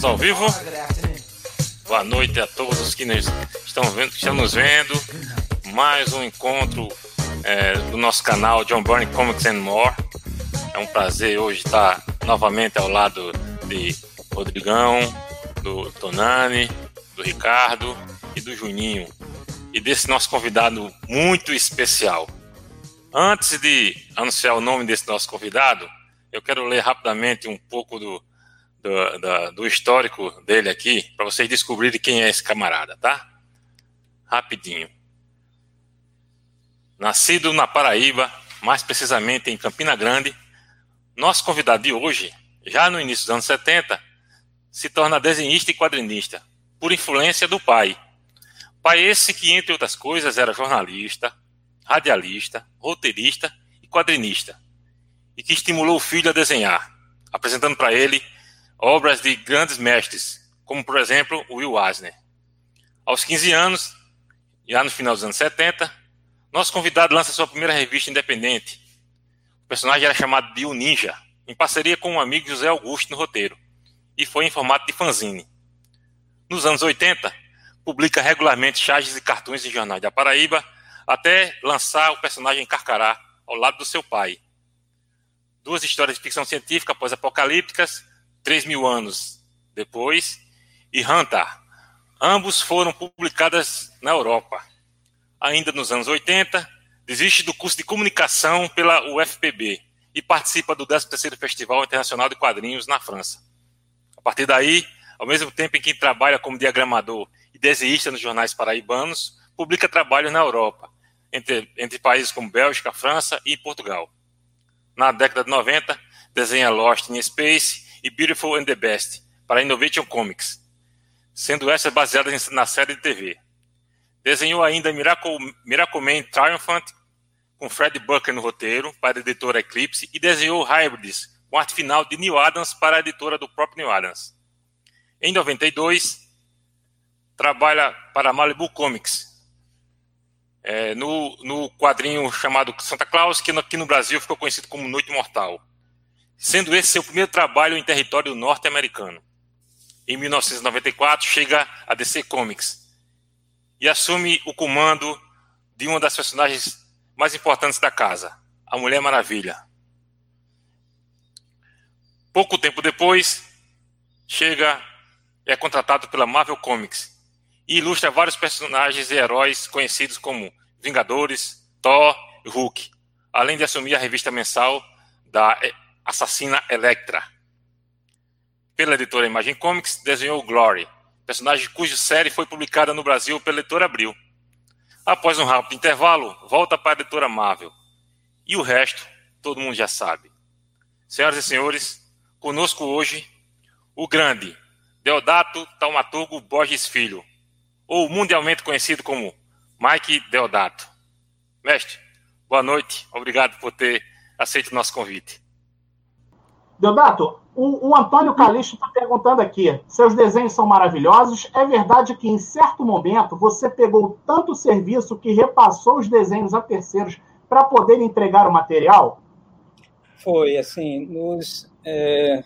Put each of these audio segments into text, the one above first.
Estamos ao vivo. Boa noite a todos que nos estão, vendo, estão nos vendo. Mais um encontro é, do nosso canal John Byrne Comics and More. É um prazer hoje estar novamente ao lado de Rodrigão, do Tonani, do Ricardo e do Juninho. E desse nosso convidado muito especial. Antes de anunciar o nome desse nosso convidado, eu quero ler rapidamente um pouco do, do, do histórico dele aqui, para vocês descobrirem quem é esse camarada, tá? Rapidinho. Nascido na Paraíba, mais precisamente em Campina Grande, nosso convidado de hoje, já no início dos anos 70, se torna desenhista e quadrinista, por influência do pai. Pai esse que, entre outras coisas, era jornalista, radialista, roteirista e quadrinista, e que estimulou o filho a desenhar, apresentando para ele obras de grandes mestres, como por exemplo Will Eisner. Aos 15 anos, já no final dos anos 70, nosso convidado lança sua primeira revista independente. O personagem era chamado de O Ninja, em parceria com um amigo José Augusto no roteiro, e foi em formato de fanzine. Nos anos 80, publica regularmente charges e cartões em jornais da Paraíba, até lançar o personagem Carcará, ao lado do seu pai. Duas histórias de ficção científica pós-apocalípticas 3 mil anos depois, e Hunter. Ambos foram publicadas na Europa. Ainda nos anos 80, desiste do curso de comunicação pela UFPB e participa do 13º Festival Internacional de Quadrinhos na França. A partir daí, ao mesmo tempo em que trabalha como diagramador e desenhista nos jornais paraibanos, publica trabalhos na Europa, entre, entre países como Bélgica, França e Portugal. Na década de 90, desenha Lost in Space e Beautiful and the Best para Innovation Comics, sendo essas baseadas na série de TV. Desenhou ainda Miracle, Miracle Man Triumphant, com Fred Bucker no roteiro, para a editora Eclipse, e desenhou Hybrids, com arte final de Neil Adams para a editora do próprio Neil Adams. Em 92, trabalha para Malibu Comics, é, no, no quadrinho chamado Santa Claus, que aqui no Brasil ficou conhecido como Noite Mortal sendo esse seu primeiro trabalho em território norte-americano. Em 1994, chega a DC Comics e assume o comando de uma das personagens mais importantes da casa, a Mulher Maravilha. Pouco tempo depois, chega é contratado pela Marvel Comics e ilustra vários personagens e heróis conhecidos como Vingadores, Thor e Hulk, além de assumir a revista mensal da assassina Electra. Pela editora Imagem Comics, desenhou Glory, personagem cuja série foi publicada no Brasil pela editora Abril. Após um rápido intervalo, volta para a editora Marvel. E o resto, todo mundo já sabe. Senhoras e senhores, conosco hoje, o grande Deodato Taumaturgo Borges Filho, ou mundialmente conhecido como Mike Deodato. Mestre, boa noite, obrigado por ter aceito o nosso convite. Deodato, o, o Antônio Calixto está perguntando aqui: seus desenhos são maravilhosos. É verdade que em certo momento você pegou tanto serviço que repassou os desenhos a terceiros para poder entregar o material? Foi, assim, nos é,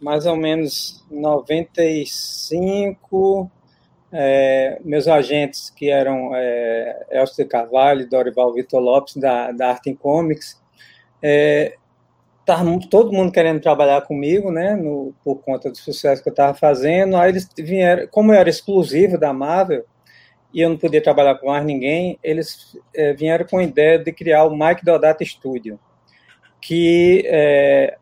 mais ou menos 95, é, meus agentes, que eram é, Elcio de Carvalho Dorival Vitor Lopes, da, da Arte em Comics, é, tava todo mundo querendo trabalhar comigo, né, no, por conta do sucesso que eu estava fazendo. Aí eles vieram, como eu era exclusivo da Marvel e eu não podia trabalhar com mais ninguém, eles é, vieram com a ideia de criar o Mike Deodato Studio, que, é,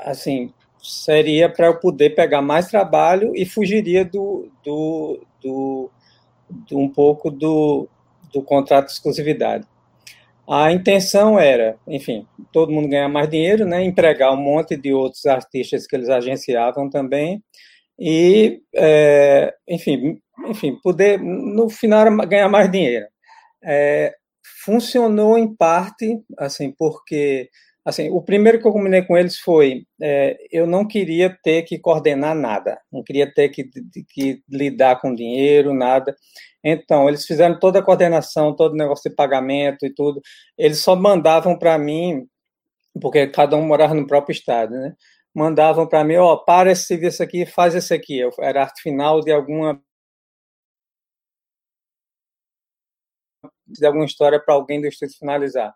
assim, seria para eu poder pegar mais trabalho e fugiria do, do, do, do um pouco do, do contrato de exclusividade. A intenção era, enfim, todo mundo ganhar mais dinheiro, né, empregar um monte de outros artistas que eles agenciavam também e, é, enfim, enfim, poder no final ganhar mais dinheiro. É, funcionou em parte, assim, porque assim, o primeiro que eu combinei com eles foi, é, eu não queria ter que coordenar nada, não queria ter que, que lidar com dinheiro, nada. Então, eles fizeram toda a coordenação, todo o negócio de pagamento e tudo. Eles só mandavam para mim, porque cada um morava no próprio estado, né? mandavam para mim, ó, oh, para esse serviço aqui, faz esse aqui. Eu, era arte final de alguma de alguma história para alguém do estúdio finalizar.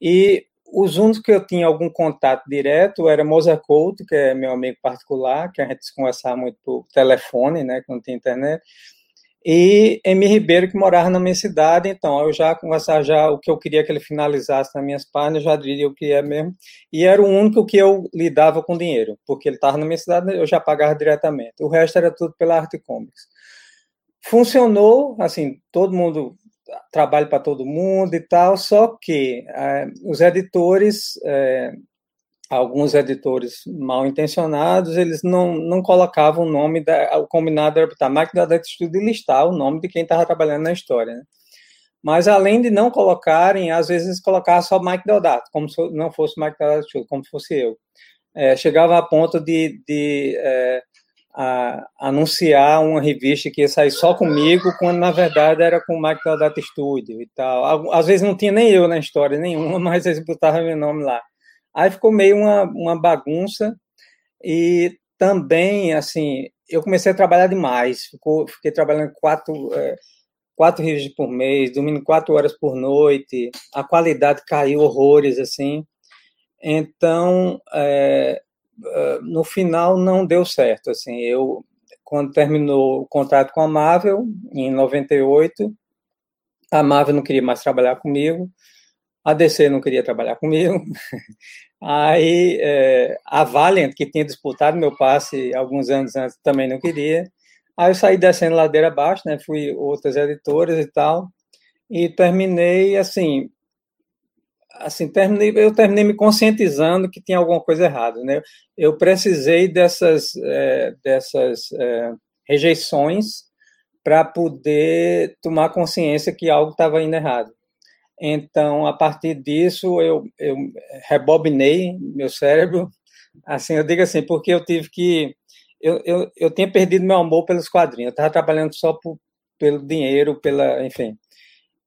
E os únicos que eu tinha algum contato direto era Moza Couto, que é meu amigo particular, que a gente se conversava muito por telefone, né, quando tinha internet, e Emi Ribeiro, que morava na minha cidade, então eu já conversava já o que eu queria que ele finalizasse nas minhas páginas, já diria o que é mesmo, e era o único que eu lidava com dinheiro, porque ele estava na minha cidade, eu já pagava diretamente, o resto era tudo pela Arte Comics. Funcionou, assim, todo mundo trabalho para todo mundo e tal, só que é, os editores, é, alguns editores mal intencionados, eles não, não colocavam o nome, da, o combinado era botar máquina da estudo e listar o nome de quem estava trabalhando na história, né? Mas além de não colocarem, às vezes colocavam só Mike Deodato, como se não fosse Mike Deodato, como se fosse eu. É, chegava a ponto de, de é, a, anunciar uma revista que ia sair só comigo, quando na verdade era com o Michael Data Studio e tal. Às vezes não tinha nem eu na história nenhuma, mas eles botavam meu nome lá. Aí ficou meio uma, uma bagunça e também, assim, eu comecei a trabalhar demais. Ficou, fiquei trabalhando quatro, é, quatro revistas por mês, dormindo quatro horas por noite. A qualidade caiu horrores, assim. Então, é, ah, no final não deu certo. Assim, eu quando terminou o contrato com a Marvel em 98, a Marvel não queria mais trabalhar comigo, a DC não queria trabalhar comigo. Aí é, a Valiant, que tinha disputado meu passe alguns anos antes, também não queria. Aí eu saí descendo ladeira abaixo, né? Fui outras editoras e tal, e terminei assim assim, terminei, eu terminei me conscientizando que tinha alguma coisa errada, né? Eu precisei dessas, é, dessas é, rejeições para poder tomar consciência que algo estava indo errado. Então, a partir disso, eu, eu rebobinei meu cérebro, assim, eu digo assim, porque eu tive que, eu, eu, eu tinha perdido meu amor pelos quadrinhos, eu estava trabalhando só por, pelo dinheiro, pela, enfim,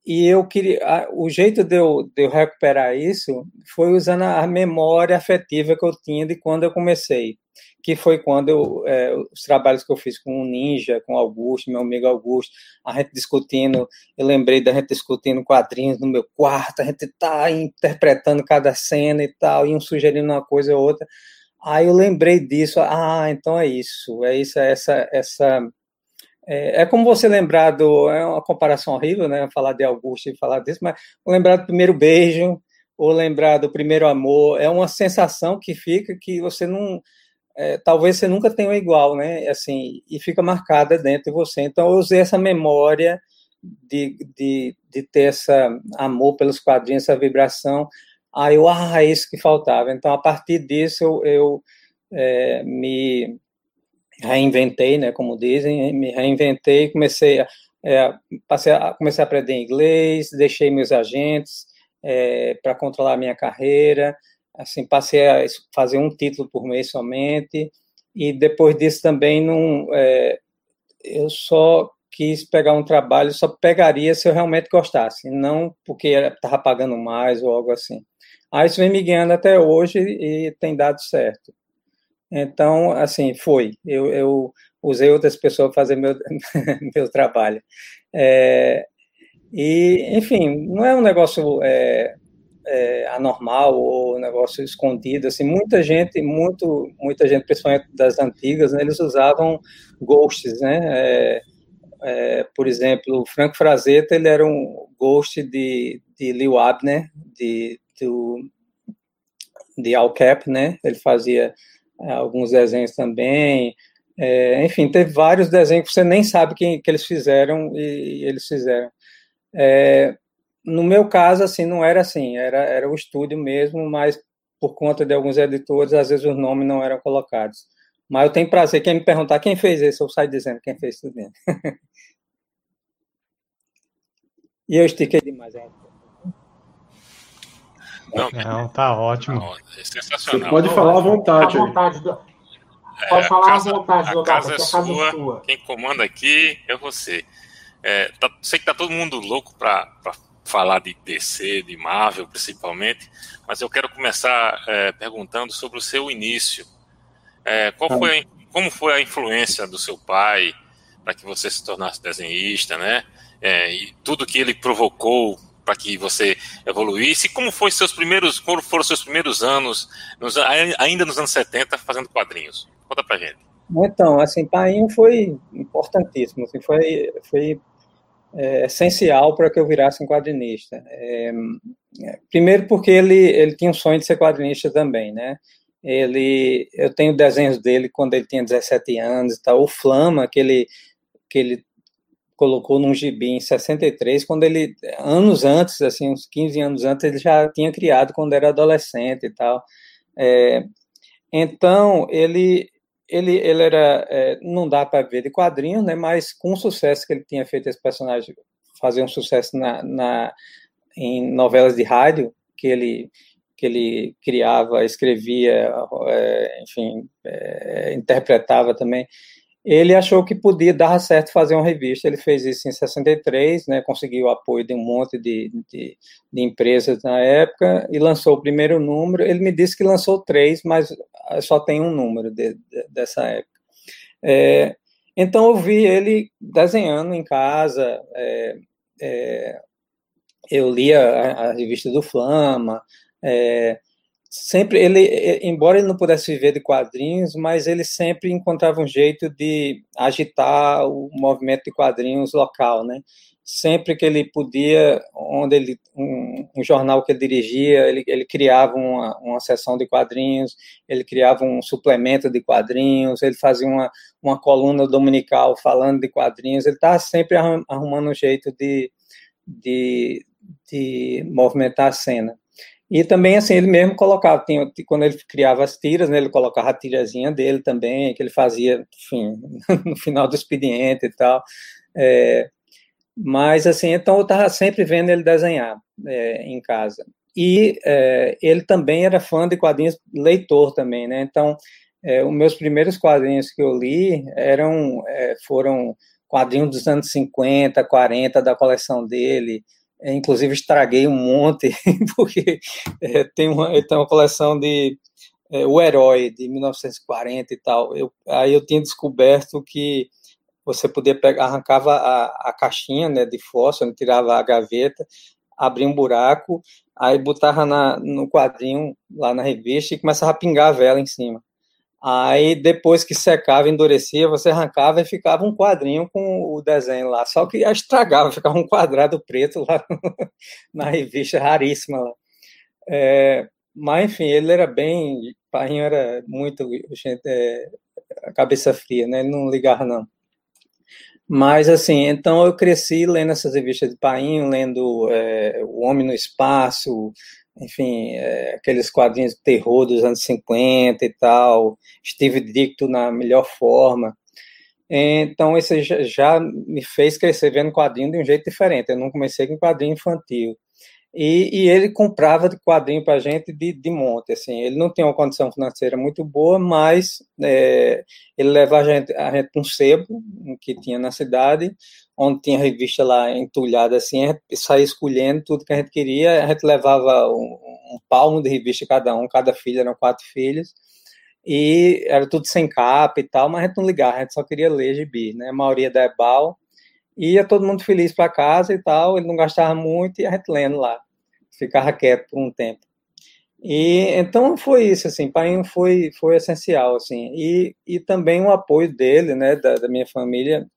e eu queria, o jeito de eu, de eu recuperar isso foi usando a memória afetiva que eu tinha de quando eu comecei, que foi quando eu, é, os trabalhos que eu fiz com o Ninja, com o Augusto, meu amigo Augusto, a gente discutindo, eu lembrei da gente discutindo quadrinhos no meu quarto, a gente tá interpretando cada cena e tal, e um sugerindo uma coisa ou outra. Aí eu lembrei disso, ah, então é isso, é isso, é essa, essa é, é, como você lembrar do. É uma comparação horrível, né? Falar de Augusto e falar disso, mas lembrar do primeiro beijo, ou lembrar do primeiro amor, é uma sensação que fica que você não. É, talvez você nunca tenha igual, né? Assim, e fica marcada dentro de você. Então, eu usei essa memória de, de, de ter essa amor pelos quadrinhos, essa vibração. Aí eu, ah, é isso que faltava. Então, a partir disso, eu, eu é, me reinventei, né, como dizem, me reinventei, comecei a, é, passei a, comecei a aprender inglês, deixei meus agentes é, para controlar minha carreira, assim, passei a fazer um título por mês somente, e depois disso também não, é, eu só quis pegar um trabalho, só pegaria se eu realmente gostasse, não porque estava pagando mais ou algo assim. Aí isso vem me guiando até hoje e tem dado certo. Então, assim, foi. Eu, eu usei outras pessoas para fazer meu, meu trabalho. É, e, enfim, não é um negócio é, é, anormal ou negócio escondido. Assim, muita gente, muito, muita gente, principalmente das antigas, né, eles usavam ghosts, né? É, é, por exemplo, o Franco Frazetta, ele era um ghost de, de Leo Abner, de, do, de Al Cap, né? Ele fazia é, alguns desenhos também. É, enfim, teve vários desenhos que você nem sabe quem que eles fizeram e, e eles fizeram. É, no meu caso, assim, não era assim, era, era o estúdio mesmo, mas por conta de alguns editores, às vezes os nomes não eram colocados. Mas eu tenho prazer, quem me perguntar quem fez isso, eu saio dizendo quem fez tudo dentro. e eu estiquei demais. É. Não, não tá ótimo. Não, é sensacional. Você pode falar à vontade. À vontade do... Pode é, falar casa, à vontade, a casa, é, a sua, é sua. Quem comanda aqui é você. É, tá, sei que tá todo mundo louco para falar de DC, de Marvel principalmente, mas eu quero começar é, perguntando sobre o seu início. É, qual foi, como foi a influência do seu pai para que você se tornasse desenhista, né? É, e tudo que ele provocou para que você evoluísse. Como foi seus primeiros, como foram seus primeiros anos, nos, ainda nos anos 70, fazendo quadrinhos? Conta pra gente. Então, assim, Painho foi importantíssimo, assim, foi, foi é, essencial para que eu virasse um quadrinista. É, primeiro porque ele, ele tinha um sonho de ser quadrinista também, né? Ele, eu tenho desenhos dele quando ele tinha 17 anos e tal, o Flama, que ele, que ele colocou num gibi em 63, quando ele, anos antes, assim, uns 15 anos antes, ele já tinha criado quando era adolescente e tal. É, então, ele, ele, ele era, é, não dá para ver de quadrinhos, né, mas com o sucesso que ele tinha feito esse personagem fazer um sucesso na, na, em novelas de rádio, que ele que ele criava, escrevia, é, enfim, é, interpretava também ele achou que podia dar certo fazer uma revista. Ele fez isso em 63, né, conseguiu o apoio de um monte de, de, de, empresas na época e lançou o primeiro número. Ele me disse que lançou três, mas só tem um número de, dessa época. É, então eu vi ele desenhando em casa. É, é, eu lia a, a, revista do Flama. É, sempre ele, embora ele não pudesse viver de quadrinhos, mas ele sempre encontrava um jeito de agitar o movimento de quadrinhos local, né? Sempre que ele podia, onde ele um, um jornal que ele dirigia, ele, ele criava uma, uma sessão de quadrinhos, ele criava um suplemento de quadrinhos, ele fazia uma, uma coluna dominical falando de quadrinhos, ele estava sempre arrumando um jeito de, de, de movimentar a cena. E também, assim, ele mesmo colocava, tinha, quando ele criava as tiras, né, ele colocava a tirazinha dele também, que ele fazia, enfim, no final do expediente e tal. É, mas, assim, então eu estava sempre vendo ele desenhar é, em casa. E é, ele também era fã de quadrinhos, leitor também, né? Então, é, os meus primeiros quadrinhos que eu li eram, é, foram quadrinhos dos anos 50, 40 da coleção dele, é, inclusive estraguei um monte, porque é, tem, uma, tem uma coleção de é, O Herói, de 1940 e tal. Eu, aí eu tinha descoberto que você podia pegar, arrancava a, a caixinha né, de fósforo, tirava a gaveta, abria um buraco, aí botava na, no quadrinho lá na revista e começava a pingar a vela em cima. Aí depois que secava, endurecia, você arrancava e ficava um quadrinho com o desenho lá. Só que estragava, ficava um quadrado preto lá na revista, raríssima lá. É, mas enfim, ele era bem. Painho era muito. Gente, é, cabeça fria, né? Ele não ligava, não. Mas assim, então eu cresci lendo essas revistas de Painho, lendo é, O Homem no Espaço, enfim, é, aqueles quadrinhos de terror dos anos 50 e tal, Steve Dicto na melhor forma. Então, isso já, me fez crescer vendo quadrinho de um jeito diferente. Eu não comecei com quadrinho infantil. E, e, ele comprava de quadrinho para a gente de, de monte, assim, ele não tinha uma condição financeira muito boa, mas é, ele levava a gente, a gente para um sebo que tinha na cidade, onde tinha revista lá entulhada assim, gente saía escolhendo tudo que a gente queria, a gente levava um, um palmo de revista cada um, cada filha eram quatro filhos, e era tudo sem capa e tal, mas a gente não ligava, a gente só queria ler gibi, né, a maioria da Ebal, ia todo mundo feliz para casa e tal, ele não gastava muito e a gente lendo lá, ficava quieto por um tempo. E então foi isso, assim, pai foi foi essencial, assim, e, e também o apoio dele, né, da, da minha família,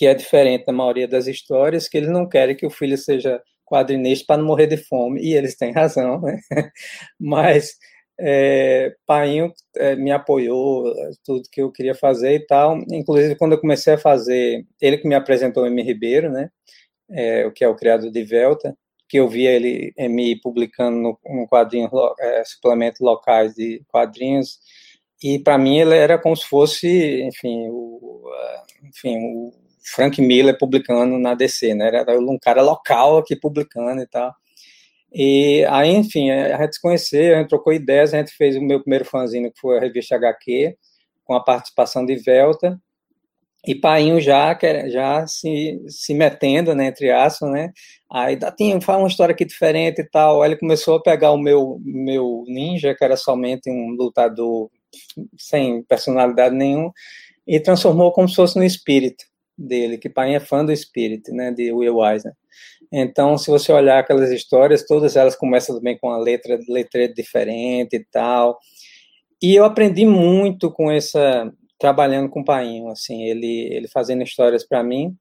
que é diferente da maioria das histórias, que eles não querem que o filho seja quadrinista para não morrer de fome, e eles têm razão, né? Mas é, Painho é, me apoiou tudo que eu queria fazer e tal. Inclusive, quando eu comecei a fazer, ele que me apresentou o M. Ribeiro, né? É, o que é o criado de Velta, que eu via ele me publicando no quadrinho, é, suplemento locais de quadrinhos, e para mim ele era como se fosse, enfim, o, enfim, o Frank Miller publicando na DC, né? Era um cara local aqui publicando e tal. E aí, enfim, a gente se conheceu, a gente trocou ideias, a gente fez o meu primeiro fanzine, que foi a revista HQ, com a participação de Velta, e Painho já, já se, se metendo, né, entre aspas, né, aí Datinho, fala uma história aqui diferente e tal, aí ele começou a pegar o meu, meu ninja, que era somente um lutador sem personalidade nenhuma, e transformou como se fosse no espírito dele, que Paim é fã do espírito, né, de Will Eisner. Então, se você olhar aquelas histórias, todas elas começam também com a letra, letra diferente e tal. E eu aprendi muito com essa trabalhando com o Painho, assim, ele ele fazendo histórias para mim.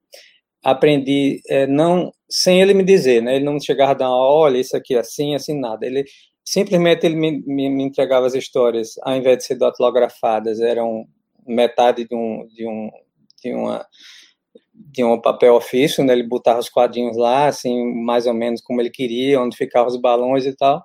Aprendi é, não sem ele me dizer, né? Ele não chegava a dar, olha, isso aqui é assim, assim nada. Ele simplesmente ele me, me, me entregava as histórias, ao invés de ser datilografadas, eram metade de um de um de uma de um papel ofício, né? Ele botava os quadrinhos lá, assim, mais ou menos como ele queria, onde ficavam os balões e tal.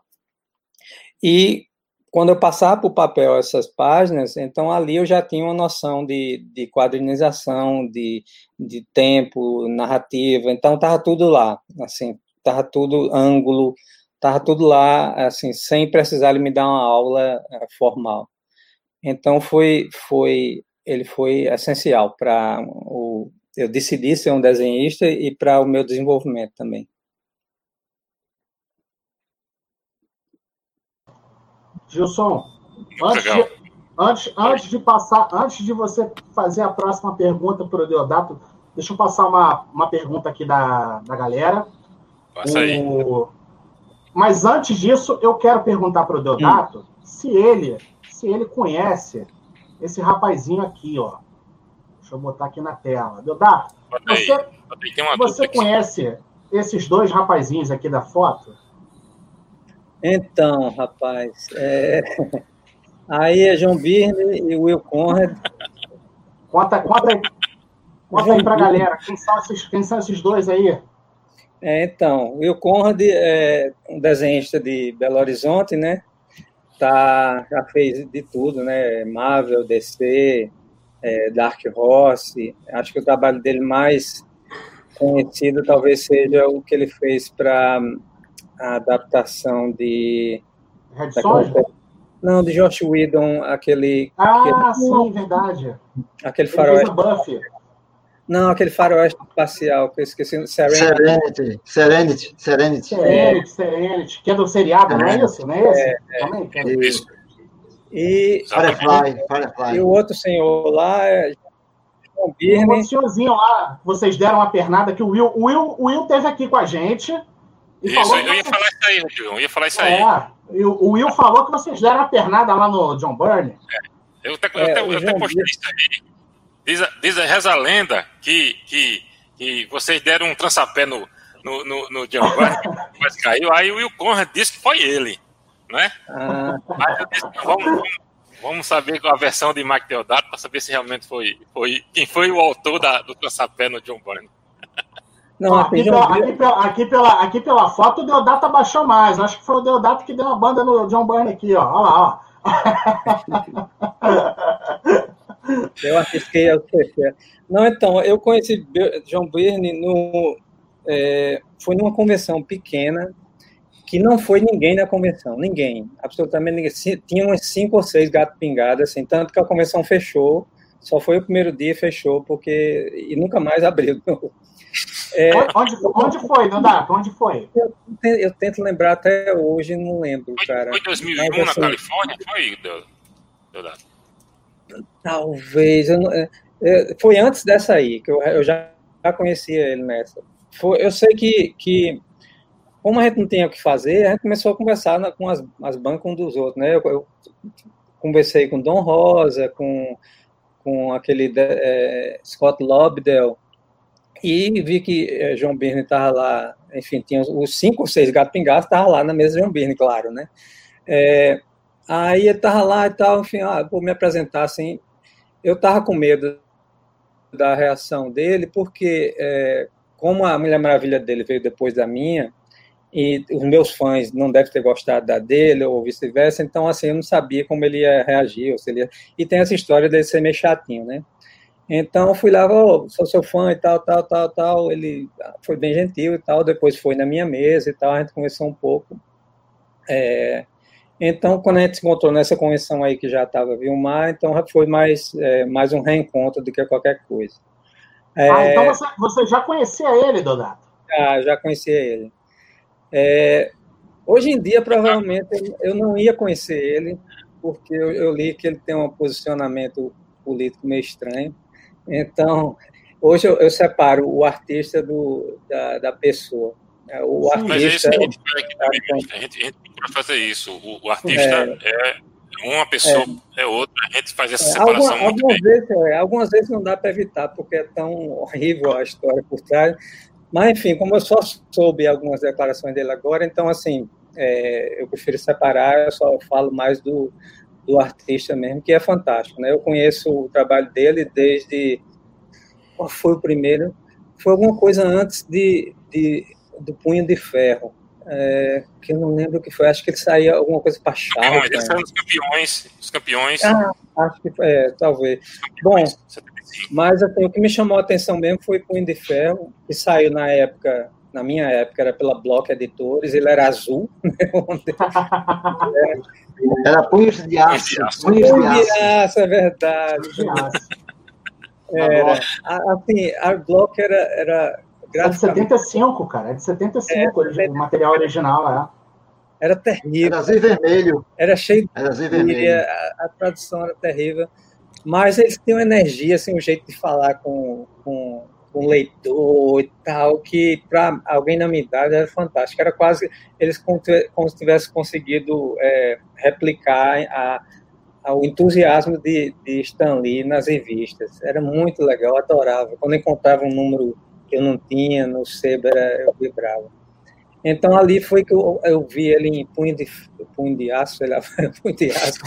E quando eu passava para o papel essas páginas, então ali eu já tinha uma noção de, de quadrinização, de, de tempo, narrativa, então estava tudo lá, assim, estava tudo ângulo, estava tudo lá, assim, sem precisar ele me dar uma aula uh, formal. Então foi, foi, ele foi essencial para o eu decidi ser um desenhista e para o meu desenvolvimento também. Gilson, antes de, antes, antes de passar, antes de você fazer a próxima pergunta para o Deodato, deixa eu passar uma, uma pergunta aqui da, da galera. Passa aí. Mas antes disso, eu quero perguntar para o Deodato hum. se ele se ele conhece esse rapazinho aqui, ó. Deixa eu botar aqui na tela. Deodato, você, você conhece esses dois rapazinhos aqui da foto? Então, rapaz, é... aí é João Birne e Will Conrad. Conta, conta aí, conta aí pra galera, quem são, esses, quem são esses dois aí? É, então, Will Conrad é um desenhista de Belo Horizonte, né? Tá, já fez de tudo, né? Marvel, DC, é, Dark Horse. Acho que o trabalho dele mais conhecido talvez seja o que ele fez para a adaptação de. Red? Não, de Josh Whedon, aquele. Ah, aquele, sim, verdade. Aquele faroeste. Buffy. Não, aquele faroeste espacial que eu esqueci. Serenity. Serenity. Serenity. Serenity, Serenity. Que é do seriado, não é isso? Não é esse? É, é. Também, é. Isso. E, Firefly, Firefly. E o outro senhor lá é João Birne. O senhorzinho lá, vocês deram uma pernada que o Will, o Will, o Will teve aqui com a gente isso, eu ia falar isso aí, João. Eu ia falar isso aí. É, o Will falou que vocês deram uma pernada lá no John Byrne. É, eu até, é, até, eu até postei isso aí. Diz, diz reza a lenda que, que, que vocês deram um trançapé no, no, no, no mas caiu. Aí o Will Conrad disse que foi ele, né? Ah. Aí eu disse, vamos, vamos, vamos saber com a versão de Mike Deodato para saber se realmente foi, foi quem foi o autor da, do trançapé no John Byrne. Não, aqui, pela, aqui, pela, aqui, pela, aqui pela foto o Deodato abaixou mais. Acho que foi o Deodato que deu uma banda no John Byrne aqui, ó. Olha lá, ó. eu arrisquei ao Não, então, eu conheci John Byrne no. É, foi numa convenção pequena que não foi ninguém na convenção, ninguém, absolutamente ninguém. Tinha uns cinco ou seis gatos pingados, assim, tanto que a convenção fechou, só foi o primeiro dia e fechou, porque. e nunca mais abriu. É, onde, onde foi, Donato? Onde foi? Eu, eu, tento lembrar até hoje, não lembro, foi, cara. Foi 2001 Mas, assim, na Califórnia? Foi, Donato? Talvez. Eu não, é, é, foi antes dessa aí, que eu, eu já, já conhecia ele nessa. Foi, eu sei que, que, como a gente não tinha o que fazer, a gente começou a conversar na, com as, as bancas um dos outros, né? Eu, eu conversei com Dom Rosa, com, com aquele é, Scott Lobdell, e vi que eh, João Birne estava lá, enfim, tinha os cinco ou seis gatos pingados, estava lá na mesa de João Birne, claro, né? É, aí ele estava lá e tal, enfim, ah, vou me apresentar assim. Eu estava com medo da reação dele, porque é, como a Mulher Maravilha dele veio depois da minha, e os meus fãs não devem ter gostado da dele, ou vice-versa, então, assim, eu não sabia como ele ia reagir, ou se ele ia... E tem essa história dele ser meio chatinho, né? Então fui lá, oh, sou seu fã e tal, tal, tal, tal. Ele foi bem gentil e tal. Depois foi na minha mesa e tal. A gente conversou um pouco. É, então, quando a gente se encontrou nessa convenção aí que já estava Vilmar, então foi mais, é, mais um reencontro do que qualquer coisa. É, ah, então você, você, já conhecia ele, Donato? Já, já conhecia ele. É, hoje em dia, provavelmente, eu não ia conhecer ele, porque eu, eu li que ele tem um posicionamento político meio estranho. Então, hoje eu, eu separo o artista do, da, da pessoa. É, o artista. Mas é isso que a gente faz aqui também. A gente, a gente tem fazer isso. O, o artista é, é uma pessoa é, é outra, a gente faz essa é, separação alguma, muito algumas bem. Vezes, é, algumas vezes não dá para evitar, porque é tão horrível a história por trás. Mas, enfim, como eu só soube algumas declarações dele agora, então, assim, é, eu prefiro separar, eu só falo mais do, do artista mesmo, que é fantástico, né? Eu conheço o trabalho dele desde... Qual foi o primeiro? Foi alguma coisa antes de, de do Punho de Ferro, é, que eu não lembro o que foi, acho que ele saía alguma coisa para. Ele saiu dos campeões, os campeões. Ah, acho que é, talvez. Bom, mas assim, o que me chamou a atenção mesmo foi Punho de Ferro, que saiu na época, na minha época, era pela Block Editores, ele era azul. Né? era Punhos de Aço. Punhos de Aço, é verdade. Era, assim, a Block era, era é de 75, cara. É de 75 é, o material original, é. Era terrível. Era azul vermelho. Era cheio era azul e vermelho. A, a tradução era terrível. Mas eles tinham energia, assim, um jeito de falar com, com, com leitor e tal, que para alguém na minha idade era fantástico. Era quase eles como, como se tivessem conseguido é, replicar a, a, o entusiasmo de, de Stan Lee nas revistas. Era muito legal, adorava. Quando encontrava um número que eu não tinha, no Seba eu vibrava. Então ali foi que eu, eu vi ele em punho de, punho de aço, lá, punho de aço.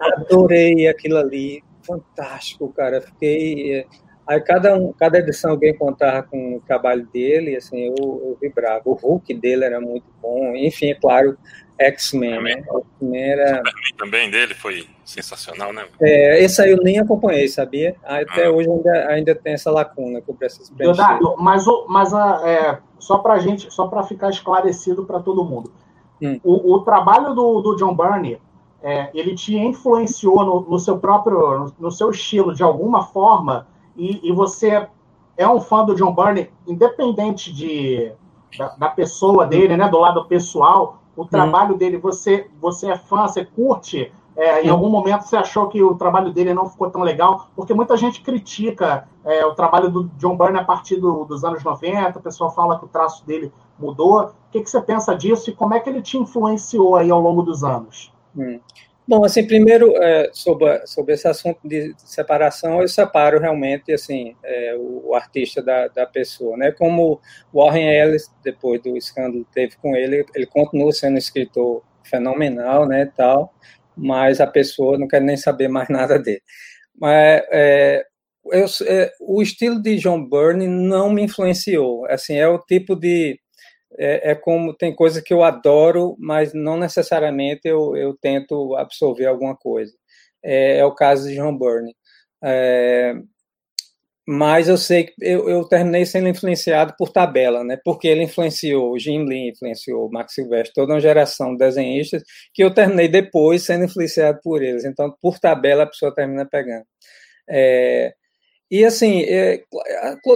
Adorei aquilo ali, fantástico, cara. Fiquei. Aí cada, um, cada edição alguém contava com o trabalho dele, assim, eu, eu vibrava. O Hulk dele era muito bom, enfim, é claro, X-Men, né? X-Men era... também dele foi sensacional, né? É, esse aí eu nem acompanhei, sabia? Até ah. hoje ainda, ainda tem essa lacuna que eu preciso. Leonardo, mas, mas é, só para gente, só para ficar esclarecido para todo mundo, hum. o, o, trabalho do, do John Byrne, é, ele te influenciou no, no seu próprio, no, no, seu estilo de alguma forma, e, e, você é um fã do John Byrne, independente de, da, da pessoa dele, né, do lado pessoal, o trabalho dele, você, você é fã, você curte, é, em algum momento você achou que o trabalho dele não ficou tão legal, porque muita gente critica é, o trabalho do John Byrne a partir do, dos anos 90, o pessoal fala que o traço dele mudou. O que, que você pensa disso e como é que ele te influenciou aí ao longo dos anos? Hum. Bom, assim, primeiro, é, sobre, sobre esse assunto de separação, eu separo realmente, assim, é, o, artista da, da pessoa, né? Como Warren Ellis, depois do escândalo que teve com ele, ele continua sendo um escritor fenomenal, né, tal, mas a pessoa não quer nem saber mais nada dele. Mas é, eu, é, o estilo de John Byrne não me influenciou, assim, é o tipo de é, é, como tem coisas que eu adoro, mas não necessariamente eu, eu tento absorver alguma coisa. É, é o caso de John Byrne. É, mas eu sei que eu, eu, terminei sendo influenciado por tabela, né? Porque ele influenciou, Jim Lee influenciou, Max Silvestre, toda uma geração de desenhistas que eu terminei depois sendo influenciado por eles. Então, por tabela, a pessoa termina pegando. É, e assim, é,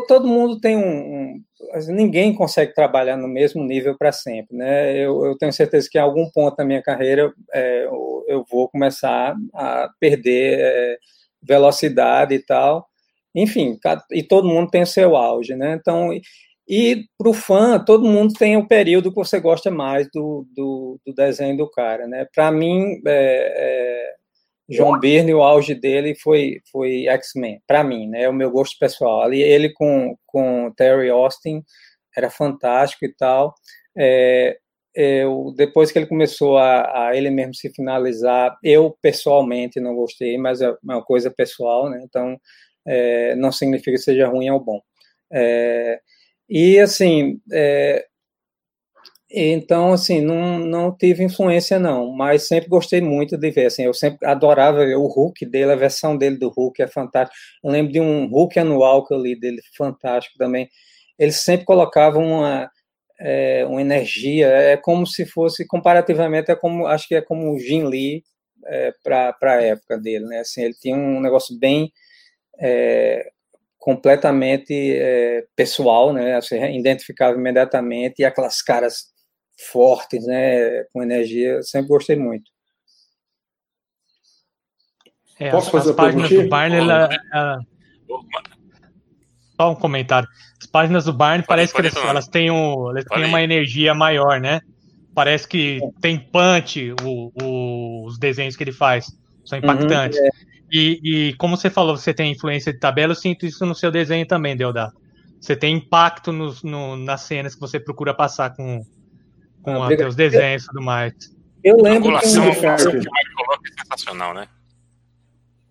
todo mundo tem um, um, Ninguém consegue trabalhar no mesmo nível para sempre, né? Eu, eu, tenho certeza que em algum ponto da minha carreira é, eu, eu, vou começar a perder é, velocidade e tal. Enfim, e todo mundo tem o seu auge, né? Então, e para o fã, todo mundo tem o período que você gosta mais do, do, do desenho do cara, né? Para mim, é, é João Byrne, o auge dele foi, foi X-Men, para mim, né? É o meu gosto pessoal. Ali ele com, com Terry Austin era fantástico e tal. É, eu, depois que ele começou a, a, ele mesmo se finalizar, eu pessoalmente não gostei, mas é uma coisa pessoal, né? Então é, não significa que seja ruim ou bom. É, e assim, é, então, assim, não, não tive influência, não, mas sempre gostei muito de ver, assim, eu sempre adorava ver o Hulk dele, a versão dele do Hulk é fantástica. Eu lembro de um Hulk anual que eu li dele, fantástico também. Ele sempre colocava uma, é, uma energia, é como se fosse, comparativamente, é como, acho que é como o Jim Lee é, para a época dele, né? Assim, ele tinha um negócio bem é, completamente é, pessoal, né? Assim, identificava imediatamente e aquelas caras fortes, né, com energia, sempre gostei muito. É, Posso fazer as páginas do Barney, ela, ela... Só um comentário. As páginas do Barney parece que elas, elas, têm, um, elas têm uma energia maior, né? Parece que tem punch o, o, os desenhos que ele faz. São uhum, impactantes. Uhum, é. e, e, como você falou, você tem influência de tabela, eu sinto isso no seu desenho também, Deodato. Você tem impacto nos, no, nas cenas que você procura passar com, com ah, os desenhos e tudo mais. Eu lembro a angulação, que, um... que o coloca é sensacional, né?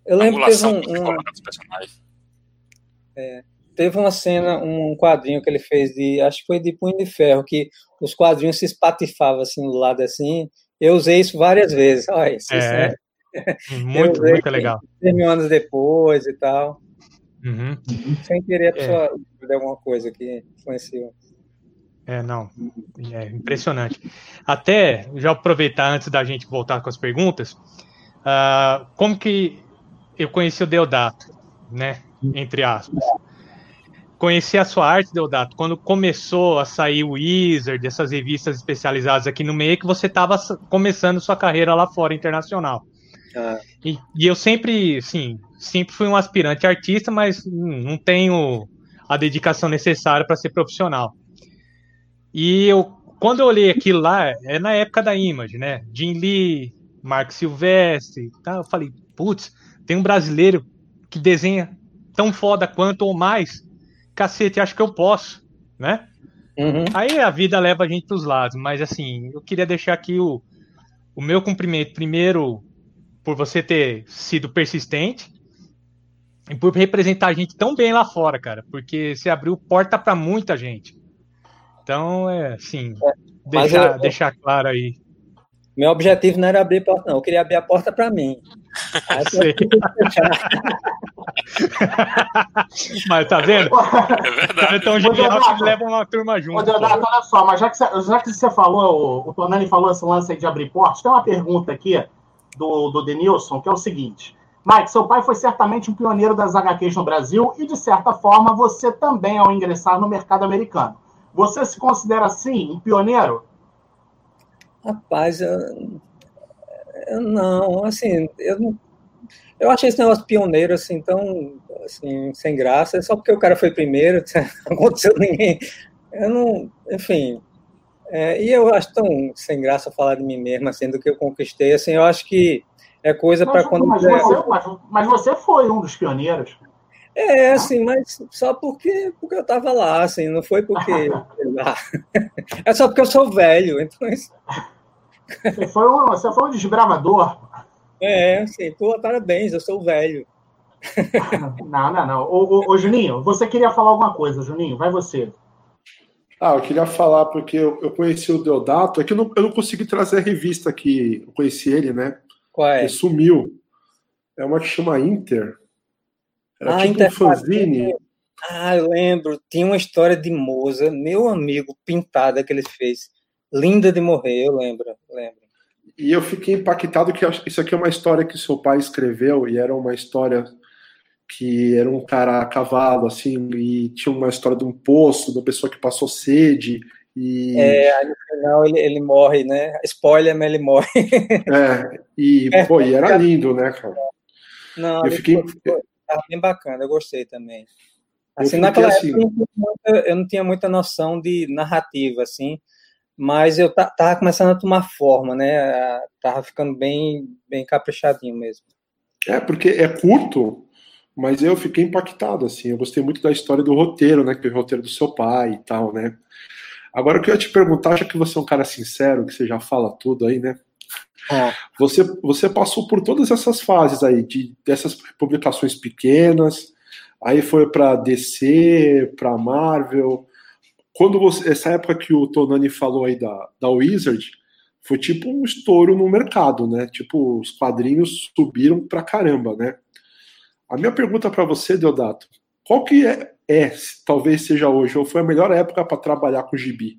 Eu lembro que teve um, um... É, teve uma cena, um quadrinho que ele fez de, acho que foi de Punho de Ferro, que os quadrinhos se espatifavam assim do lado assim. Eu usei isso várias vezes. Olha, isso, é, é muito, muito legal. Mil anos depois e tal. Uhum. Sem querer a é. pessoa é. alguma coisa que influenciou. É, não. É impressionante. Até, já aproveitar antes da gente voltar com as perguntas, uh, como que eu conheci o Deodato, né? Entre aspas. Conheci a sua arte, Deodato, quando começou a sair o Wizard, essas revistas especializadas aqui no meio, que você estava começando sua carreira lá fora, internacional. Ah. E, e, eu sempre, assim, sempre fui um aspirante artista, mas não tenho a dedicação necessária para ser profissional. E eu, quando eu olhei aquilo lá, é na época da Image, né? Jim Lee, Mark Silvestre, tá? eu falei, putz, tem um brasileiro que desenha tão foda quanto ou mais. Cacete, acho que eu posso, né? Uhum. Aí a vida leva a gente para os lados, mas assim, eu queria deixar aqui o, o meu cumprimento, primeiro, por você ter sido persistente e por representar a gente tão bem lá fora, cara, porque você abriu porta para muita gente. Então, é assim, é, deixar, eu, deixar claro aí. Meu objetivo não era abrir porta, não. Eu queria abrir a porta para mim. mas tá vendo? É. Então, que leva uma turma junto. Deodato, olha só, mas já que, você, já que você falou, o, o Tonani falou esse lance aí de abrir portas, tem uma pergunta aqui do, do Denilson, que é o seguinte. Mike, seu pai foi certamente um pioneiro das HQs no Brasil e, de certa forma, você também ao ingressar no mercado americano. Você se considera, assim, um pioneiro? Rapaz, eu, eu não, assim, eu não, eu achei esse negócio pioneiro, assim, tão, assim, sem graça, só porque o cara foi primeiro, não aconteceu ninguém, eu não, enfim, é, e eu acho tão sem graça falar de mim mesmo, assim, do que eu conquistei, assim, eu acho que é coisa para quando... Mas você, mas, mas você foi um dos pioneiros. É, assim, mas só porque, porque eu tava lá, assim, não foi porque. é só porque eu sou velho, então. Você foi um, você foi um desbravador. É, assim, pô, parabéns, eu sou velho. Não, não, não. Ô, ô, ô, Juninho, você queria falar alguma coisa, Juninho? Vai você. Ah, eu queria falar porque eu, eu conheci o Deodato, é que eu não, eu não consegui trazer a revista que eu conheci ele, né? Qual é? Ele sumiu. É uma que chama Inter. Era ah, tipo um fanzine. Ah, eu lembro. Tinha uma história de Moza, meu amigo, pintada que ele fez. Linda de morrer, eu lembro, lembro. E eu fiquei impactado que isso aqui é uma história que seu pai escreveu e era uma história que era um cara a cavalo, assim, e tinha uma história de um poço, de uma pessoa que passou sede. E... É, aí no final ele, ele morre, né? Spoiler, mas ele morre. É, e, é, pô, e era lindo, né, cara? Não, eu fiquei. Foi, Tava bem bacana, eu gostei também. Assim, naquela assim... época eu não, muita, eu não, tinha muita noção de narrativa, assim, mas eu tava começando a tomar forma, né? Tava ficando bem, bem caprichadinho mesmo. É, porque é curto, mas eu fiquei impactado, assim. Eu gostei muito da história do roteiro, né? Que o roteiro do seu pai e tal, né? Agora, eu queria te perguntar, já que você é um cara sincero, que você já fala tudo aí, né? É. Você, você passou por todas essas fases aí, de, dessas publicações pequenas, aí foi para DC, para Marvel. Quando você, essa época que o Tonani falou aí da, da Wizard, foi tipo um estouro no mercado, né? Tipo, os quadrinhos subiram pra caramba, né? A minha pergunta para você, Deodato, qual que é, é, talvez seja hoje, ou foi a melhor época para trabalhar com gibi?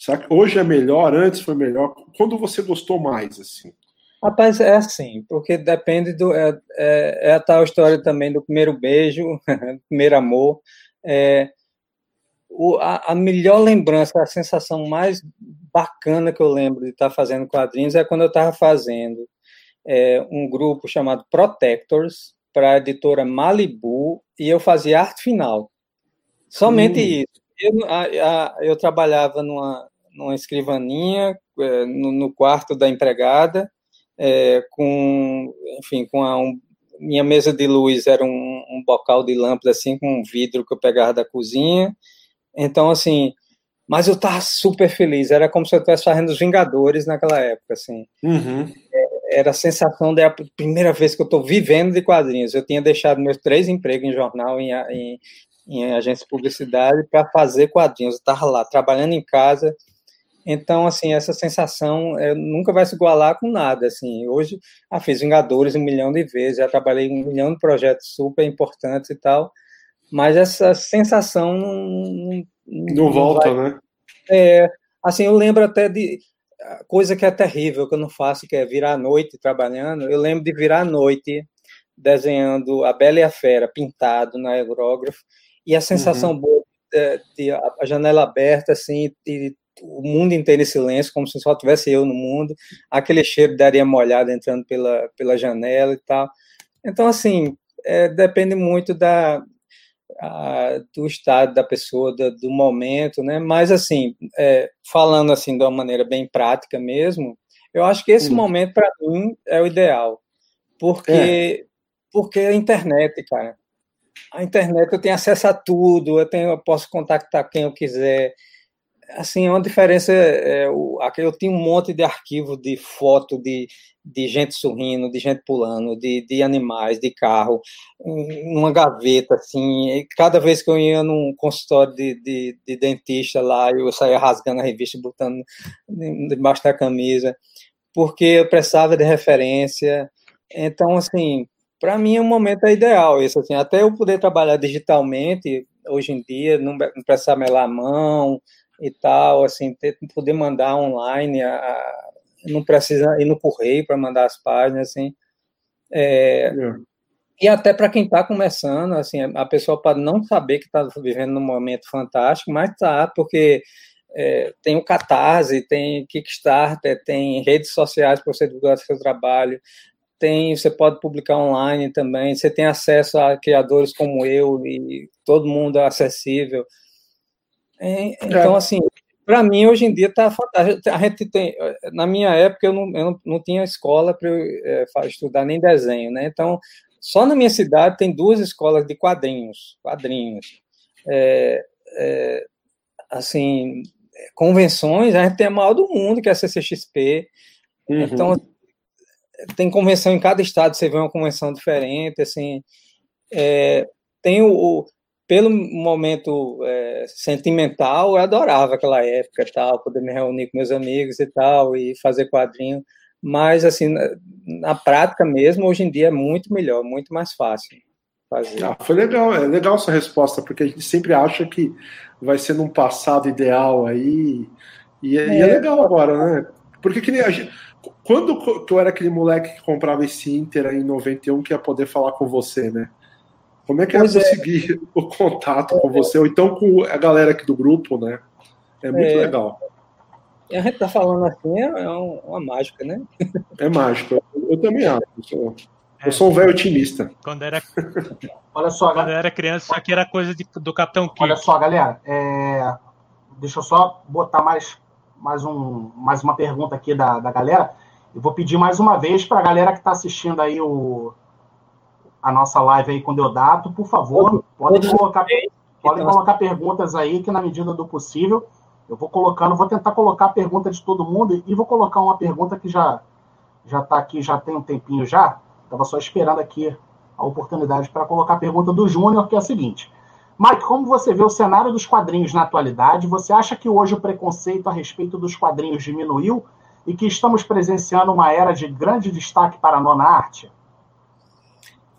Será que hoje é melhor, antes foi melhor? Quando você gostou mais, assim? Rapaz, é assim, porque depende do. É, é, é a tal história também do primeiro beijo, primeiro amor. É, o, a, a, melhor lembrança, a sensação mais bacana que eu lembro de estar fazendo quadrinhos é quando eu estava fazendo. é, um grupo chamado Protectors para a editora Malibu e eu fazia arte final. Somente hum. isso. Eu, a, a, eu trabalhava numa, numa escrivaninha é, no, no, quarto da empregada, é, com, enfim, com a, um, minha mesa de luz era um, um bocal de lâmpada assim com um vidro que eu pegava da cozinha. Então, assim, mas eu tava super feliz. Era como se eu estivesse fazendo os Vingadores naquela época, assim. Uhum. Era a sensação da primeira vez que eu estou vivendo de quadrinhos. Eu tinha deixado meus três empregos em jornal, em, em, em agência de publicidade, para fazer quadrinhos. Eu estava lá, trabalhando em casa. Então, assim, essa sensação é, nunca vai se igualar com nada, assim. Hoje, ah, fiz Vingadores um milhão de vezes, já trabalhei um milhão de projetos super importantes e tal, mas essa sensação não, não, volta, vai... né? É, assim, eu lembro até de coisa que é terrível, que eu não faço, que é virar à noite trabalhando. Eu lembro de virar à noite desenhando a Bela e a Fera pintado na aerógrafo e a sensação uhum. boa de, de, a janela aberta, assim, e o mundo inteiro em silêncio, como se só tivesse eu no mundo, aquele cheiro de areia molhada entrando pela, pela janela e tal. Então, assim, é, depende muito da, a, do estado da pessoa, do, do momento, né? Mas assim, é, falando assim de uma maneira bem prática mesmo, eu acho que esse momento para mim é o ideal, porque é. porque a internet, cara, a internet eu tenho acesso a tudo, eu tenho, eu posso contactar quem eu quiser, assim, é uma diferença. É, eu tinha um monte de arquivo de foto de, de gente sorrindo, de gente pulando, de, de animais, de carro, numa gaveta, assim. cada vez que eu ia num consultório de, de, de, dentista lá, eu saía rasgando a revista, botando debaixo da camisa, porque eu precisava de referência. Então, assim, para mim é um momento ideal isso, assim, até eu poder trabalhar digitalmente hoje em dia, não, não precisar melar a mão, e tal, assim, ter, poder mandar online, a, não precisa ir no correio para mandar as páginas, assim. É. E até para quem está começando, assim, a pessoa pode não saber que está vivendo um momento fantástico, mas está, porque é, tem o Catarse, tem Kickstarter, tem redes sociais para você divulgar seu trabalho, tem, você pode publicar online também, você tem acesso a criadores como eu e todo mundo é acessível. É, então, assim, para mim, hoje em dia, está fantástico. A gente tem, na minha época, eu não, eu não, não tinha escola para é, estudar nem desenho, né? Então, só na minha cidade tem duas escolas de quadrinhos, quadrinhos. É, é, assim, convenções, a gente tem a maior do mundo, que é a CCXP. Uhum. Então, tem convenção em cada estado, você vê uma convenção diferente, assim. É, tem o, pelo momento é, sentimental, eu adorava aquela época tal, poder me reunir com meus amigos e tal, e fazer quadrinho. Mas, assim, na, na prática mesmo, hoje em dia é muito melhor, muito mais fácil fazer. Ah, foi legal, é legal essa resposta, porque a gente sempre acha que vai ser num passado ideal aí, e é, é, e é legal agora, né? Porque que nem a gente, quando tu era aquele moleque que comprava esse Inter aí em 91 que ia poder falar com você, né? Como é que é pois é conseguir o contato com você, ou então com a galera aqui do grupo, né? É muito é. legal. E a gente tá falando assim, é, é uma mágica, né? É mágico. Eu, eu também acho. Eu sou, eu sou um velho otimista. Quando era, Olha só, quando era criança, isso aqui era coisa de, do Capitão Kirk. Olha só, galera. É... Deixa eu só botar mais, mais, um, mais uma pergunta aqui da, da galera. Eu vou pedir mais uma vez para a galera que está assistindo aí o, a nossa live aí com o Deodato, por favor, podem colocar, podem colocar perguntas aí, que na medida do possível, eu vou colocando, vou tentar colocar a pergunta de todo mundo e vou colocar uma pergunta que já já está aqui, já tem um tempinho já, estava só esperando aqui a oportunidade para colocar a pergunta do Júnior, que é a seguinte. Mike, como você vê o cenário dos quadrinhos na atualidade? Você acha que hoje o preconceito a respeito dos quadrinhos diminuiu e que estamos presenciando uma era de grande destaque para a nona arte?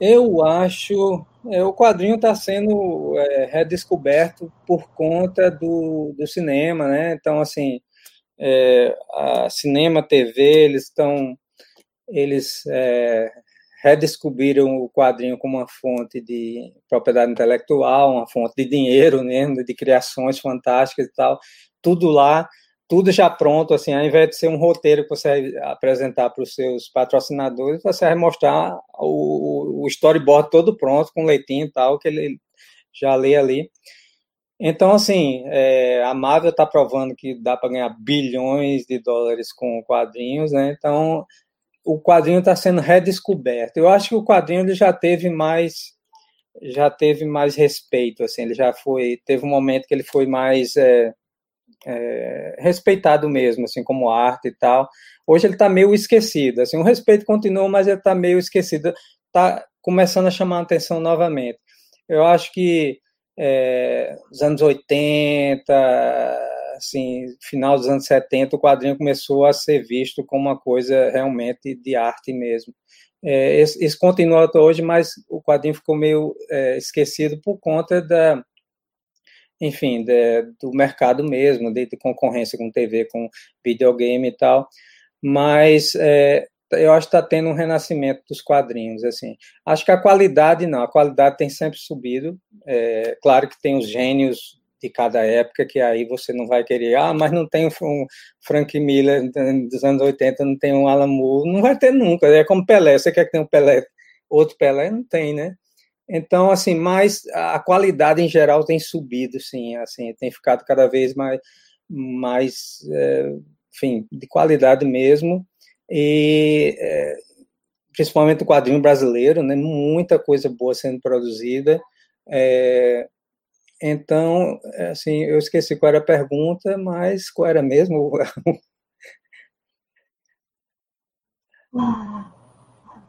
Eu acho. É, o quadrinho está sendo é, redescoberto por conta do, do cinema, né? Então, assim, é, a cinema, TV, eles estão. Eles é, redescobriram o quadrinho como uma fonte de propriedade intelectual, uma fonte de dinheiro, né? De criações fantásticas e tal. Tudo lá tudo já pronto, assim, ao invés de ser um roteiro que você apresentar para os seus patrocinadores, você vai mostrar o, o storyboard todo pronto, com leitinho e tal, que ele já lê ali. Então, assim, é, a Marvel está provando que dá para ganhar bilhões de dólares com quadrinhos, né? Então, o quadrinho está sendo redescoberto. Eu acho que o quadrinho ele já teve mais já teve mais respeito, assim, ele já foi teve um momento que ele foi mais é, é, respeitado mesmo, assim, como arte e tal. Hoje ele está meio esquecido, assim, o respeito continua, mas ele está meio esquecido, está começando a chamar a atenção novamente. Eu acho que é, os anos 80, assim, final dos anos 70, o quadrinho começou a ser visto como uma coisa realmente de arte mesmo. É, isso, continua até hoje, mas o quadrinho ficou meio é, esquecido por conta da, enfim, de, do mercado mesmo, de, de, concorrência com TV, com videogame e tal. Mas é, eu acho que está tendo um renascimento dos quadrinhos, assim. Acho que a qualidade não, a qualidade tem sempre subido. É, claro que tem os gênios de cada época, que aí você não vai querer, ah, mas não tem um Frank Miller dos anos 80, não tem um Alan Moore, não vai ter nunca, é como Pelé, você quer que tenha um Pelé, outro Pelé, não tem, né? Então, assim, mas a qualidade em geral tem subido, sim, assim, tem ficado cada vez mais, mais é, enfim, de qualidade mesmo, e é, principalmente o quadrinho brasileiro, né, muita coisa boa sendo produzida, é, então, assim, eu esqueci qual era a pergunta, mas qual era mesmo?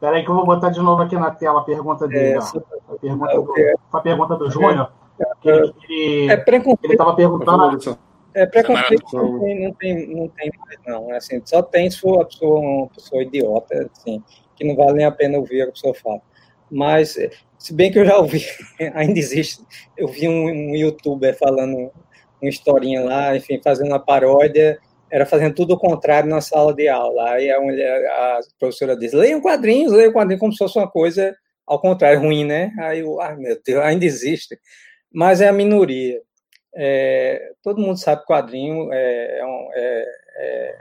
Espera aí que eu vou botar de novo aqui na tela a pergunta dele. É, a, pergunta do, a pergunta do Júnior. É, ele, ele, é preconceito. Ele estava perguntando... É preconceito não tem, não tem, não tem mais, não. É assim, só tem se for uma pessoa, uma pessoa idiota, assim, que não vale nem a pena ouvir o que a pessoa fala. Mas se bem que eu já ouvi, ainda existe, eu vi um, um youtuber falando uma historinha lá, enfim, fazendo uma paródia, era fazendo tudo o contrário na sala de aula. Aí a, mulher, a professora diz: leiam quadrinhos, leiam quadrinhos como se fosse uma coisa ao contrário, ruim, né? Aí eu, ai meu Deus, ainda existe. Mas é a minoria. É, todo mundo sabe que quadrinho é, é, é, é,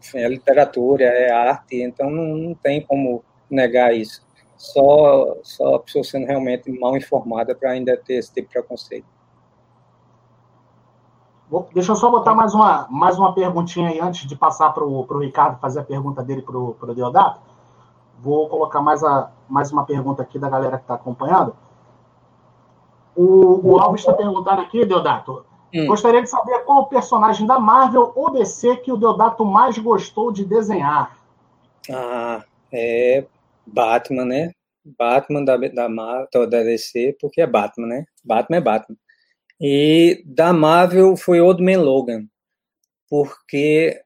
enfim, é literatura, é arte, então não, não tem como negar isso só, só a pessoa sendo realmente mal informada para ainda ter esse tipo de preconceito. Deixa eu só botar mais uma, mais uma perguntinha aí antes de passar para o Ricardo fazer a pergunta dele para o Deodato. Vou colocar mais, a, mais uma pergunta aqui da galera que está acompanhando. O, o Alves está perguntando aqui, Deodato. Hum. Gostaria de saber qual o personagem da Marvel ou DC que o Deodato mais gostou de desenhar. Ah, é Batman, né? Batman da, da, Marvel, da DC, porque é Batman, né? Batman é Batman. E da Marvel foi Old Man Logan, porque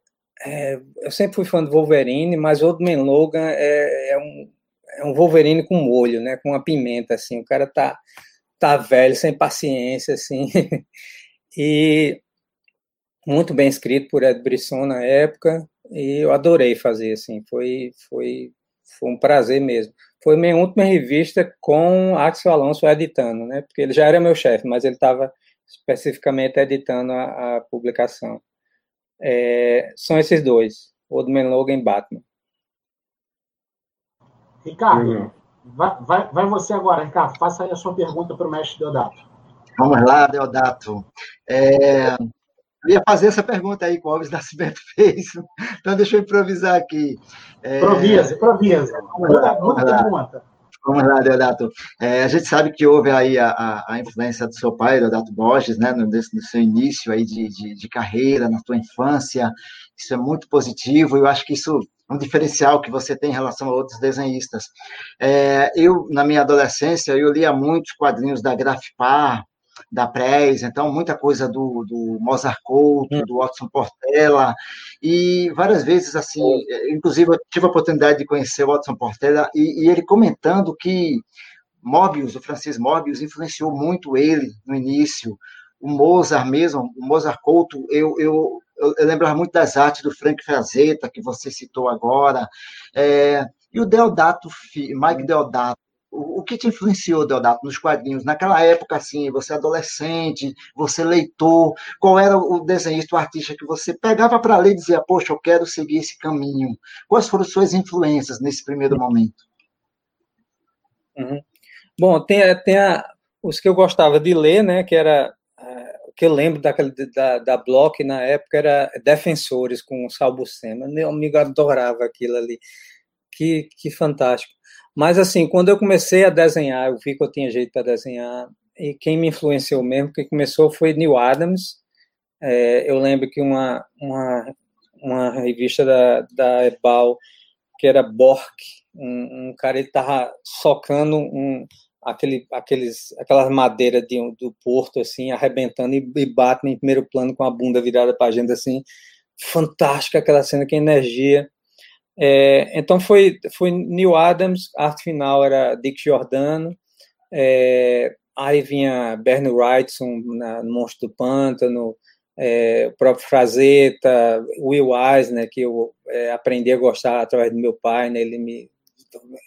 é, eu sempre fui fã do Wolverine, mas Old Man Logan é, é, um, é um Wolverine com molho, né? Com uma pimenta, assim. O cara tá, tá velho, sem paciência, assim. e muito bem escrito por Ed Brisson na época, e eu adorei fazer, assim. Foi, foi foi um prazer mesmo. Foi minha última revista com Axel Alonso editando, né? Porque ele já era meu chefe, mas ele estava especificamente editando a, a publicação. É, são esses dois, Old Man Logan e Batman. Ricardo, vai, vai, vai, você agora, Ricardo. Faça aí a sua pergunta para o mestre Deodato. Vamos lá, Deodato. É, eu ia fazer essa pergunta aí que o Alves Nascimento fez, então deixa eu improvisar aqui. É... Improvisa, improvisa. Muda pergunta. Vamos lá, Deodato. É, a gente sabe que houve aí a, a, a influência do seu pai, Deodato Borges, né, no, no seu início aí de, de, de, carreira, na sua infância. Isso é muito positivo. Eu acho que isso é um diferencial que você tem em relação a outros desenhistas. É, eu, na minha adolescência, eu lia muitos quadrinhos da Grafipar, da Prez, então muita coisa do, do Mozart Couto, hum. do Watson Portela, e várias vezes, assim, inclusive eu tive a oportunidade de conhecer o Watson Portela, e, e ele comentando que Mobius, o Francis Mobius, influenciou muito ele no início, o Mozart mesmo, o Mozart Couto, eu, eu, eu, eu lembrava muito das artes do Frank Frazetta, que você citou agora, é, e o Deodato, Mike Deodato, o, que te influenciou, Deodato, nos quadrinhos? Naquela época, assim, você adolescente, você leitor, qual era o desenhista, o artista que você pegava para ler e dizia, poxa, eu quero seguir esse caminho? Quais foram suas influências nesse primeiro momento? Uhum. Bom, tem, tem a, os que eu gostava de ler, né, que era o que eu lembro daquele, da, da Block na época era Defensores com o Salbucema. Meu amigo adorava aquilo ali. Que, que fantástico. Mas, assim, quando eu comecei a desenhar, eu vi que eu tinha jeito para desenhar, e quem me influenciou mesmo, que começou foi Neil Adams. É, eu lembro que uma, uma, uma revista da, da Ebal, que era Bork, um, um cara, ele estava socando um, aquele, aqueles, aquelas madeiras de, do porto, assim, arrebentando e, e bate em primeiro plano com a bunda virada para a gente, assim, fantástica aquela cena, que energia. É, então foi, foi Neil Adams, arte final era Dick Giordano, é, aí vinha Bernie Wrightson na, no Monstro do Pântano, é, o próprio Frazetta, Will Eisner, que eu é, aprendi a gostar através do meu pai, né, ele me,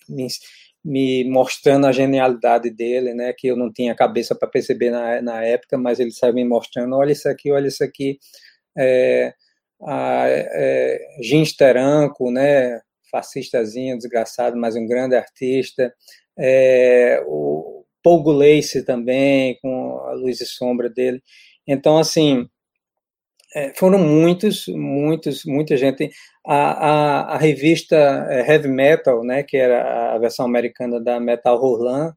me, me, mostrando a genialidade dele, né, que eu não tinha cabeça para perceber na, na época, mas ele saiu me mostrando, olha isso aqui, olha isso aqui, é, a é, Gin Steranco, né, fascistazinho, desgraçado, mas um grande artista, é, o Paul Gulace também, com a luz e sombra dele. Então, assim, é, foram muitos, muitos, muita gente. A, a, a, revista é, Heavy Metal, né, que era a versão americana da Metal Roland,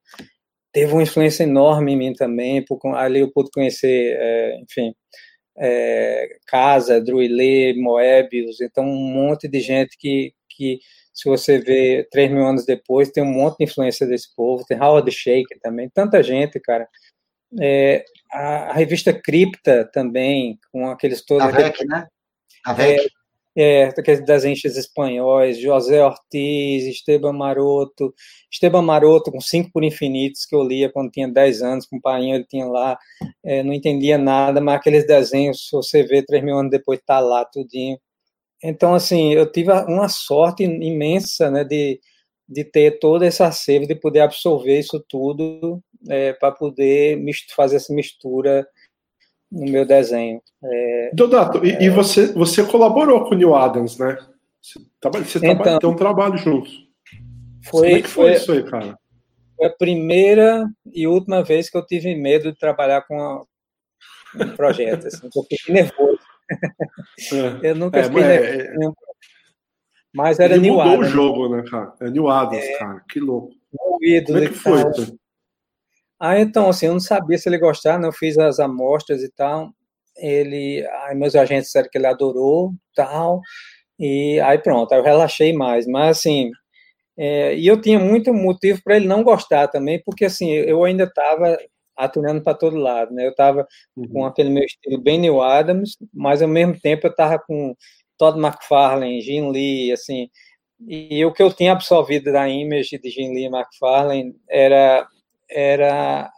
teve uma influência enorme em mim também, porque ali eu pude conhecer, é, enfim, é, Casa, Druilê, Moebius, então um monte de gente que, que se você vê três mil anos depois, tem um monte de influência desse povo, tem Howard Shaker também, tanta gente, cara. É, a, a, revista Cripta também, com aqueles todos... A VEC, né? A VEC. É, é, aqueles desenhos espanhóis, José Ortiz, Esteban Maroto, Esteban Maroto com Cinco por Infinitos, que eu lia quando tinha 10 anos, com o pai ele tinha lá, é, não entendia nada, mas aqueles desenhos, se você vê três mil anos depois, tá lá tudinho. Então, assim, eu tive uma sorte imensa, né, de, de ter todo esse acervo, de poder absorver isso tudo, é, para poder fazer essa mistura no meu desenho. É, Dodato, e, é, e, você, você colaborou com o Neil Adams, né? Você, você então, trabalha, tem um trabalho juntos. Foi, Como é que foi, foi, isso aí, cara? Foi a primeira e última vez que eu tive medo de trabalhar com a, um projeto, assim, eu fiquei nervoso. É, eu nunca é, fiquei é, nervoso. Mas era Ele New mudou Adams. o jogo, né, cara? É New Adams, cara. Que louco. Como é que foi? Ah, então, assim, eu não sabia se ele gostava, né? eu fiz as amostras e tal. Ele, aí meus agentes disseram que ele adorou, tal, e aí pronto, aí eu relaxei mais. Mas, assim, é, e eu tinha muito motivo para ele não gostar também, porque, assim, eu ainda estava aturando para todo lado, né? Eu estava uhum. com aquele meu estilo bem New Adams, mas ao mesmo tempo eu estava com Todd McFarlane, Jim Lee, assim, e o que eu tinha absorvido da image de Jim Lee e McFarlane era era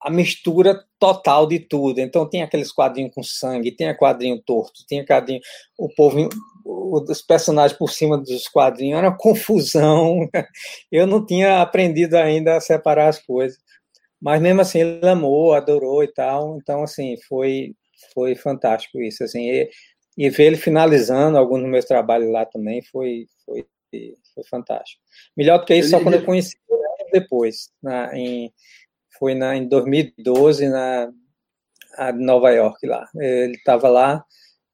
a mistura total de tudo. Então tinha aqueles quadrinhos com sangue, tinha quadrinho torto, tinha quadrinho o povo os personagens por cima dos quadrinhos, era uma confusão. Eu não tinha aprendido ainda a separar as coisas. Mas mesmo assim ele amou, adorou e tal. Então assim, foi foi fantástico isso assim. E, e ver ele finalizando alguns dos meus trabalhos lá também foi foi foi fantástico. Melhor do que isso, só quando eu conheci depois, na, em, foi na, em 2012, na Nova York, lá. Ele estava lá,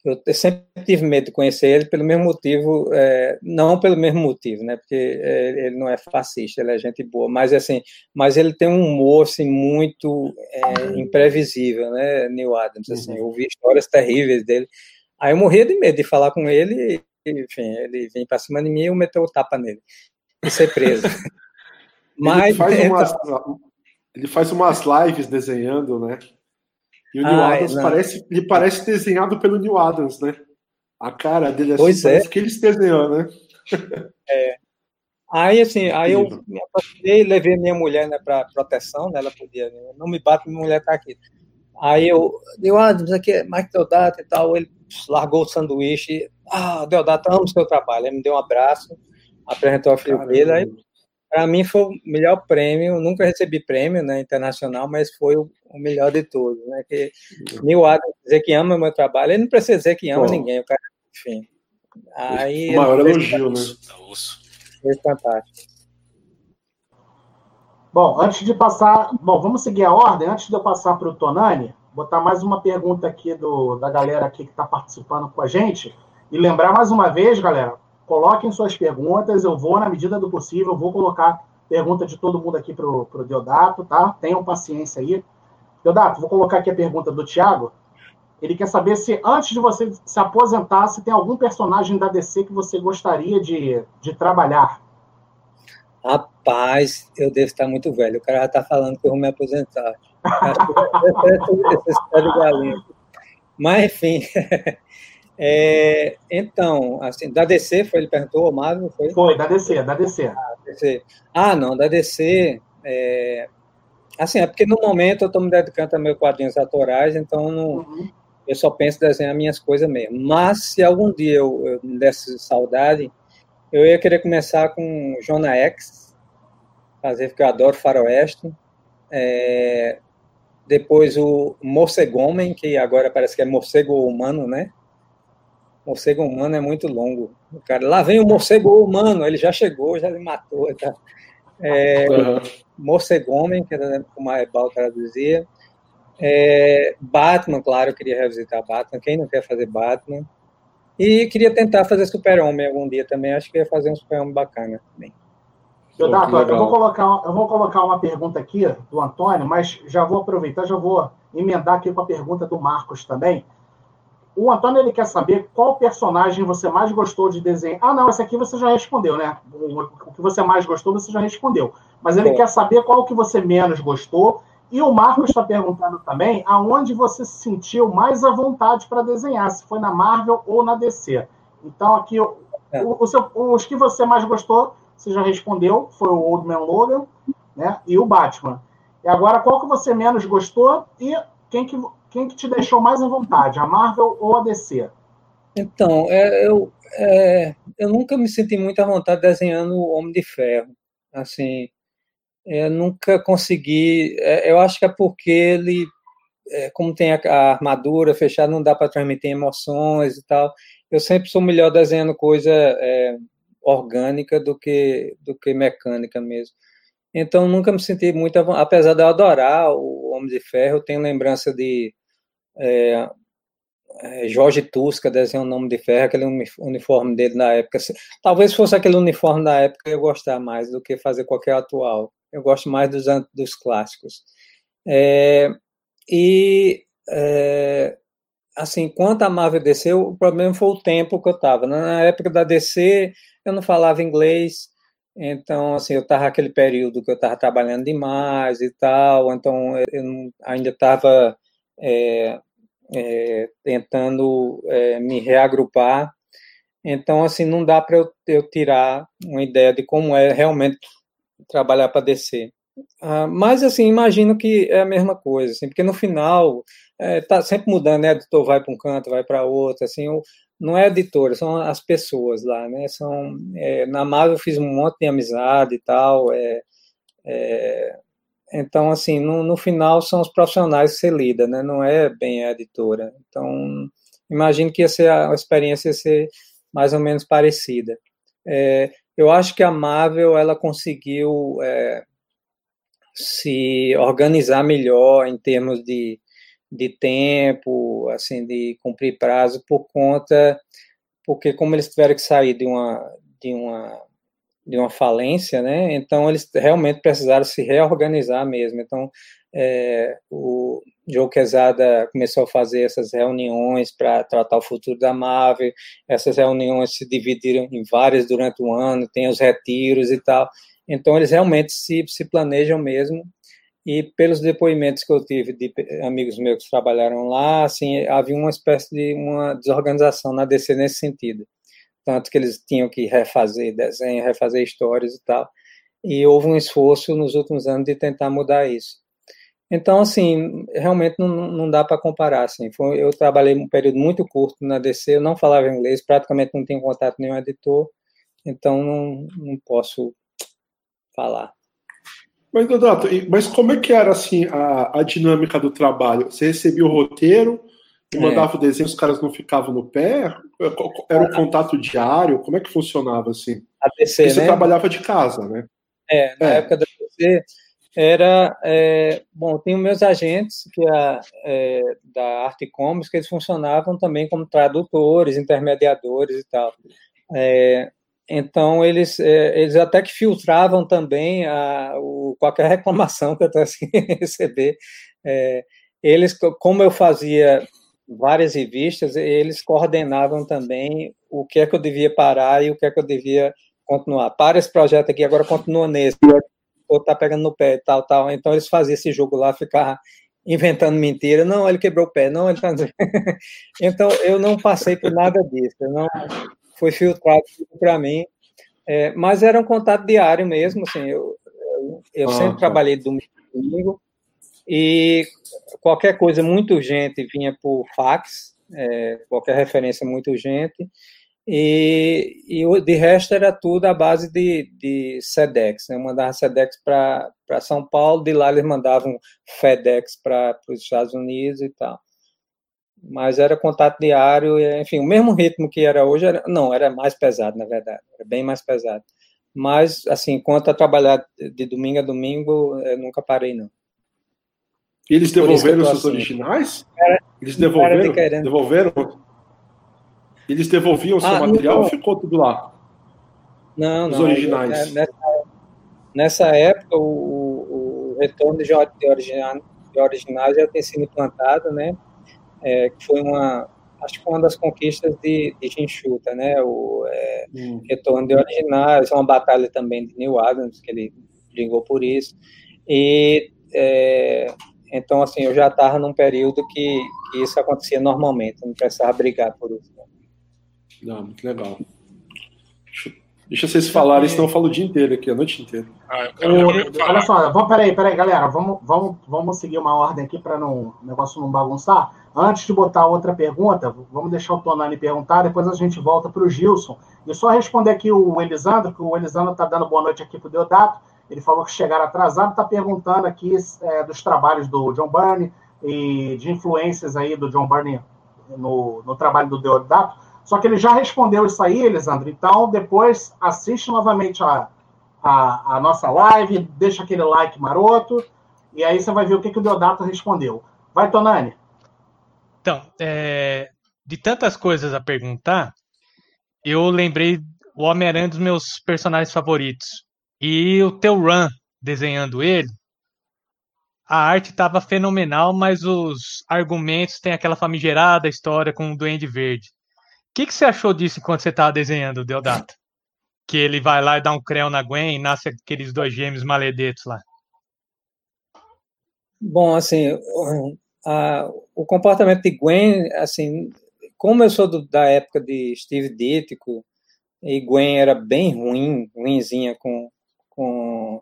eu, eu, sempre tive medo de conhecer ele pelo mesmo motivo, é, não pelo mesmo motivo, né, porque é, ele não é fascista, ele é gente boa, mas assim, mas ele tem um humor assim, muito é, imprevisível, né, Neil Adams, assim, uhum. eu ouvi histórias terríveis dele, aí eu morria de medo de falar com ele, e, enfim, ele vem para cima de mim e eu meteu o tapa nele, e ser preso. Mas ele faz, umas, ele faz umas lives desenhando, né? E o Neil ah, Adams parece, ele parece desenhado pelo Neil Adams, né? A cara dele assim, pois parece é. que eles desenhou, né? É. Aí, assim, aí eu me aproximei, levei minha mulher né, para proteção, né, ela podia, né, não me bate, minha mulher tá aqui. Aí eu, Neil Adams, aqui é Mike Deodato e tal, ele largou o sanduíche, ah, Deodato, amo o seu trabalho, ele me deu um abraço, apresentou a filha dele, aí para mim foi o melhor prêmio. Nunca recebi prêmio, né, internacional, mas foi o, o melhor de todos, né? Que Neil Adams dizer que ama o meu trabalho, ele não precisa dizer que ama Bom, ninguém, o cara, enfim. Aí, o maior elogio, né? Foi fantástico. Bom, antes de passar, bom, vamos seguir a ordem. Antes de eu passar para o Tonani, botar mais uma pergunta aqui do, da galera aqui que está participando com a gente e lembrar mais uma vez, galera, coloquem suas perguntas. Eu vou na medida do possível, vou colocar pergunta de todo mundo aqui para o Deodato, tá? Tenham paciência aí. Deodato, vou colocar aqui a pergunta do Thiago. Ele quer saber se antes de você se aposentar, se tem algum personagem da DC que você gostaria de, de trabalhar. Rapaz, eu devo estar muito velho. O cara já está falando que eu vou me aposentar. Mas, enfim. É, então, assim, da DC, foi, ele perguntou, o Marvel, foi? Foi, da DC, da DC. Ah, DC. ah não, da DC, é, assim, é porque no momento eu estou me dedicando a meus quadrinhos autorais, então não, uhum. eu só penso em desenhar minhas coisas mesmo. Mas se algum dia eu, eu me desse saudade, eu ia querer começar com Jonah X, fazer, porque eu adoro faroeste. É, depois o morcego homem, que agora parece que é morcego humano, né? Morcego humano é muito longo. O cara, lá vem o morcego humano, ele já chegou, já me matou. Tá? É, uhum. Morcego homem, que era como a Ebal traduzia. É, Batman, claro, eu queria revisitar Batman. Quem não quer fazer Batman? E queria tentar fazer Super-Homem algum dia também. Acho que ia fazer um Super-Homem bacana também. Eu, tá, eu, vou colocar, eu vou colocar uma pergunta aqui do Antônio, mas já vou aproveitar, já vou emendar aqui com a pergunta do Marcos também. O Antônio ele quer saber qual personagem você mais gostou de desenhar. Ah, não, essa aqui você já respondeu, né? O que você mais gostou, você já respondeu. Mas ele é. quer saber qual que você menos gostou e o Marcos está perguntando também aonde você se sentiu mais à vontade para desenhar, se foi na Marvel ou na DC. Então, aqui, o, é. o seu, os que você mais gostou, você já respondeu, foi o Old Man Logan né, e o Batman. E agora, qual que você menos gostou e quem que, quem que te deixou mais à vontade, a Marvel ou a DC? Então, é, eu, é, eu nunca me senti muito à vontade desenhando o Homem de Ferro. Assim, eu nunca consegui. É, eu acho que é porque ele, é, como tem a, a armadura fechada, não dá para transmitir emoções e tal. Eu sempre sou melhor desenhando coisa é, orgânica do que do que mecânica mesmo. Então nunca me senti muito, apesar de eu adorar o Homem de Ferro, eu tenho lembrança de é, é, Jorge Tusca desenhando o Nome de Ferro, aquele uniforme dele na época. Talvez fosse aquele uniforme da época eu gostar mais do que fazer qualquer atual eu gosto mais dos, dos clássicos. É, e, é, assim, quanto a Marvel DC, o problema foi o tempo que eu estava. Na época da DC, eu não falava inglês, então, assim, eu estava aquele período que eu estava trabalhando demais e tal, então eu ainda estava é, é, tentando é, me reagrupar. Então, assim, não dá para eu, eu, tirar uma ideia de como é realmente trabalhar para descer. Ah, mas, assim, imagino que é a mesma coisa, assim, porque no final é, tá sempre mudando, né? Editor vai para um canto, vai para outro, assim, o, não é editor, são as pessoas lá, né? São, é, na Marvel eu fiz um monte de amizade e tal, é, é, então, assim, no, no, final são os profissionais que você lida, né? Não é bem a editora. Então, imagino que ia ser a, a experiência ia ser mais ou menos parecida. É, eu acho que a Marvel ela conseguiu é, se organizar melhor em termos de, de tempo, assim, de cumprir prazo por conta porque como eles tiveram que sair de uma de uma de uma falência, né? Então eles realmente precisaram se reorganizar mesmo. Então é, o Joe Quesada começou a fazer essas reuniões para tratar o futuro da Marvel. Essas reuniões se dividiram em várias durante o ano, tem os retiros e tal. Então eles realmente se, se planejam mesmo. E pelos depoimentos que eu tive de amigos meus que trabalharam lá, assim, havia uma espécie de uma desorganização na DC nesse sentido. Tanto que eles tinham que refazer desenho, refazer histórias e tal. E houve um esforço nos últimos anos de tentar mudar isso. Então, assim, realmente não, não dá para comparar. Assim. Foi, eu trabalhei um período muito curto na DC, eu não falava inglês, praticamente não tinha contato com nenhum editor, então não, não posso falar. Mas, Donato, mas como é que era assim a, a dinâmica do trabalho? Você recebia o roteiro e é. mandava o desenho, os caras não ficavam no pé? Era o contato diário? Como é que funcionava assim? Você né? trabalhava de casa, né? É, na é. época da PC era é, bom, tem meus agentes que a, é, da Arte Comics que eles funcionavam também como tradutores, intermediadores e tal. É, então, eles, é, eles até que filtravam também a, o, qualquer reclamação que eu tivesse receber. É, eles, como eu fazia várias revistas, eles coordenavam também o que é que eu devia parar e o que é que eu devia continuar. Para esse projeto aqui, agora continua nesse, ou tá pegando no pé, tal, tal. Então, eles faziam esse jogo lá, ficar inventando mentira. Não, ele quebrou o pé, não, ele tá... então, eu não passei por nada disso. Eu não foi filtrado para mim. É, mas era um contato diário mesmo, assim, eu, eu, eu ah, sempre tá. trabalhei domingo, domingo, e qualquer coisa muito urgente vinha por fax, é, qualquer referência muito urgente, e, e de resto era tudo à base de, de SEDEX, né? eu mandava SEDEX para São Paulo, de lá eles mandavam FedEx para os Estados Unidos e tal mas era contato diário, enfim, o mesmo ritmo que era hoje, era, não, era mais pesado, na verdade, era bem mais pesado. Mas, assim, quanto a trabalhar de domingo a domingo, eu nunca parei, não. E eles devolveram os seus assim. originais? Eles devolveram? De devolveram? Eles devolviam o seu ah, material não, ou ficou tudo lá? Não, os não. originais? É, nessa, nessa época, o, o retorno de, de, de originais já tem sido implantado, né? é, que foi uma, acho que uma das conquistas de, de Jinchuta, né? O é, hum. retorno de originais, uma batalha também de Neil Adams, que ele ligou por isso. E é, então, assim, eu já estava num período que, que, isso acontecia normalmente, não precisava brigar por isso. Né? Não, muito legal. Deixa vocês falarem, senão eu falo o dia inteiro aqui, a noite inteira. Ah, olha só, vamos, peraí, peraí, galera, vamos, vamos, vamos seguir uma ordem aqui para o negócio não bagunçar. Antes de botar outra pergunta, vamos deixar o Tonani perguntar, depois a gente volta para o Gilson. E só responder aqui o Elisandro, que o Elisandro está dando boa noite aqui para o Deodato. Ele falou que chegaram atrasado, está perguntando aqui é, dos trabalhos do John Byrne e de influências aí do John Byrne no, no trabalho do Deodato. Só que ele já respondeu isso aí, Elisandro. Então, depois assiste novamente a, a, a nossa live, deixa aquele like maroto, e aí você vai ver o que, que o Deodato respondeu. Vai, Tonani. Então, é, de tantas coisas a perguntar, eu lembrei o Homem-Aranha dos meus personagens favoritos. E o teu run desenhando ele, a arte estava fenomenal, mas os argumentos têm aquela famigerada história com o Duende Verde. O que, que você achou disso enquanto você estava desenhando, Deodato? Que ele vai lá e dá um creu na Gwen e nasce aqueles dois gêmeos maledetos lá. Bom, assim, a, o comportamento de Gwen, assim, como eu sou do, da época de Steve Ditko, e Gwen era bem ruim, ruinzinha com, com,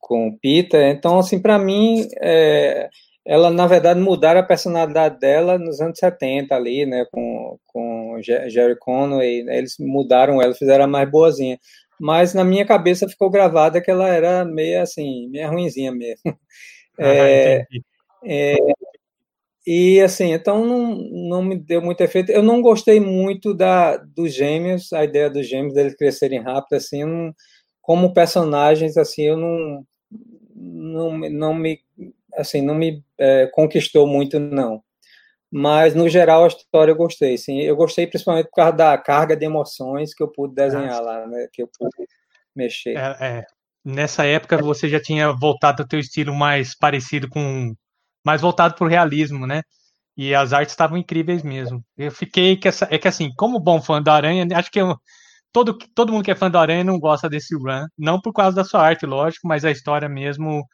com Peter, então, assim, para mim, é, ela, na verdade, mudaram a personalidade dela nos anos 70 ali, né, com, com Jerry Conway, né, eles mudaram ela, fizeram mais boazinha, mas na minha cabeça ficou gravada que ela era meio assim, meio ruinzinha mesmo. É, é, e assim, então não, não me deu muito efeito. Eu não gostei muito da dos gêmeos, a ideia dos gêmeos deles crescerem rápido, assim, não, como personagens, assim, eu não, não, não me, assim, não me é, conquistou muito, não. Mas, no geral, a história eu gostei, sim. Eu gostei principalmente por causa da carga de emoções que eu pude desenhar lá, né? Que eu pude mexer. É, é. Nessa época, você já tinha voltado ao teu estilo mais parecido com mais voltado para o realismo, né? E as artes estavam incríveis mesmo. Eu fiquei que essa, é que assim, como bom fã da Aranha, acho que eu, todo todo mundo que é fã da Aranha não gosta desse run, não por causa da sua arte, lógico, mas a história mesmo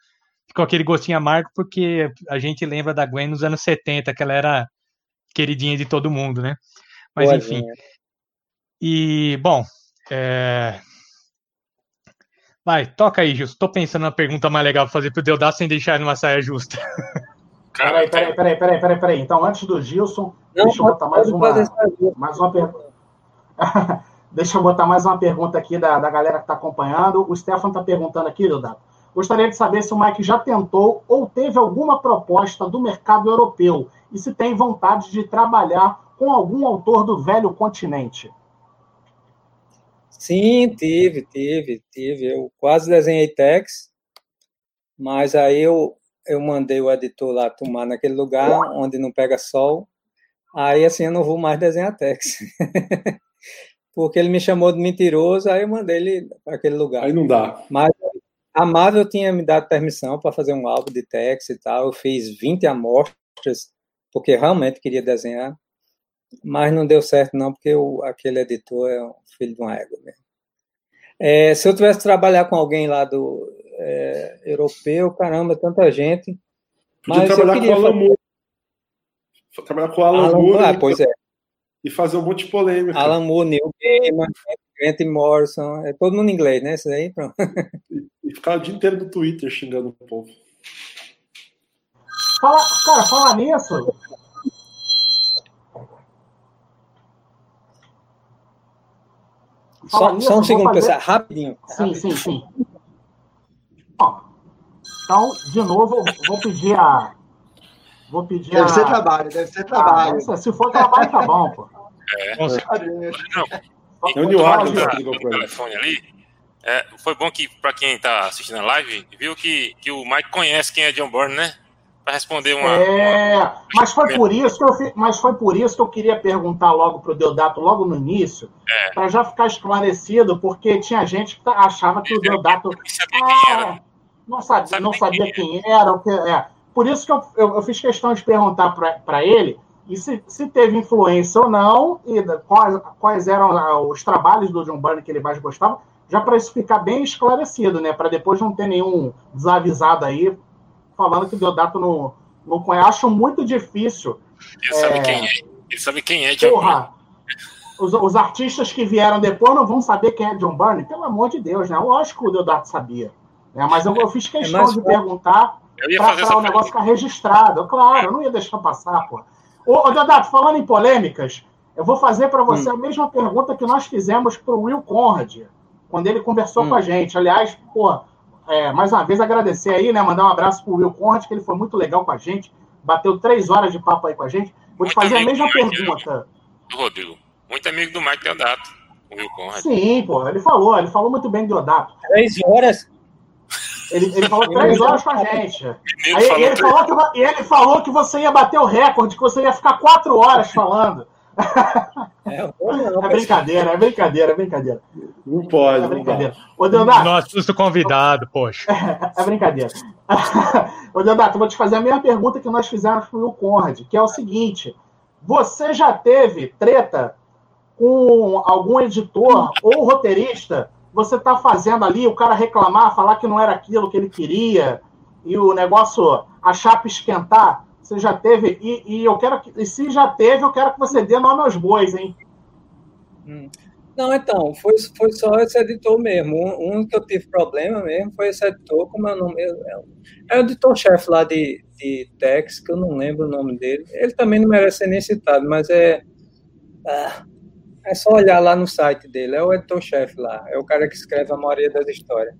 ficou aquele gostinho amargo porque a gente lembra da Gwen nos anos 70, que ela era queridinha de todo mundo, né? Mas Boa enfim. Minha. E bom, é... Vai, toca aí, Justo. Tô pensando na pergunta mais legal pra fazer pro Deodato sem deixar numa saia justa. Peraí, peraí, peraí, peraí, peraí, peraí. Então, antes do Gilson, não, deixa eu botar mais uma, mais uma pergunta. Deixa eu botar mais uma pergunta aqui da, da galera que está acompanhando. O Stefan está perguntando aqui, Deodato. Gostaria de saber se o Mike já tentou ou teve alguma proposta do mercado europeu e se tem vontade de trabalhar com algum autor do velho continente. Sim, tive, tive, tive. Eu quase desenhei Tex, mas aí eu, eu mandei o editor lá tomar naquele lugar onde não pega sol. Aí assim eu não vou mais desenhar Tex. Porque ele me chamou de mentiroso, aí eu mandei ele para aquele lugar. Aí não dá. Mas a Marvel tinha me dado permissão para fazer um álbum de Tex e tal. Eu fiz 20 amostras, porque realmente queria desenhar. Mas não deu certo, não, porque o, aquele editor é um filho de uma égua mesmo. É, se eu tivesse que trabalhar com alguém lá do é, europeu, caramba, tanta gente. Podia mas trabalhar com o Alan Moore. Trabalhar com o Alan, Alan Moore. Ah, pois é. E fazer um monte de polêmica. Alan Moore, Neil Gaiman, Grant Morrison, é todo mundo em inglês, né? Isso aí, pronto. E, ficar o dia inteiro no Twitter xingando o povo. Fala, cara, fala nisso. Só, só um segundo, fazer... pessoal, rapidinho. Sim, rapidinho. sim, sim. Bom, então, de novo, vou pedir a. Vou pedir deve a... ser trabalho, deve ser trabalho. Ah, se for trabalho, tá bom, pô. É. Não, é o New York telefone ali. É, foi bom que, para quem está assistindo a live, viu que, que o Mike conhece quem é John Byrne, né? para responder uma. É, uma... mas foi por isso que eu mas foi por isso que eu queria perguntar logo para o Deodato logo no início, é. para já ficar esclarecido, porque tinha gente que achava que o Deodato ah, não sabia, não sabia quem, quem era. O que, é. Por isso que eu, eu, eu fiz questão de perguntar para ele e se, se teve influência ou não, e quais, quais eram os trabalhos do John Byrne que ele mais gostava, já para isso ficar bem esclarecido, né? Para depois não ter nenhum desavisado aí falando que o Deodato não, não conhece. Acho muito difícil. Ele é... sabe quem é. Ele sabe quem é John Porra, os, os, artistas que vieram depois não vão saber quem é John Byrne? Pelo amor de Deus, né? Lógico que o Deodato sabia. Né? Mas eu, eu fiz é questão é de perguntar para o negócio ficar registrado. Claro, eu não ia deixar passar, pô. Ô, ô Deodato, falando em polêmicas, eu vou fazer para você hum. a mesma pergunta que nós fizemos para o Will Conrad, quando ele conversou hum. com a gente. Aliás, pô, é, mais uma vez agradecer aí, né? Mandar um abraço pro Will Conrad, que ele foi muito legal com a gente. Bateu três horas de papo aí com a gente. Vou te fazer a mesma pergunta. Do Rodrigo. Muito amigo do Mike Deodato, o Will Conrad. Sim, pô, ele falou, ele falou muito bem do Deodato. Três horas? Ele, ele falou três horas com a gente. Aí, falou ele, falou que, ele falou que você ia bater o recorde, que você ia ficar quatro horas falando. É, é brincadeira, é brincadeira, é brincadeira. Não pode. É brincadeira. Ô, Deodato, não assusta o convidado, poxa. É, é brincadeira. Ô, Deodato, vou te fazer a mesma pergunta que nós fizemos para o Conrad, que é o seguinte: você já teve treta com algum editor ou roteirista? Você está fazendo ali, o cara reclamar, falar que não era aquilo que ele queria, e o negócio, a chapa esquentar? Você já teve, e, e eu quero que, e se já teve, eu quero que você dê nome aos bois, hein? Hum. Não, então, foi, foi só esse editor mesmo. Um, um, que eu tive problema mesmo foi esse editor, como é o nome? É, é o editor-chefe lá de, de Tex, que eu não lembro o nome dele. Ele também não merece ser nem citado, mas é. Ah, é só olhar lá no site dele, é o editor-chefe lá, é o cara que escreve a maioria das histórias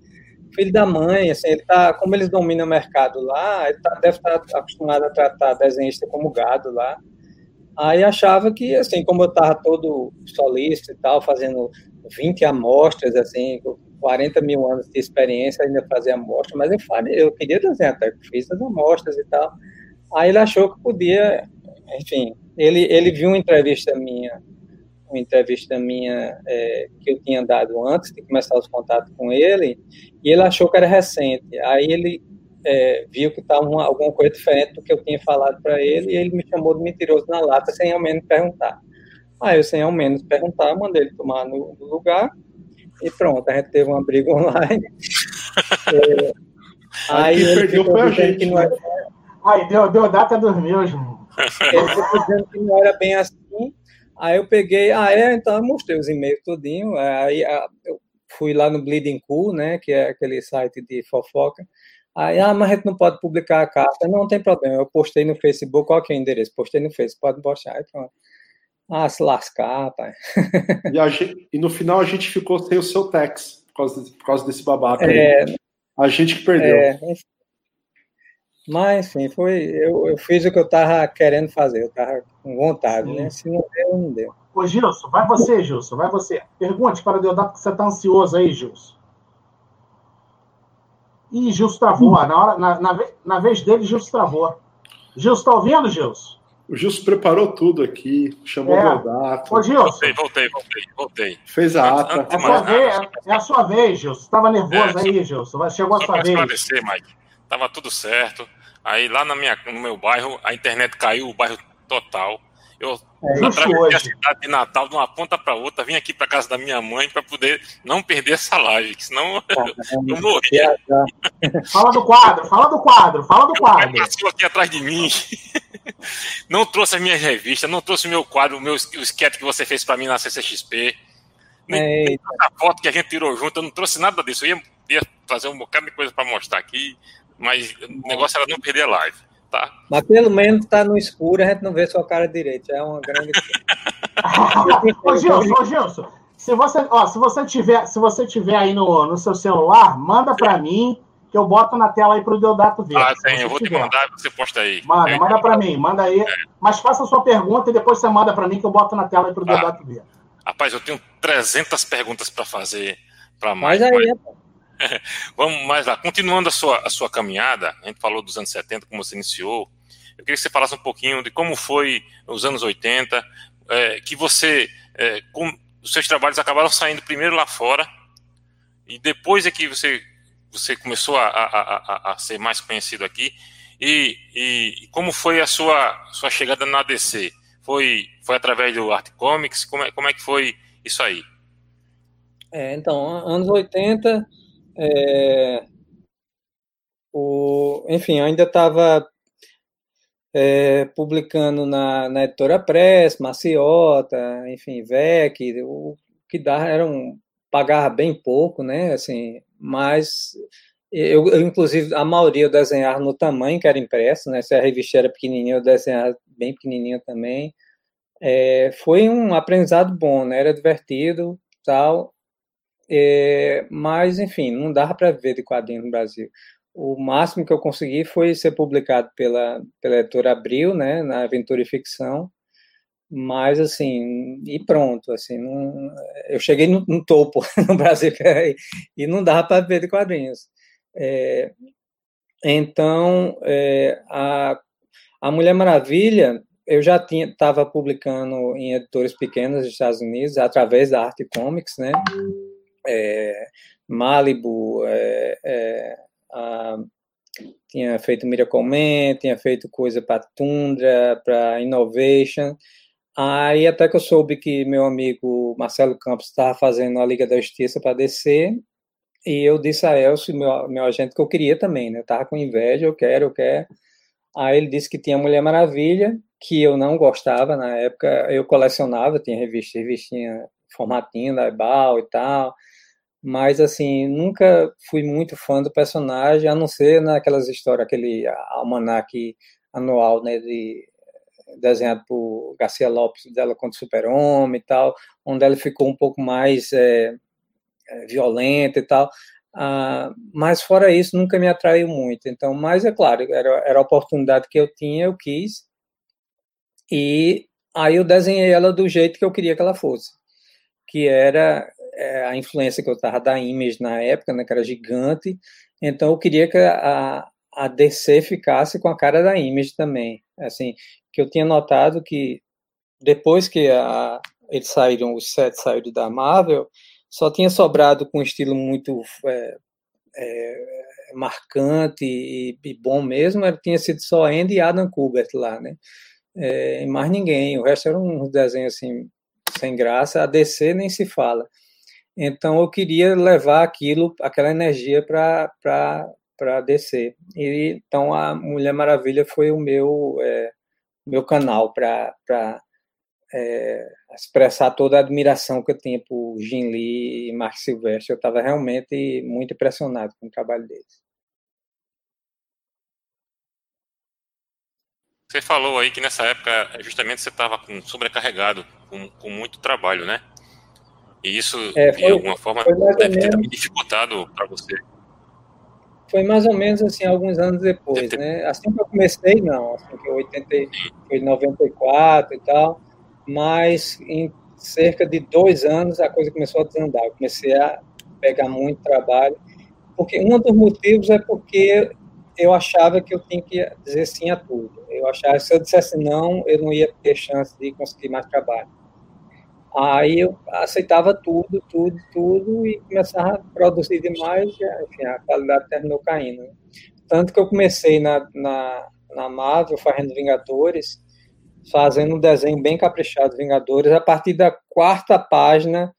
filho da mãe, assim, ele tá, como eles dominam o mercado lá, ele tá, deve estar tá acostumado a tratar desenhista como gado lá. Aí achava que, assim, como eu estava todo solista e tal, fazendo 20 amostras, assim, 40 mil anos de experiência, ainda fazia amostra, mas eu, falei, eu queria desenhar até, fiz as amostras e tal. Aí ele achou que podia, enfim, ele, ele viu uma entrevista minha uma entrevista minha é, que eu tinha dado antes de começar os contatos com ele, e ele achou que era recente. Aí ele é, viu que estava alguma coisa diferente do que eu tinha falado para ele, e ele me chamou de mentiroso na lata, sem ao menos perguntar. Aí eu, sem ao menos perguntar, mandei ele tomar no, no lugar, e pronto, a gente teve uma briga online. é, aí ele perdeu a gente. Que não era... Aí deu, deu data dos meus, irmão. Ele ficou dizendo que não era bem assim, Aí eu peguei, ah, é, então eu mostrei os e-mails todinho, aí eu fui lá no Bleeding Cool, né, que é aquele site de fofoca, aí, ah, mas a gente não pode publicar a carta, não, não tem problema, eu postei no Facebook, qual que é o endereço? Postei no Facebook, pode postar, aí pronto. Ah, se lascar, pai. E, gente, e, no final a gente ficou sem o seu Tex, por causa, por causa desse babaca é, aí. A gente que perdeu. É, mas, enfim, foi, eu, eu fiz o que eu estava querendo fazer, eu estava com vontade, né? Se não deu, não deu. Ô, Gilson, vai você, Gilson, vai você. Pergunte para o Deodato que você está ansioso aí, Gilson. Ih, Gilson travou. Na, hora, na, na, na vez dele, Gilson travou. Gilson, está ouvindo, Gilson? O Gilson preparou tudo aqui, chamou é. o Deodato. Ô, Gilson. Voltei, voltei, voltei, voltei. Fez a ata. É a sua vez, é a sua vez, Gilson. Estava nervoso é, aí, Gilson. Chegou a sua vez. esclarecer, Mike. Tava tudo certo. Aí lá na minha, no meu bairro, a internet caiu, o bairro total. Eu é atravessei a cidade de Natal de uma ponta para outra, vim aqui para casa da minha mãe para poder não perder essa live, senão tá, eu morria. Fala do quadro, fala do quadro, fala do quadro. Passou aqui atrás de mim. Não trouxe as minhas revistas, não trouxe o meu quadro, o meu o sketch que você fez para mim na CCXP. Nem, a foto que a gente tirou junto, eu não trouxe nada disso. Eu ia, ia fazer um bocado de coisa para mostrar aqui mas o negócio era não perder a live, tá? Mas pelo menos tá no escuro, a gente não vê sua cara direito, é uma grande Ô Gilson, ô Gilson, se você, ó, se você tiver, se você tiver aí no, no seu celular, manda para mim que eu boto na tela aí para o Deodato ver. Ah, tem, eu vou tiver. te mandar e você posta aí. Manda, eu manda para mim, manda aí. É. Mas faça a sua pergunta e depois você manda para mim que eu boto na tela aí para o ah. Deodato ver. Rapaz, eu tenho 300 perguntas para fazer para mais. Mas aí, mas... Vamos mais lá. Continuando a sua, a sua caminhada, a gente falou dos anos 70, como você iniciou. Eu queria que você falasse um pouquinho de como foi os anos 80, é, que você, é, com, os seus trabalhos acabaram saindo primeiro lá fora, e depois é que você, você começou a, a, a, a ser mais conhecido aqui, e, e, como foi a sua, sua chegada na DC? Foi, foi através do Art Comics? Como é, como é que foi isso aí? É, então, anos 80, é, o, enfim, ainda estava é, publicando na, na editora Press, Maciota, enfim, VEC, o que dá era um, pagava bem pouco, né, assim, mas eu, eu, inclusive, a maioria eu desenhava no tamanho que era impresso, né, se a revista era pequenininha, eu desenhava bem pequenininha também, é, foi um aprendizado bom, né, era divertido, tal, é, mas, enfim, não dava para ver de quadrinho no Brasil. O máximo que eu consegui foi ser publicado pela, pela editora Abril, né, na Aventura e Ficção, mas, assim, e pronto, assim, não, eu cheguei no, no topo no Brasil e não dava para ver de quadrinhos. É, então, é, a, a Mulher Maravilha, eu já estava publicando em editores pequenas dos Estados Unidos, através da Arte Comics, né? É, Malibu, é, é, a, tinha feito Miracle Man, tinha feito coisa para Tundra, para Innovation. Aí até que eu soube que meu amigo Marcelo Campos estava fazendo a Liga da Justiça para descer, e eu disse a Elcio, meu, meu agente, que eu queria também, né? Eu tava com inveja, eu quero, eu quero. Aí ele disse que tinha Mulher Maravilha, que eu não gostava na época, eu colecionava, tinha revista, revistinha formatinho da Ebal e tal, mas assim, nunca fui muito fã do personagem, a não ser naquelas histórias, aquele almanac anual, né, de, desenhado por Garcia Lopes, dela contra o super-homem e tal, onde ela ficou um pouco mais é, violenta e tal, ah, mas fora isso, nunca me atraiu muito, então, mas é claro, era, era a oportunidade que eu tinha, eu quis, e aí eu desenhei ela do jeito que eu queria que ela fosse, que era é, a influência que eu estava da Image na época, né, que era gigante, então eu queria que a, a DC ficasse com a cara da Image também, assim, que eu tinha notado que depois que a, eles saíram, os sete saíram da Marvel, só tinha sobrado com um estilo muito é, é, marcante e, e, bom mesmo, era, tinha sido só Andy e Adam Kubert lá, né? É, e mais ninguém, o resto era um desenho assim sem graça, a DC nem se fala. Então eu queria levar aquilo, aquela energia para para descer. E então a Mulher Maravilha foi o meu é, meu canal para é, expressar toda a admiração que eu tinha por Jim Lee e Mark Silvestre. Eu estava realmente muito impressionado com o trabalho deles. Você falou aí que nessa época justamente você estava sobrecarregado, com, com, muito trabalho, né? E isso, é, foi, de alguma forma, deve ter dificultado para você. Foi mais ou menos assim, alguns anos depois, né? Assim que eu comecei, não, assim que eu 80, foi 94 e tal, mas em cerca de dois anos a coisa começou a desandar. Eu comecei a pegar muito trabalho, porque um dos motivos é porque eu achava que eu tinha que dizer sim a tudo. Eu achava que se eu dissesse não, eu não ia ter chance de conseguir mais trabalho. Aí eu aceitava tudo, tudo, tudo e começava a produzir demais e enfim, a qualidade terminou caindo. Tanto que eu comecei na, na, na Marvel, fazendo Vingadores, fazendo um desenho bem caprichado Vingadores. A partir da quarta página,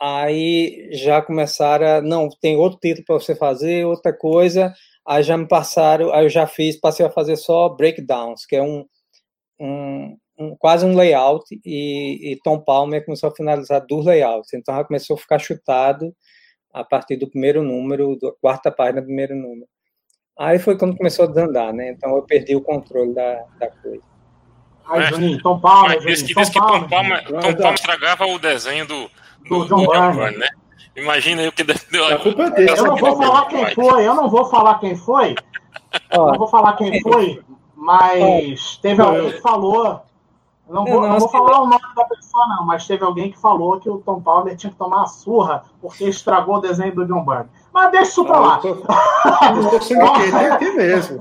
aí já começaram a, não, tem outro título para você fazer, outra coisa. Aí já me passaram, aí eu já fiz, passei a fazer só breakdowns, que é um, um, um quase um layout, e, e Tom Palmer começou a finalizar dos layouts. Então já começou a ficar chutado a partir do primeiro número, da quarta página do primeiro número. Aí foi quando começou a desandar, né? Então eu perdi o controle da, da coisa. Ai, Juninho, Tom Palmer. Juninho, que, Tom, que Tom Palmer, Tom Palmer estragava o desenho do, do, do John Byrne, né? Imagina aí o que deu. A culpa é dele. Eu não vou falar quem foi, eu não vou falar quem foi. Eu não vou falar quem foi, mas teve alguém que falou. Não vou, não vou falar o nome da pessoa, não, mas teve alguém que falou que o Tom Palmer tinha que tomar uma surra porque estragou o desenho do John Byrne. Mas deixa isso pra lá. Eu estou sendo aqui, aqui mesmo.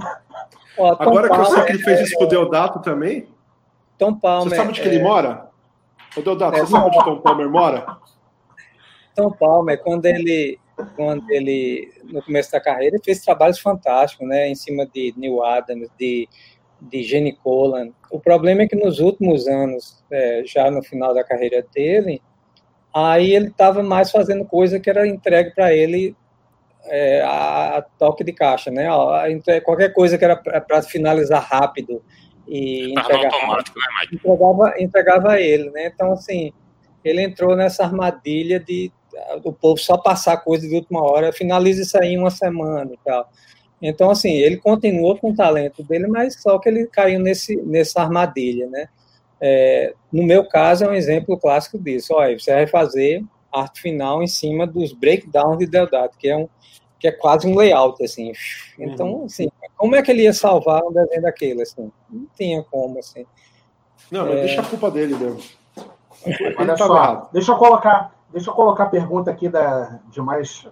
Agora que eu sei que ele fez isso com o Deodato também. Tom Palmer. Você sabe onde que ele é- mora? Ô, Deodato, você sabe onde Tom Palmer mora? Tom Palmer, quando ele, quando ele, no começo da carreira, fez trabalhos fantásticos, né, em cima de Neil Adams, de, de Jenny Colan. O problema é que nos últimos anos, é, já no final da carreira dele, aí ele estava mais fazendo coisa que era entregue para ele é, a, a, toque de caixa, né? Qualquer coisa que era para finalizar rápido e entregar, né, entregava, entregava a ele, né? Então, assim, ele entrou nessa armadilha de o povo só passar coisa de última hora, finaliza isso aí em uma semana e tal. Então, assim, ele continuou com o talento dele, mas só que ele caiu nesse, nessa armadilha, né? É, no meu caso, é um exemplo clássico disso. Olha, você vai fazer arte final em cima dos breakdowns de Deodato, que é um que é quase um layout, assim. Então, uhum. assim, como é que ele ia salvar um desenho daquele, assim? Não tinha como, assim. Não, mas é... deixa a culpa dele mesmo. Olha só, deixa eu colocar, Deixa eu colocar a pergunta aqui da, de, mais,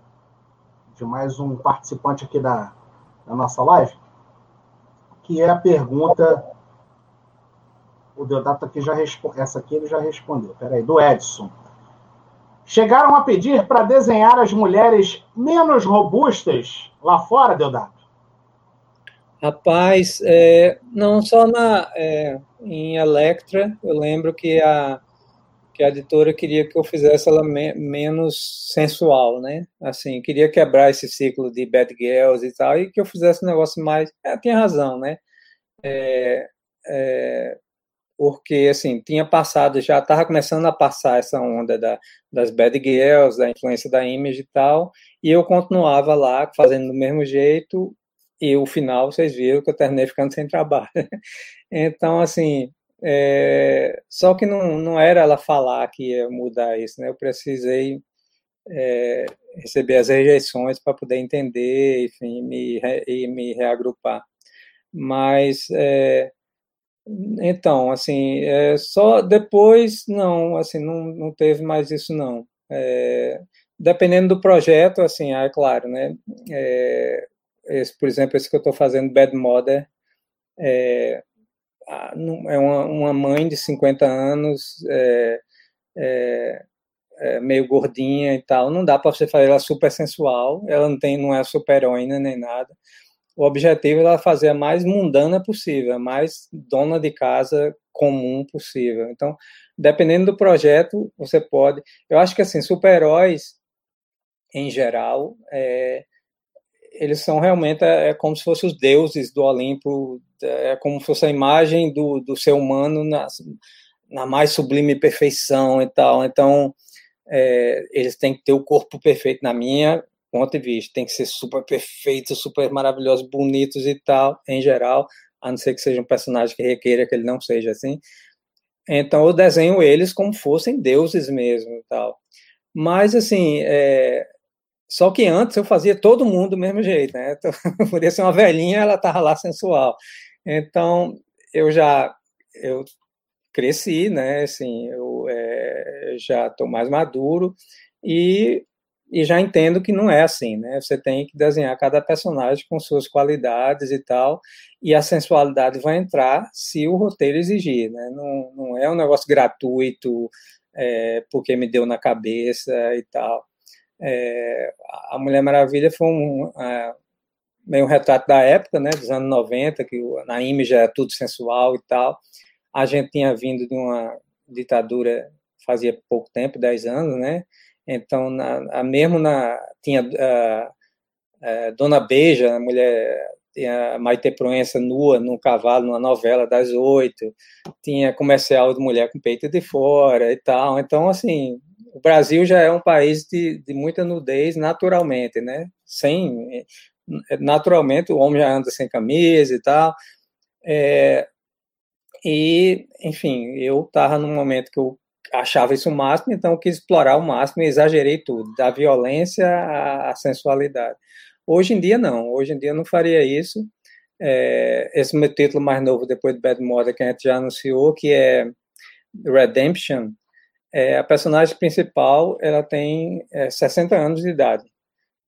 de mais um participante aqui da, da nossa live, que é a pergunta. O Deodato aqui já respondeu. Essa aqui ele já respondeu. Peraí, do Edson. Chegaram a pedir para desenhar as mulheres menos robustas lá fora, Deodato? Rapaz, é, não só na, é, em Electra, eu lembro que a, que a editora queria que eu fizesse ela me menos sensual, né? Assim, queria quebrar esse ciclo de bad girls e tal, e que eu fizesse um negócio mais. É, tinha razão, né? É, é, porque, assim, tinha passado, já estava começando a passar essa onda da, das bad girls, da influência da image e tal, e eu continuava lá fazendo do mesmo jeito, e o final, vocês viram que eu terminei ficando sem trabalho. então, assim, é, só que não, não era ela falar que ia mudar isso, né? Eu precisei é, receber as rejeições para poder entender, enfim, me, e me reagrupar. Mas, é, então, assim, é, só depois, não, assim, não, não teve mais isso, não. É, dependendo do projeto, assim, é claro, né? É, esse, por exemplo, esse que eu estou fazendo, Bad Mother, é, é uma, uma mãe de 50 anos, é, é, é, meio gordinha e tal, não dá para você fazer ela super sensual, ela não tem, não é super heroína nem nada. O objetivo é ela fazer a mais mundana possível, a mais dona de casa comum possível. Então, dependendo do projeto, você pode. Eu acho que assim, super-heróis em geral, é, eles são realmente é, é, como se fossem os deuses do Olimpo, é como se fosse a imagem do, do ser humano na, na mais sublime perfeição e tal. Então, é, eles têm que ter o corpo perfeito, na minha ponto de vista, tem que ser super perfeitos, super maravilhosos, bonitos e tal, em geral, a não ser que seja um personagem que requeira que ele não seja assim. Então eu desenho eles como fossem deuses mesmo e tal. Mas assim, é... só que antes eu fazia todo mundo do mesmo jeito, né? Então, podia ser uma velhinha, ela tava lá sensual. Então eu já eu cresci, né? Assim, eu é, já estou mais maduro e e já entendo que não é assim, né? Você tem que desenhar cada personagem com suas qualidades e tal, e a sensualidade vai entrar se o roteiro exigir, né? Não, não é um negócio gratuito, é, porque me deu na cabeça e tal. É, a Mulher Maravilha foi um, é, meio um retrato da época, né? Dos anos 90, que na Image era tudo sensual e tal. A gente tinha vindo de uma ditadura fazia pouco tempo, 10 anos, né? Então, na, mesmo na tinha a, a Dona Beija, a mulher tinha Maite Proença nua num cavalo numa novela das oito, tinha comercial de mulher com peito de fora e tal. Então, assim, o Brasil já é um país de, de muita nudez naturalmente, né? Sem naturalmente o homem já anda sem camisa e tal. É, e, enfim, eu estava num momento que eu achava isso o máximo, então quis explorar o máximo e exagerei tudo, da violência à, sensualidade. Hoje em dia, não. Hoje em dia, eu não faria isso. É, esse meu título mais novo, depois do Bad Mother, que a gente já anunciou, que é Redemption, é, a personagem principal, ela tem é, 60 anos de idade.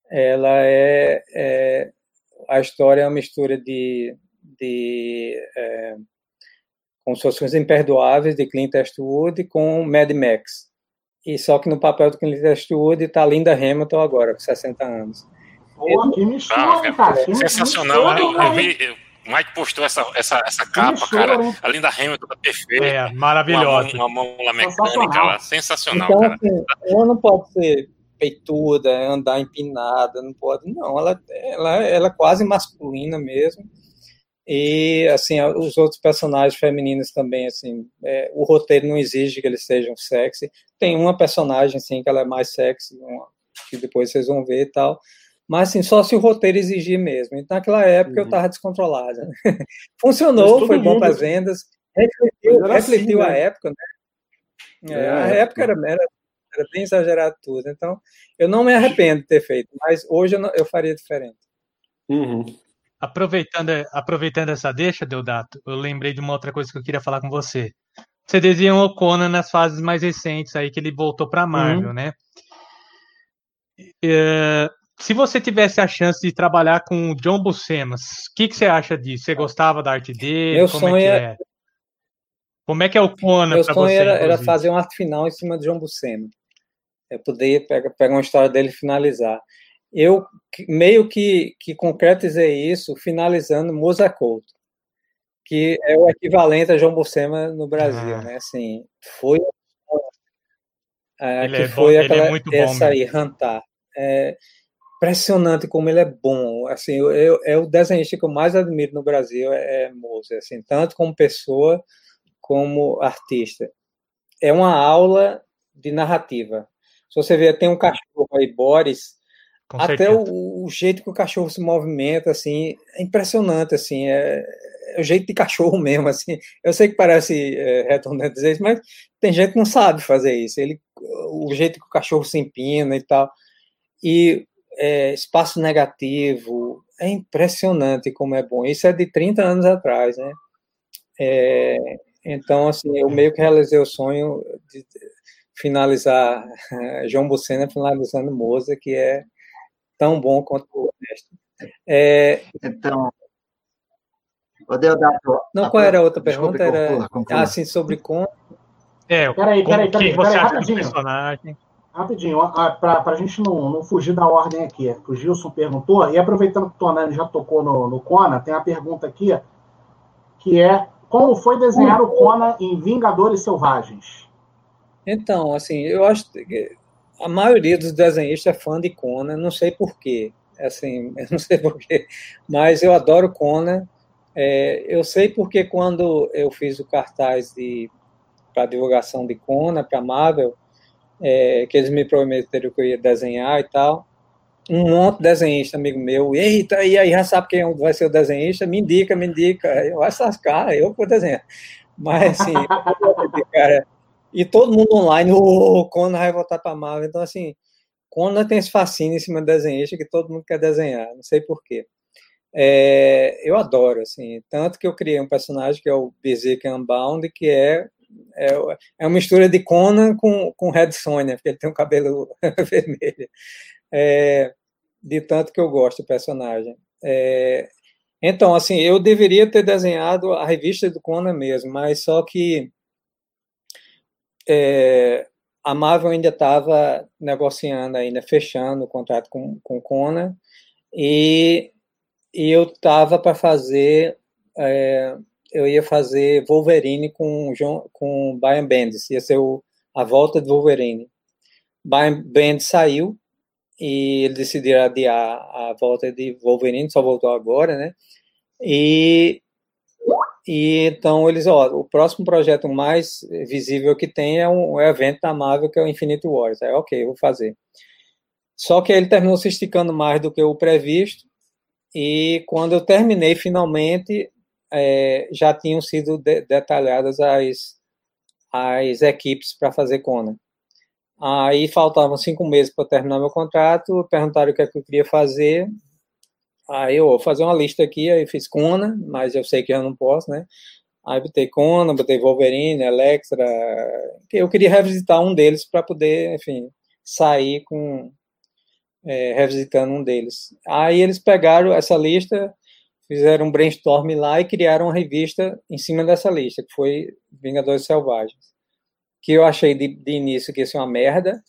Ela é, é, A história é uma mistura de... de é, com suas coisas imperdoáveis de Clint Eastwood com Mad Max. E só que no papel do Clint Eastwood está Linda Hamilton agora, com 60 anos. Pô, que mistura, ah, cara. Que sensacional. Mistura, eu, vi, o Mike postou essa, essa, essa capa, cara. Hein? A Linda Hamilton tá perfeita. É, maravilhosa. Uma mão, uma mão mecânica lá, sensacional, então, cara. Assim, ela não pode ser peituda, andar empinada, não pode, não. Ela, ela, ela é quase masculina mesmo e, assim, os outros personagens femininos também, assim, é, o roteiro não exige que eles sejam sexy. Tem uma personagem, assim, que ela é mais sexy, uma, que depois vocês vão ver e tal. Mas, assim, só se o roteiro exigir mesmo. Então, naquela época, uhum. eu estava descontrolada. Funcionou, foi bom para as vendas. Refletiu, refletiu assim, a né? época, né? É, a época era, era, era, bem exagerado tudo. Então, eu não me arrependo de ter feito, mas hoje eu, não, eu faria diferente. Uhum. Aproveitando, aproveitando essa deixa, Deodato, eu lembrei de uma outra coisa que eu queria falar com você. Você desenhou o Conan nas fases mais recentes aí que ele voltou para Marvel, uhum. né? É, se você tivesse a chance de trabalhar com o John Buscema, o que, que você acha disso? Você gostava da arte dele? Meu Como é sonho é, é... Como é que é o Conan Meu sonho você, era, era, fazer um arte final em cima de John Buscema. É poder pegar, pegar uma história dele e finalizar eu meio que, que concretizei isso finalizando Musa Couto, que é o equivalente a João Buscema no Brasil, ah. né? Assim, foi é, que é foi bom, aquela, é essa aí, Rantar. É impressionante como ele é bom. Assim, eu, eu, é o desenhista que eu mais admiro no Brasil é, é assim, tanto como pessoa como artista. É uma aula de narrativa. Se você ver, tem um cachorro aí, Boris, com Até o, o, jeito que o cachorro se movimenta, assim, é impressionante, assim, é, é, o jeito de cachorro mesmo, assim. Eu sei que parece é, redundante dizer isso, mas tem gente que não sabe fazer isso. Ele, o jeito que o cachorro se empina e tal. E é, espaço negativo, é impressionante como é bom. Isso é de 30 anos atrás, né? É, então, assim, eu meio que realizei o sonho de finalizar João Bucena finalizando Moza, que é tão bom quanto o resto. É... Então, o Deodato, não, qual era a outra pergunta? Era conclua, conclua. Ah, sim, sobre como. É, peraí, peraí, peraí, peraí, rapidinho. Personagem. Rapidinho, para a gente não, não fugir da ordem aqui, o Gilson perguntou, e aproveitando que o Tonani já tocou no, no Conan, tem a pergunta aqui, que é como foi desenhar o Conan em Vingadores Selvagens? Então, assim, eu acho que a maioria dos desenhistas é fã de Conan, não sei porquê, assim, eu não sei porquê, mas eu adoro Conan. É, eu sei porque quando eu fiz o cartaz para divulgação de Conan para Marvel, é, que eles me prometeram que eu ia desenhar e tal, um monte de desenhista amigo meu, eita, e aí já sabe quem vai ser o desenhista, me indica, me indica, eu vou sascar, eu vou desenhar. Mas assim, cara, e todo mundo online, o Conan vai voltar para Marvel, então assim, Conan tem esse fascínio em cima do desenhista que todo mundo quer desenhar, não sei porquê. É, eu adoro, assim, tanto que eu criei um personagem que é o Berserk Unbound, que é, é, é uma mistura de Conan com, com Red Sonja, porque ele tem um cabelo vermelho. É, de tanto que eu gosto do personagem. É, então, assim, eu deveria ter desenhado a revista do Conan mesmo, mas só que é, a Marvel ainda estava negociando, ainda fechando o contrato com, com o Conan, e e eu tava para fazer, é, eu ia fazer Wolverine com John, com Brian Bendis, ia ser o, a volta de Wolverine. Brian Bendis saiu e ele decidiu adiar a volta de Wolverine, só voltou agora, né? E, e então eles, ó, o próximo projeto mais visível que tem é um, é um evento da Marvel que é o Infinite Wars. É ok, vou fazer. Só que ele terminou se esticando mais do que o previsto e quando eu terminei, finalmente, é, já tinham sido de, detalhadas as, as equipes para fazer Conan. Aí faltavam cinco meses para terminar meu contrato, perguntaram o que, é que eu queria fazer. Aí eu vou fazer uma lista aqui, aí fiz Conan, mas eu sei que eu não posso, né? Aí botei Conan, botei Wolverine, Electra. Eu queria revisitar um deles para poder, enfim, sair com, é, revisitando um deles. Aí eles pegaram essa lista, fizeram um brainstorm lá e criaram uma revista em cima dessa lista, que foi Vingadores Selvagens. Que eu achei de, de início que ia ser uma merda,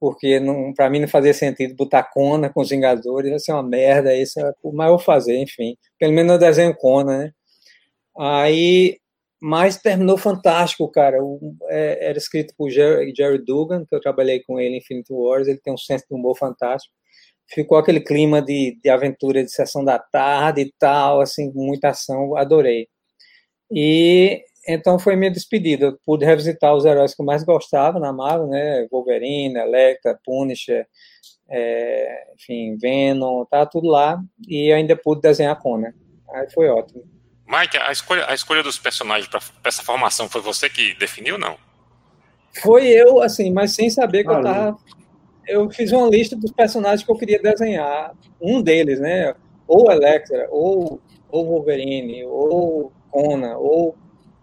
porque para mim não fazia sentido botar Kona com os Vingadores, ia ser uma merda, isso é o maior fazer, enfim. Pelo menos eu desenho Kona, né? Aí, mas terminou fantástico, cara. O, é, era escrito por Jerry, Jerry Dugan, que eu trabalhei com ele em Infinity Wars, ele tem um senso de humor fantástico ficou aquele clima de, de aventura de sessão da tarde e tal, assim, muita ação, adorei. E então foi minha despedida. Eu pude revisitar os heróis que eu mais gostava na Marvel, né? Wolverine, Electra, Punisher, é, enfim, Venom, tá tudo lá. E ainda pude desenhar Conan. Aí foi ótimo. Mike, a escolha, a escolha dos personagens para essa formação foi você que definiu, não? Foi eu, assim, mas sem saber que eu tava eu fiz uma lista dos personagens que eu queria desenhar. Um deles, né? Ou Electra, ou, ou Wolverine, ou Conan, ou.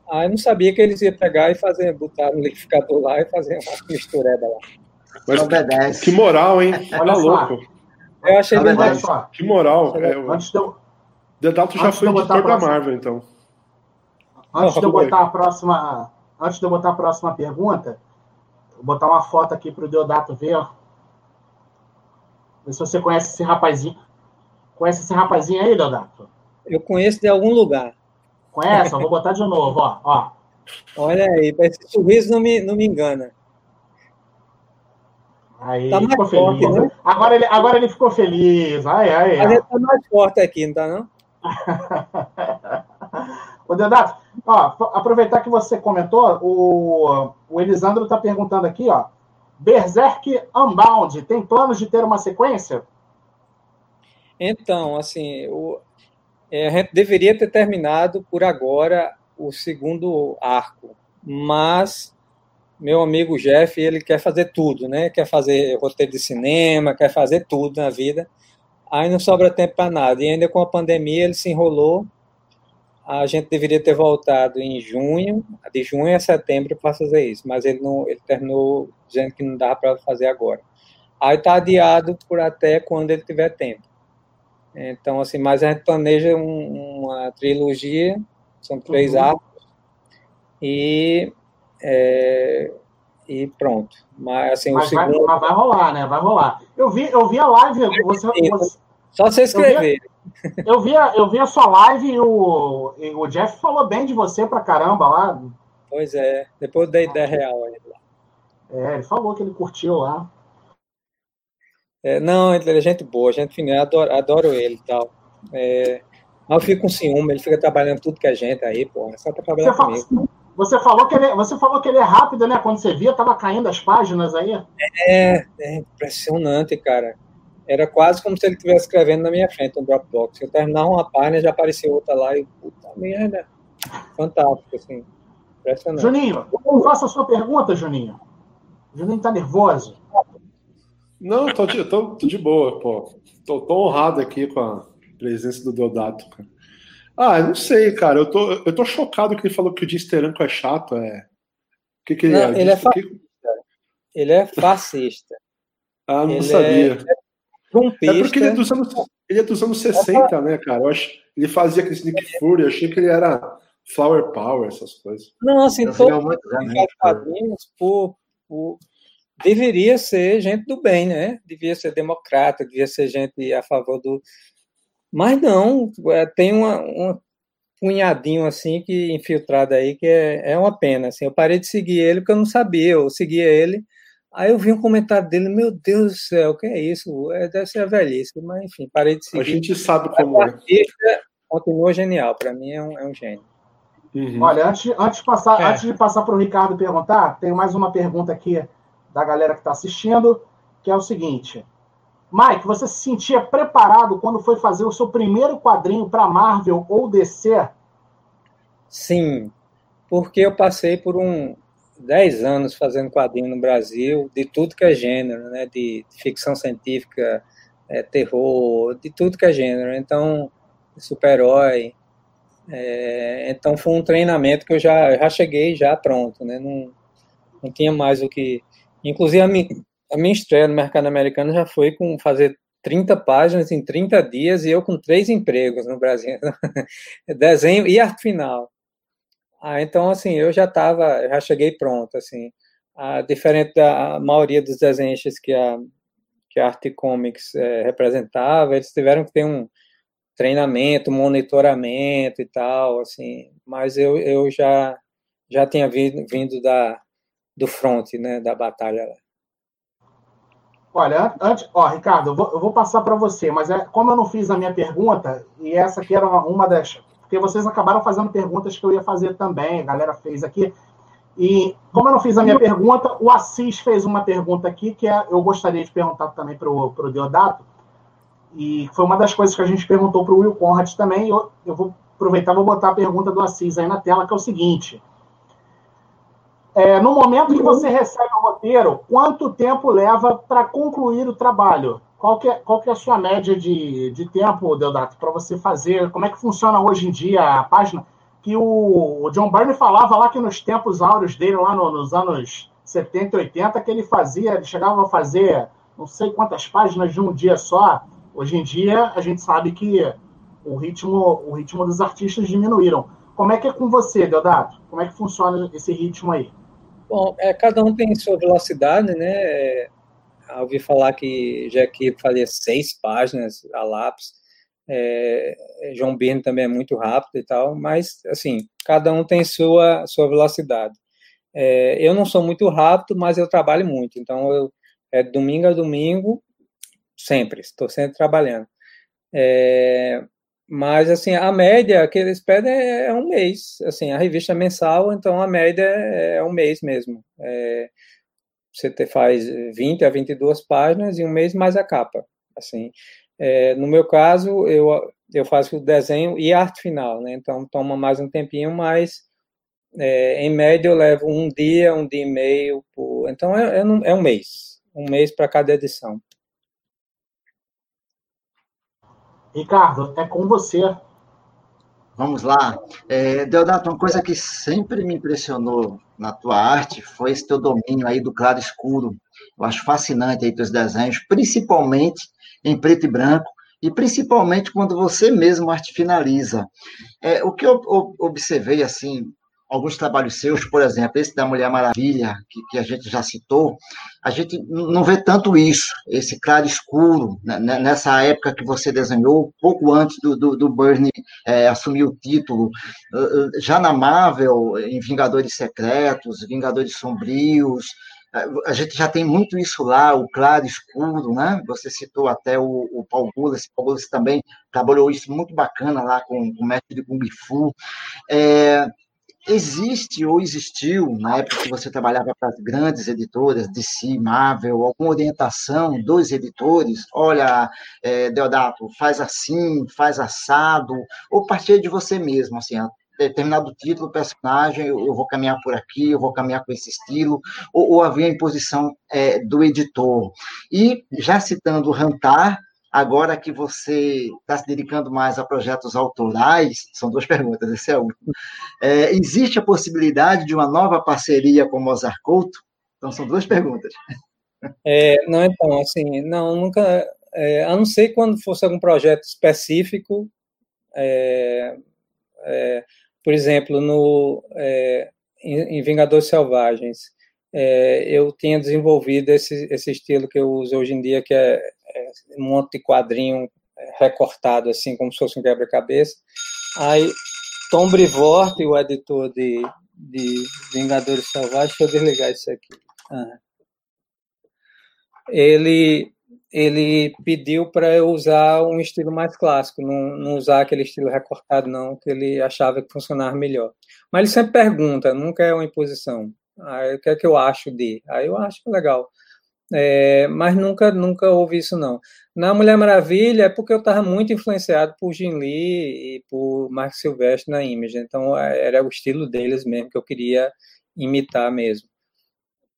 Ah, eu não sabia que eles iam pegar e fazer, botar no liquidificador lá e fazer uma mistureba lá. Mas que moral, hein? Olha louco. Eu achei bem Que moral. É, antes de eu... Dedato já foi editor da Marvel, então. Antes de eu botar a próxima. Antes de eu botar a próxima pergunta, vou botar uma foto aqui para o Deodato ver. Vê se você conhece esse rapazinho. Conhece esse rapazinho aí, Deodato? Eu conheço de algum lugar. Conhece? vou botar de novo, ó. ó. Olha aí, esse sorriso não me, não me engana. Aí, tá ficou feliz. Forte, né? agora, ele, agora ele ficou feliz. Ai, ai, Mas ele tá mais forte aqui, não tá não? Ô, Deodato, ó, aproveitar que você comentou, o, o Elisandro está perguntando aqui, ó. Berserk Unbound, tem planos de ter uma sequência? Então, assim, o, é, a gente deveria ter terminado por agora o segundo arco, mas meu amigo Jeff, ele quer fazer tudo, né? Quer fazer roteiro de cinema, quer fazer tudo na vida. Aí não sobra tempo para nada. E ainda com a pandemia ele se enrolou a gente deveria ter voltado em junho, de junho a setembro para fazer isso, mas ele não, ele terminou dizendo que não dá para fazer agora. Aí está adiado por até quando ele tiver tempo. Então, assim, mas a gente planeja um, uma trilogia, são três uhum. arcos, e, é, e pronto. Mas, assim, mas o segundo... vai, vai rolar, né? Vai rolar. Eu vi, eu vi a live, você, você... Só você escrever. Eu vi, a, eu vi a sua live e o, e o Jeff falou bem de você pra caramba lá. Pois é, depois da ideia real. É, ele falou que ele curtiu lá. É, não, ele é gente boa, gente fina, adoro, adoro ele e tal. É, mas eu fico com ciúme, ele fica trabalhando tudo que a gente aí, pô, é só pra trabalhar você comigo. Fala, você falou, que ele, você falou que ele é rápido, né? Quando você via, tava caindo as páginas aí. É, é impressionante, cara. Era quase como se ele estivesse escrevendo na minha frente um Dropbox. Eu terminava uma página, já aparecia outra lá e puta merda. Fantástico, assim. Impressionante. Juninho, faça a sua pergunta, Juninho. Juninho tá nervoso. Não, tô de, tô, tô de boa, pô. Tô, tô, honrado aqui com a presença do Deodato, cara. Ah, eu não sei, cara. Eu tô, eu tô chocado que ele falou que o Disteranco é chato. É... O que, que ele não, é? Ele é, fascista. ele é fascista. ah, não ele sabia. É... Trumpista. É porque ele é dos anos, ele é dos anos 60, né, cara? Eu acho, ele fazia aquele Sneak Fury, eu achei que ele era Flower Power, essas coisas. Não, assim, todos os quadrinhos, por, por, deveria ser gente do bem, né? Devia ser democrata, devia ser gente a favor do. Mas não, é, tem uma, uma punhadinho assim que infiltrado aí que é, é uma pena. Assim, eu parei de seguir ele porque eu não sabia, eu seguia ele Aí eu vi um comentário dele, meu Deus do céu, o que é isso? É, deve ser a velhice, mas enfim, parei de seguir. A gente sabe como é. artista continua genial, para mim é um, é um gênio. Uhum. Olha, antes, antes, de passar, é. antes de passar para o Ricardo perguntar, tem mais uma pergunta aqui da galera que está assistindo, que é o seguinte. Mike, você se sentia preparado quando foi fazer o seu primeiro quadrinho para Marvel ou DC? Sim, porque eu passei por um, 10 anos fazendo quadrinho no Brasil, de tudo que é gênero, né? De ficção científica, é, terror, de tudo que é gênero. Então, super-herói. É, então, foi um treinamento que eu já, já cheguei já pronto, né? Não, não tinha mais o que... Inclusive, a minha, a minha estreia no mercado americano já foi com fazer 30 páginas em 30 dias e eu com três empregos no Brasil. Desenho e arte final. Ah, então, assim, eu já estava, já cheguei pronto, assim. Ah, diferente da maioria dos desenhos que a, que a Arte Comics é, representava, eles tiveram que ter um treinamento, monitoramento e tal, assim. Mas eu, eu já, já tinha vindo, vindo da, do front, né, da batalha lá. Olha, antes, ó, Ricardo, eu vou, eu vou passar para você, mas é, como eu não fiz a minha pergunta, e essa aqui era uma, uma das porque vocês acabaram fazendo perguntas que eu ia fazer também, a galera fez aqui. E como eu não fiz a minha pergunta, o Assis fez uma pergunta aqui que é, eu gostaria de perguntar também para o Deodato. E foi uma das coisas que a gente perguntou para o Will Conrad também. Eu, eu vou aproveitar e vou botar a pergunta do Assis aí na tela, que é o seguinte. É, no momento que você recebe o roteiro, quanto tempo leva para concluir o trabalho? Qual que é, qual que é a sua média de, de tempo, Deodato, para você fazer? Como é que funciona hoje em dia a página? Que o, o John Byrne falava lá que nos tempos áureos dele, lá no, nos anos 70 e 80, que ele fazia, ele chegava a fazer não sei quantas páginas de um dia só. Hoje em dia, a gente sabe que o ritmo, o ritmo dos artistas diminuíram. Como é que é com você, Deodato? Como é que funciona esse ritmo aí? Bom, é, cada um tem sua velocidade, né? Ouvi falar que Jack fazia seis páginas a lápis. É, João Byrne também é muito rápido e tal, mas assim, cada um tem sua sua velocidade. É, eu não sou muito rápido, mas eu trabalho muito, então eu é domingo a domingo sempre, estou sempre trabalhando. É, mas assim, a média que eles pedem é, é um mês, assim, a revista é mensal, então a média é um mês mesmo. Você te faz 20 a 22 páginas e um mês mais a capa. Assim, é, no meu caso, eu, eu faço o desenho e arte final, né? Então toma mais um tempinho, mas é, em média eu levo um dia, um dia e meio, por... então é, é, é um mês, um mês para cada edição. Ricardo, é com você. Vamos lá. É, Deodato, uma coisa que sempre me impressionou na tua arte foi esse teu domínio aí do claro escuro. Eu acho fascinante aí teus desenhos, principalmente em preto e branco, e principalmente quando você mesmo arte finaliza. É, o que eu observei, assim, alguns trabalhos seus, por exemplo, esse da Mulher Maravilha, que, que, a gente já citou, a gente não vê tanto isso, esse claro escuro, né, né nessa época que você desenhou, pouco antes do, do, do Bernie é, assumir o título, já na Marvel, em Vingadores Secretos, Vingadores Sombrios, a gente já tem muito isso lá, o claro escuro, né? Você citou até o, o Paul Gullas, Paul Gullas também trabalhou isso muito bacana lá com, com o mestre de Kung Fu. É, existe ou existiu, na época que você trabalhava para as grandes editoras, DC, Marvel, alguma orientação dos editores? Olha, é, Deodato, faz assim, faz assado, ou partir de você mesmo, assim, determinado título, personagem, eu vou caminhar por aqui, eu vou caminhar com esse estilo, ou, ou havia imposição é, do editor. E, já citando Rantar, agora que você está se dedicando mais a projetos autorais, são duas perguntas, esse é o é, existe a possibilidade de uma nova parceria com Mozart Couto? Então, são duas perguntas. É, não, então, assim, não, nunca, é, a não ser quando fosse algum projeto específico, é, é, por exemplo, no, é, em, em Vingadores Selvagens, é, eu tinha desenvolvido esse, esse estilo que eu uso hoje em dia, que é, é um monte de quadrinho recortado, assim, como se fosse um quebra-cabeça. Aí, Tom Brevoort, o editor de, de Vingadores Selvagens, deixa eu desligar isso aqui. Ah. Ele ele pediu para eu usar um estilo mais clássico, não, não, usar aquele estilo recortado, não, que ele achava que funcionava melhor. Mas ele sempre pergunta, nunca é uma imposição. Aí, o que é que eu acho de? Aí eu acho legal. É, mas nunca, nunca houve isso, não. Na Mulher Maravilha é porque eu estava muito influenciado por Jim Lee e por Mark Silvestre na Image, então é, era o estilo deles mesmo que eu queria imitar mesmo.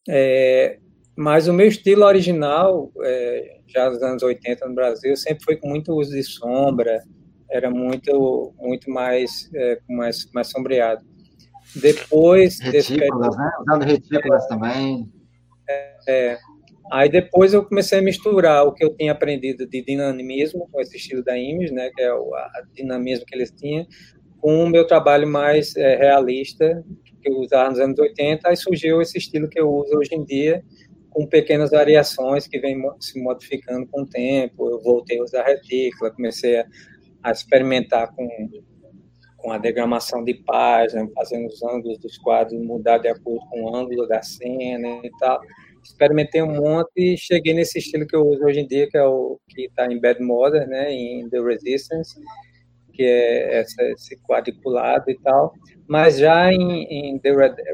É, mas o meu estilo original, é, já nos anos 80 no Brasil, sempre foi com muito uso de sombra, era muito muito mais é, mais mais sombreado. Depois retículas, desse... né? Usando retículas é, também. É, aí depois eu comecei a misturar o que eu tinha aprendido de dinamismo com esse estilo da Image, né, que é o dinamismo que eles tinham, com o meu trabalho mais é, realista que eu usava nos anos 80, aí surgiu esse estilo que eu uso hoje em dia, com pequenas variações que vem se modificando com o tempo. Eu voltei a usar retícula, comecei a, a experimentar com, com a degramação de página, fazendo os ângulos dos quadros mudar de acordo com o ângulo da cena e tal. Experimentei um monte e cheguei nesse estilo que eu uso hoje em dia, que é o que está em Bad Mother, né, em The Resistance, que é essa, esse quadriculado e tal. Mas já em, em The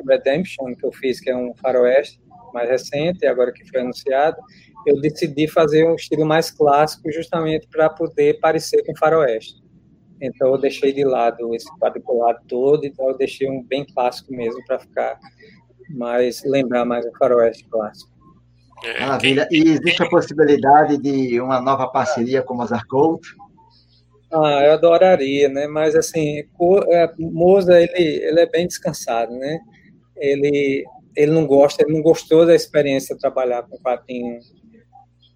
Redemption, que eu fiz, que é um faroeste, mais recente, agora que foi anunciado, eu decidi fazer um estilo mais clássico justamente para poder parecer com faroeste. Então eu deixei de lado esse quadriculado todo, então eu deixei um bem clássico mesmo para ficar mais lembrar mais o faroeste clássico. É, Maravilha. E existe a possibilidade de uma nova parceria com o Mozart Couto? Ah, eu adoraria, né? Mas assim, é, Moza ele, ele é bem descansado, né? Ele ele não gosta, ele não gostou da experiência de trabalhar com quadrinho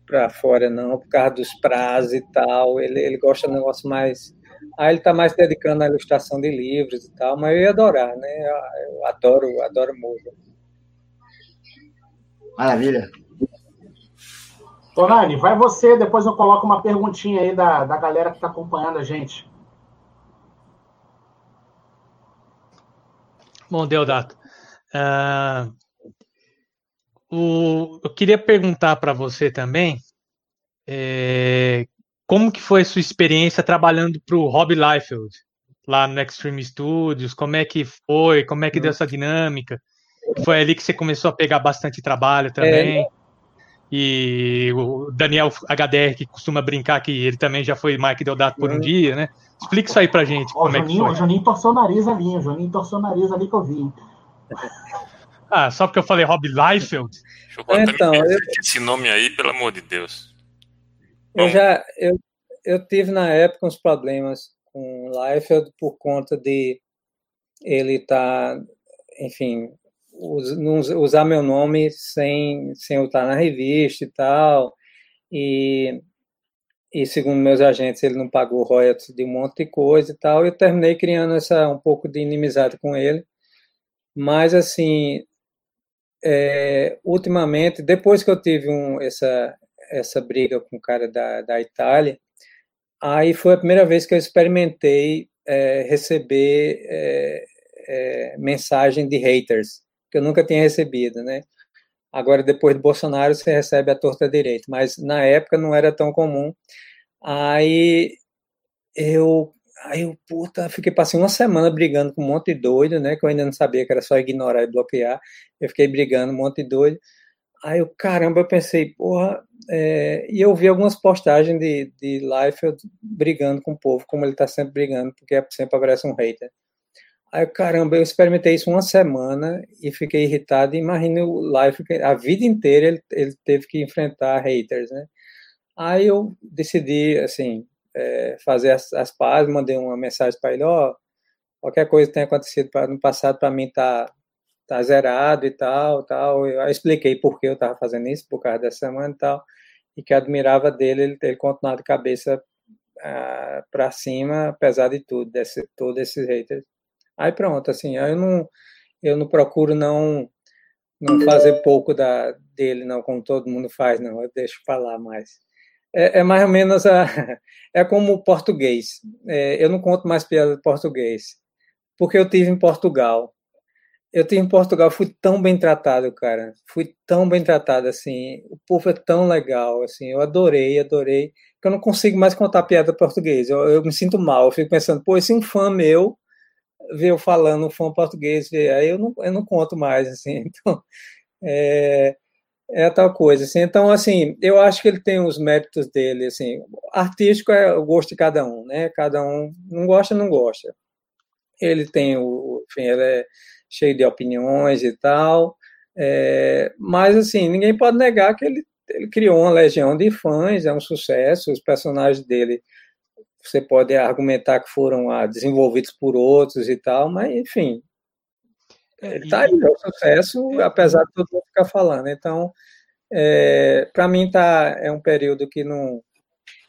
para fora, não, por causa dos prazos e tal. Ele, ele gosta de um negócio mais. Aí ele está mais dedicando à ilustração de livros e tal, mas eu ia adorar, né? Eu, adoro, adoro música. Maravilha. Tonani, vai você, depois eu coloco uma perguntinha aí da, da galera que está acompanhando a gente. Bom, Deodato. Uh, o, eu queria perguntar para você também é, como que foi a sua experiência trabalhando para o Rob Liefeld lá no Extreme Studios, como é que foi, como é que deu essa dinâmica? Foi ali que você começou a pegar bastante trabalho também. É, e o Daniel HDR, que costuma brincar que ele também já foi Mike Deodato por um dia, né? Explica isso aí pra gente. Ó, como Juninho, é que foi. O Juninho torceu o nariz ali, o Juninho torceu o nariz ali que eu vi. Ah, só porque eu falei Rob Liefeld? então, eu... esse nome aí, pelo amor de Deus. Eu já eu, eu tive na época uns problemas com Liefeld por conta de ele estar, tá, enfim, usar meu nome sem, sem eu estar na revista e tal. E, e segundo meus agentes, ele não pagou royalties de um monte de coisa e tal. Eu terminei criando essa um pouco de inimizade com ele. Mas, assim, é, ultimamente, depois que eu tive um, essa, essa briga com o cara da, da Itália, aí foi a primeira vez que eu experimentei é, receber é, é mensagem de haters, que eu nunca tinha recebido, né? Agora, depois do Bolsonaro, você recebe a torta direito, mas na época não era tão comum. Aí eu Aí eu, puta, fiquei passei uma semana brigando com um monte de doido, né? Que eu ainda não sabia que era só ignorar e bloquear. Eu fiquei brigando um monte de doido. Aí eu, caramba, eu pensei, porra, é... e eu vi algumas postagens de, de Liefeld brigando com o povo, como ele tá sempre brigando, porque sempre aparece um hater. Aí, caramba, eu experimentei isso uma semana e fiquei irritado. Imagina o Life, a vida inteira ele, ele teve que enfrentar haters, né? Aí eu decidi, assim, é, fazer as, as pazes, mandei uma mensagem para ele, ó, oh, qualquer coisa que tenha acontecido no passado para mim tá, tá zerado e tal, tal. Eu expliquei por que eu estava fazendo isso, por causa dessa semana e tal, e que admirava dele ele ter continuado de cabeça ah, para cima, apesar de tudo, desse, todos esses haters. Aí pronto, assim, eu não, eu não procuro não, não fazer pouco da, dele, não, como todo mundo faz, não, eu deixo falar mais. É, é mais ou menos a, é como português. É, eu não conto mais piada de português, porque eu tive em Portugal. Eu em Portugal, fui tão bem tratado, cara. Fui tão bem tratado, assim. O povo é tão legal, assim. Eu adorei, adorei. Que eu não consigo mais contar piada português. Eu, eu me sinto mal. Eu fico pensando, pô, esse um fã meu ver eu falando fã português, aí eu não, eu não conto mais, assim, então, é, é tal coisa, assim, então, assim, eu acho que ele tem os méritos dele, assim, artístico é o gosto de cada um, né, cada um não gosta, não gosta, ele tem o, enfim, ele é cheio de opiniões e tal, é, mas, assim, ninguém pode negar que ele, ele criou uma legião de fãs, é um sucesso, os personagens dele você pode argumentar que foram ah, desenvolvidos por outros e tal, mas enfim, é, está aí, é um sucesso, é, apesar de todo mundo ficar falando. Então, é, para mim tá é um período que não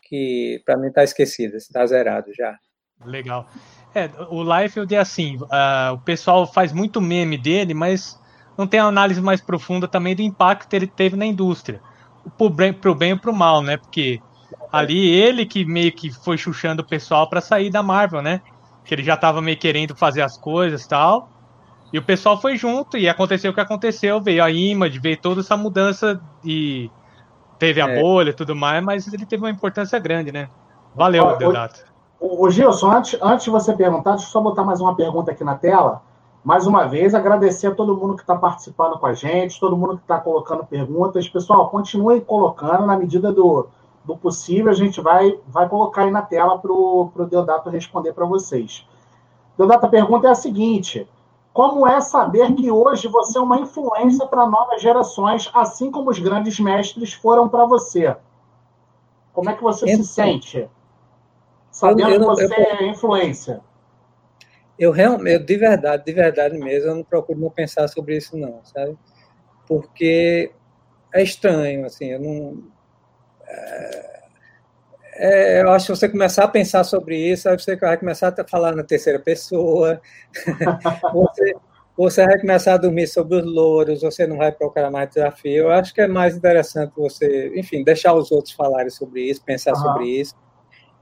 que para mim está esquecido, está zerado já. Legal. É, o Liefeld é assim, uh, o pessoal faz muito meme dele, mas não tem análise mais profunda também do impacto que ele teve na indústria. Pro bem, pro bem e pro mal, né? Porque ali ele que meio que foi chuchando o pessoal para sair da Marvel, né? Que ele já tava meio querendo fazer as coisas tal. E o pessoal foi junto e aconteceu o que aconteceu, veio a Image, veio toda essa mudança e teve a é. bolha e tudo mais, mas ele teve uma importância grande, né? Valeu, Deodato. O Gilson, antes, antes de você perguntar, deixa eu só botar mais uma pergunta aqui na tela. Mais uma vez, agradecer a todo mundo que está participando com a gente, todo mundo que está colocando perguntas. Pessoal, continuem colocando na medida do, do possível, a gente vai, vai colocar aí na tela para o Deodato responder para vocês. Deodato, a pergunta é a seguinte: como é saber que hoje você é uma influência para novas gerações, assim como os grandes mestres foram para você? Como é que você então, se sente? Sabendo eu, eu, que você eu, é influência. Eu realmente, de verdade, de verdade mesmo, eu não procuro não pensar sobre isso, não, sabe? Porque é estranho, assim, eu não é, eu acho que você começar a pensar sobre isso, aí você vai começar a falar na terceira pessoa, você, você vai começar a dormir sobre os louros, você não vai procurar mais desafio. Eu acho que é mais interessante você, enfim, deixar os outros falarem sobre isso, pensar uhum. sobre isso,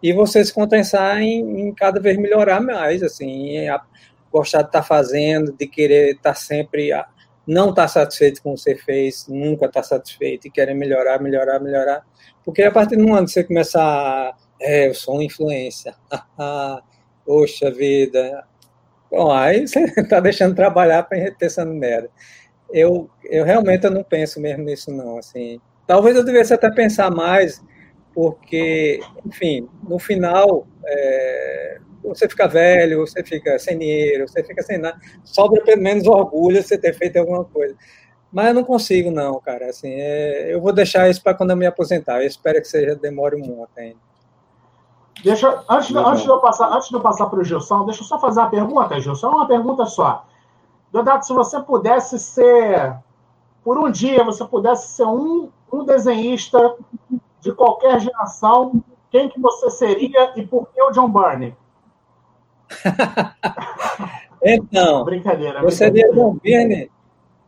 e você se contensar em, em cada vez melhorar mais, assim, a, gostar de estar tá fazendo, de querer estar tá sempre não está satisfeito com o que você fez, nunca está satisfeito e querer melhorar, melhorar, melhorar. Porque a partir do momento que você começar, é, eu sou uma influência, poxa vida, bom, aí você está deixando de trabalhar para pensando merda. Eu, eu realmente eu não penso mesmo nisso, não. Assim, talvez eu devesse até pensar mais, porque, enfim, no final, é, você fica velho, você fica sem dinheiro, você fica sem nada, sobra pelo menos orgulho de você ter feito alguma coisa. Mas eu não consigo, não, cara. Assim, é, eu vou deixar isso para quando eu me aposentar. Eu espero que seja demore muito ainda. Deixa, antes, de, antes, de eu passar, antes de eu passar para o Gilson, deixa eu só fazer uma pergunta, Gilson. Uma pergunta só. Dodato, se você pudesse ser, por um dia, você pudesse ser um, um desenhista de qualquer geração, quem que você seria e por que o John Byrne? então, brincadeira, eu seria John Byrne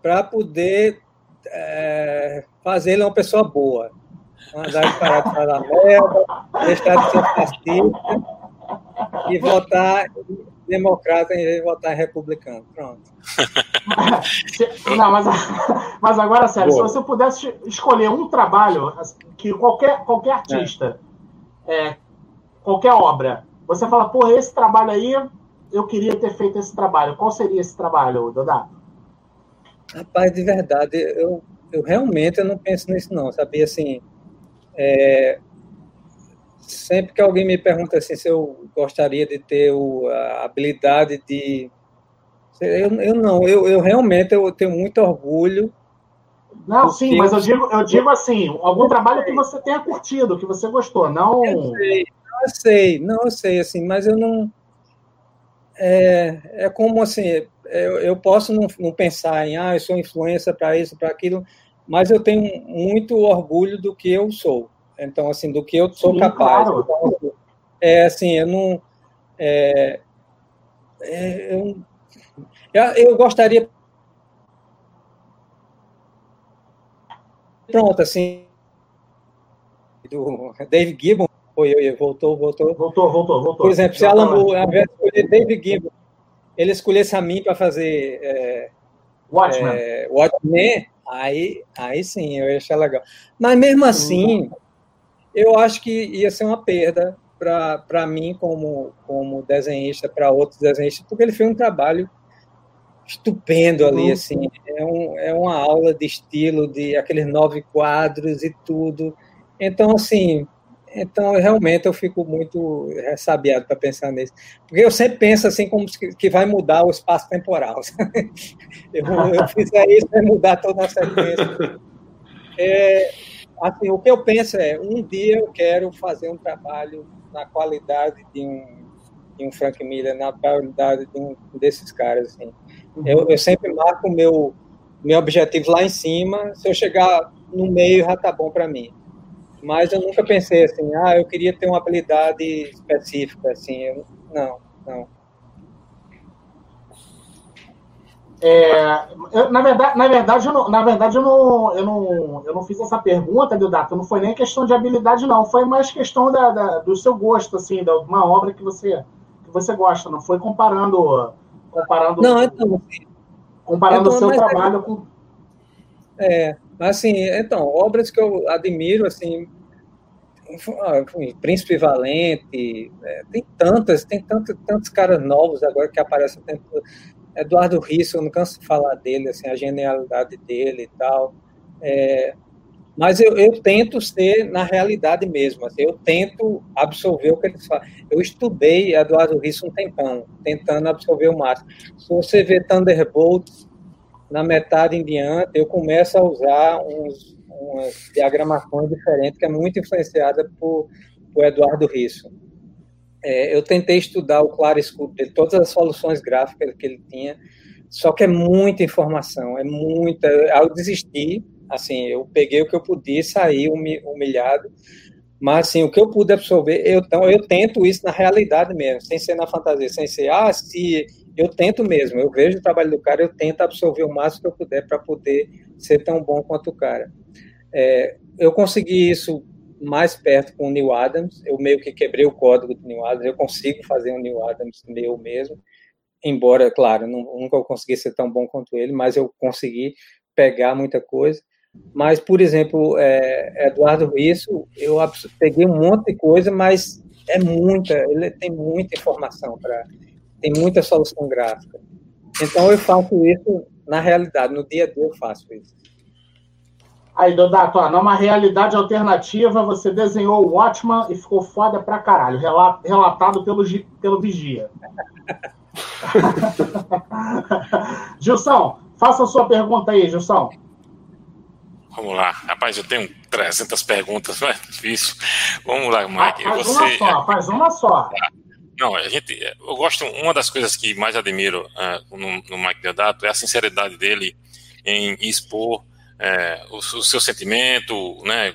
para poder é, fazer ele uma pessoa boa. Mandar ele parar de falar merda, deixar de ser fascista e votar democrata em vez de votar republicano. Pronto. Não, mas, mas agora, sério, boa. se você pudesse escolher um trabalho que qualquer, qualquer artista, é. É, qualquer obra, você fala, pô, esse trabalho aí, eu queria ter feito esse trabalho. Qual seria esse trabalho, Dodá? Rapaz, de verdade, eu, eu realmente eu não penso nisso não, sabia? Assim, é, sempre que alguém me pergunta assim se eu gostaria de ter o, a habilidade de eu, eu não, eu, eu realmente eu tenho muito orgulho. Não, sim, mas eu digo, eu digo assim, algum trabalho que você tenha curtido, que você gostou, não. Eu sei, eu sei, não, eu sei, assim, mas eu não. É, é como assim, eu, eu posso não, não pensar em, ah, eu sou influência para isso, para aquilo, mas eu tenho muito orgulho do que eu sou. Então, assim, do que eu sou Sim, capaz. Claro. Então, é assim, eu não. É, é, eu, eu gostaria. Pronto, assim. Do Dave Gibbon. Oi, oi, voltou, voltou. Voltou, voltou, voltou. Por exemplo, se Alan Moore, ao invés de escolher Dave Gibbon, ele escolhesse a mim para fazer. É, Watchmen. É, Watchmen, aí, aí sim, eu ia achar legal. Mas mesmo assim. Eu acho que ia ser uma perda para mim como, como desenhista, para outros desenhistas, porque ele fez um trabalho estupendo ali, uhum. assim. É, um, é uma aula de estilo, de aqueles nove quadros e tudo. Então, assim, então realmente eu fico muito ressabiado para pensar nisso. Porque eu sempre penso assim, como que vai mudar o espaço temporal. eu, eu fizer isso, vai mudar toda a sequência. É, assim, o que eu penso é, um dia eu quero fazer um trabalho na qualidade de um, de um Frank Miller, na qualidade de um desses caras, assim. Eu, eu sempre marco o meu, meu objetivo lá em cima. Se eu chegar no meio, já tá bom para mim. Mas eu nunca pensei assim, ah, eu queria ter uma habilidade específica, assim. Eu, não, não. É, eu, na verdade, na verdade, eu não, na verdade eu, não, eu, não, eu não fiz essa pergunta, Deodato, não foi nem questão de habilidade, não, foi mais questão da, da, do seu gosto, assim, de uma obra que você, que você gosta, não foi comparando comparando, não, então, comparando então, o seu trabalho é, com. É, assim, então, obras que eu admiro, assim, ah, Príncipe Valente, é, tem tantas, tem tantos, tantos caras novos agora que aparecem o tempo Eduardo Risso, eu não canso de falar dele, assim, a genialidade dele e tal. É, mas eu, eu, tento ser na realidade mesmo, assim, eu tento absorver o que eles falam. Eu estudei Eduardo Risso um tempão, tentando absorver o máximo. Se você vê Thunderbolts, na metade em diante, eu começo a usar uns, umas diagramações diferentes, que é muito influenciada por, por Eduardo Risso. É, eu tentei estudar o Claro Escuro de todas as soluções gráficas que ele tinha, só que é muita informação, é muita. Eu desisti, Assim, eu peguei o que eu podia sair humilhado, mas assim, o que eu pude absorver, eu, então, eu tento isso na realidade mesmo, sem ser na fantasia, sem ser, ah, se eu tento mesmo, eu vejo o trabalho do cara, eu tento absorver o máximo que eu puder para poder ser tão bom quanto o cara. É, eu consegui isso mais perto com o Neil Adams, eu meio que quebrei o código do Neil Adams, eu consigo fazer um Neil Adams meu mesmo, embora, claro, não, nunca consegui ser tão bom quanto ele, mas eu consegui pegar muita coisa. Mas, por exemplo, é, Eduardo Risso, eu peguei um monte de coisa, mas é muita, ele tem muita informação para, tem muita solução gráfica. Então eu faço isso na realidade, no dia a dia eu faço isso. Aí, Dodato, ó, numa realidade alternativa, você desenhou o Watchman e ficou foda pra caralho, relatado pelo, pelo Vigia. Gilson, faça a sua pergunta aí, Gilson. Vamos lá. Rapaz, eu tenho 300 perguntas, não é difícil. Vamos lá, Mike. Ah, faz você... uma só, faz uma só. Não, a gente, eu gosto, uma das coisas que mais admiro uh, no, no, Mike Deodato é a sinceridade dele em expor uh, o, o, seu sentimento, né,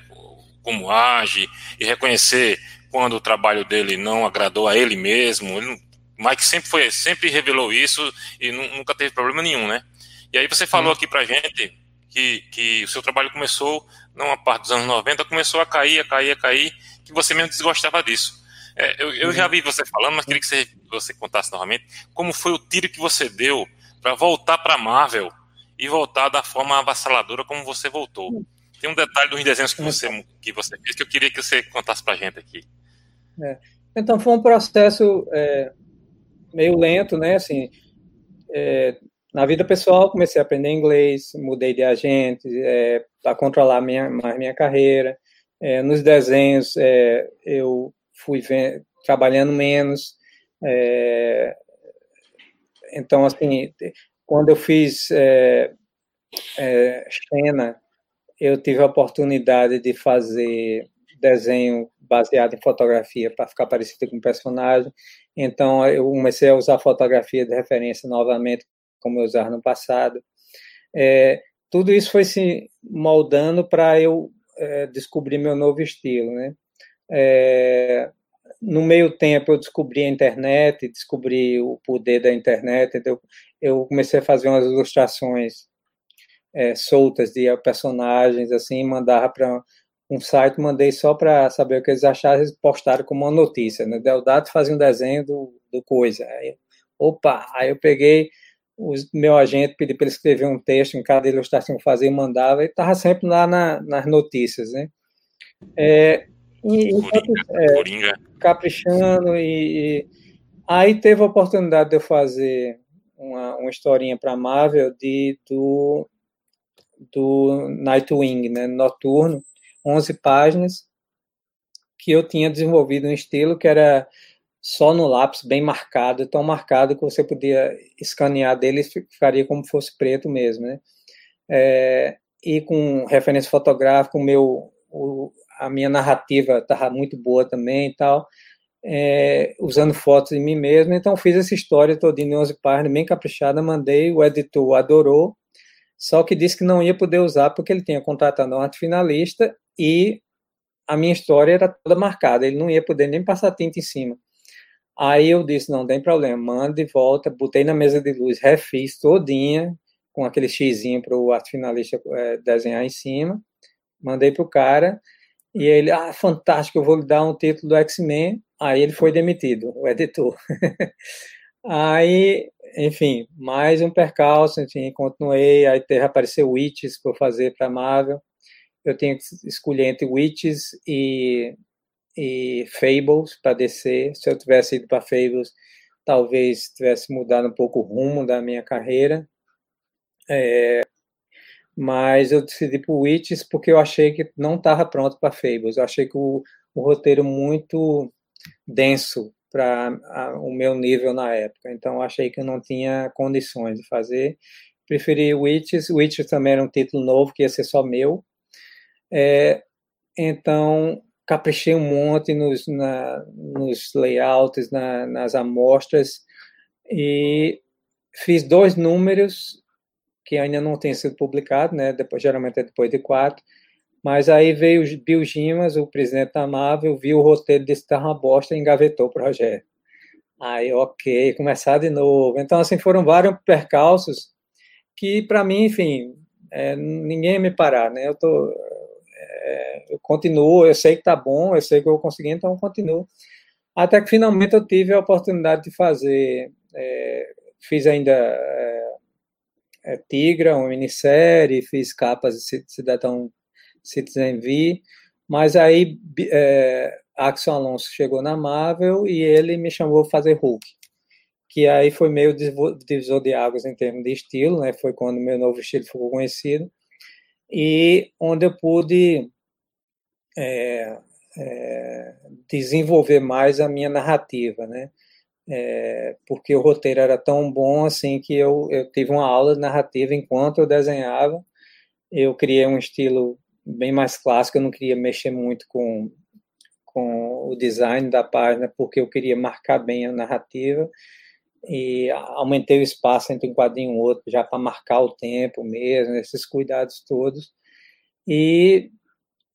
como age, e reconhecer quando o trabalho dele não agradou a ele mesmo. Ele, Mike sempre foi, sempre revelou isso e nunca teve problema nenhum, né? E aí você falou hum. aqui pra gente que, que o seu trabalho começou, numa parte dos anos 90, começou a cair, a cair, a cair, que você mesmo desgostava disso. É, eu, eu, já vi você falando, mas queria que você, você contasse novamente como foi o tiro que você deu para voltar para Marvel e voltar da forma avassaladora como você voltou. Tem um detalhe dos desenhos que você, que você fez que eu queria que você contasse para a gente aqui. É. Então foi um processo é, meio lento, né? Assim, é, na vida pessoal comecei a aprender inglês, mudei de agente é, para controlar minha, mais minha carreira. É, nos desenhos é, eu fui trabalhando menos. Então, assim, quando eu fiz é, é, eu tive a oportunidade de fazer desenho baseado em fotografia para ficar parecido com o personagem. Então, eu comecei a usar fotografia de referência novamente, como eu usava no passado. É, tudo isso foi se moldando para eu é, descobrir meu novo estilo, né? É, no meio tempo eu descobri a internet, descobri o poder da internet, então eu comecei a fazer umas ilustrações é, soltas de personagens, assim, mandava para um site, mandei só para saber o que eles acharam, eles postaram como uma notícia, né? Deodato fazia um desenho do, do coisa. Aí, opa, aí eu peguei o meu agente, pedi para ele escrever um texto em cada ilustração que fazia e mandava, e estava sempre lá na, nas notícias, né? É, e, Coringa, é, caprichando e, e, aí teve a oportunidade de eu fazer uma, uma historinha para Marvel de do do Nightwing, né, noturno, 11 páginas que eu tinha desenvolvido um estilo que era só no lápis, bem marcado, tão marcado que você podia escanear dele e ficaria como fosse preto mesmo, né? É, e com referência fotográfica, o meu, o, a minha narrativa estava muito boa também e tal, é, usando fotos de mim mesmo, então fiz essa história toda em 11 páginas, bem caprichada, mandei, o editor adorou, só que disse que não ia poder usar porque ele tinha contratado um arte finalista e a minha história era toda marcada, ele não ia poder nem passar tinta em cima. Aí eu disse, não tem problema, manda de volta, botei na mesa de luz, refiz todinha, com aquele xizinho para o arte finalista é, desenhar em cima, mandei para o cara, e ele, ah, fantástico, eu vou lhe dar um título do X-Men. Aí ele foi demitido, o editor. aí, enfim, mais um percalço, enfim, continuei. Aí teve, apareceu Witches para fazer para Marvel. Eu tinha que escolher entre Witches e, e Fables para descer. Se eu tivesse ido para Fables, talvez tivesse mudado um pouco o rumo da minha carreira. É, mas eu decidi por Witches porque eu achei que não estava pronto para Fables. Eu achei que o, o roteiro muito denso para o meu nível na época. Então, achei que eu não tinha condições de fazer. Preferi Witches. Witches também era um título novo, que ia ser só meu. É, então, caprichei um monte nos, na, nos layouts, na, nas amostras, e fiz dois números que ainda não tem sido publicado, né? Depois, geralmente é depois de quatro. Mas aí veio Bill Gimas, o presidente da Marvel, viu o roteiro desse tá uma bosta e engavetou o projeto. Aí, ok, começar de novo. Então, assim, foram vários percalços que, para mim, enfim, é, ninguém me parar, né? Eu tô, é, eu continuo, eu sei que tá bom, eu sei que eu vou conseguir, então eu continuo. Até que finalmente eu tive a oportunidade de fazer, é, fiz ainda é, Tigra, uma minissérie, fiz capas de Cidadão Citizen V, mas aí é, Axel Alonso chegou na Marvel e ele me chamou para fazer Hulk, que aí foi meio divisor de águas em termos de estilo, né? Foi quando meu novo estilo ficou conhecido e onde eu pude é, é, desenvolver mais a minha narrativa, né? É, porque o roteiro era tão bom assim que eu, eu tive uma aula de narrativa enquanto eu desenhava. Eu criei um estilo bem mais clássico, eu não queria mexer muito com, com o design da página, porque eu queria marcar bem a narrativa e aumentei o espaço entre um quadrinho e outro, já para marcar o tempo mesmo, esses cuidados todos. E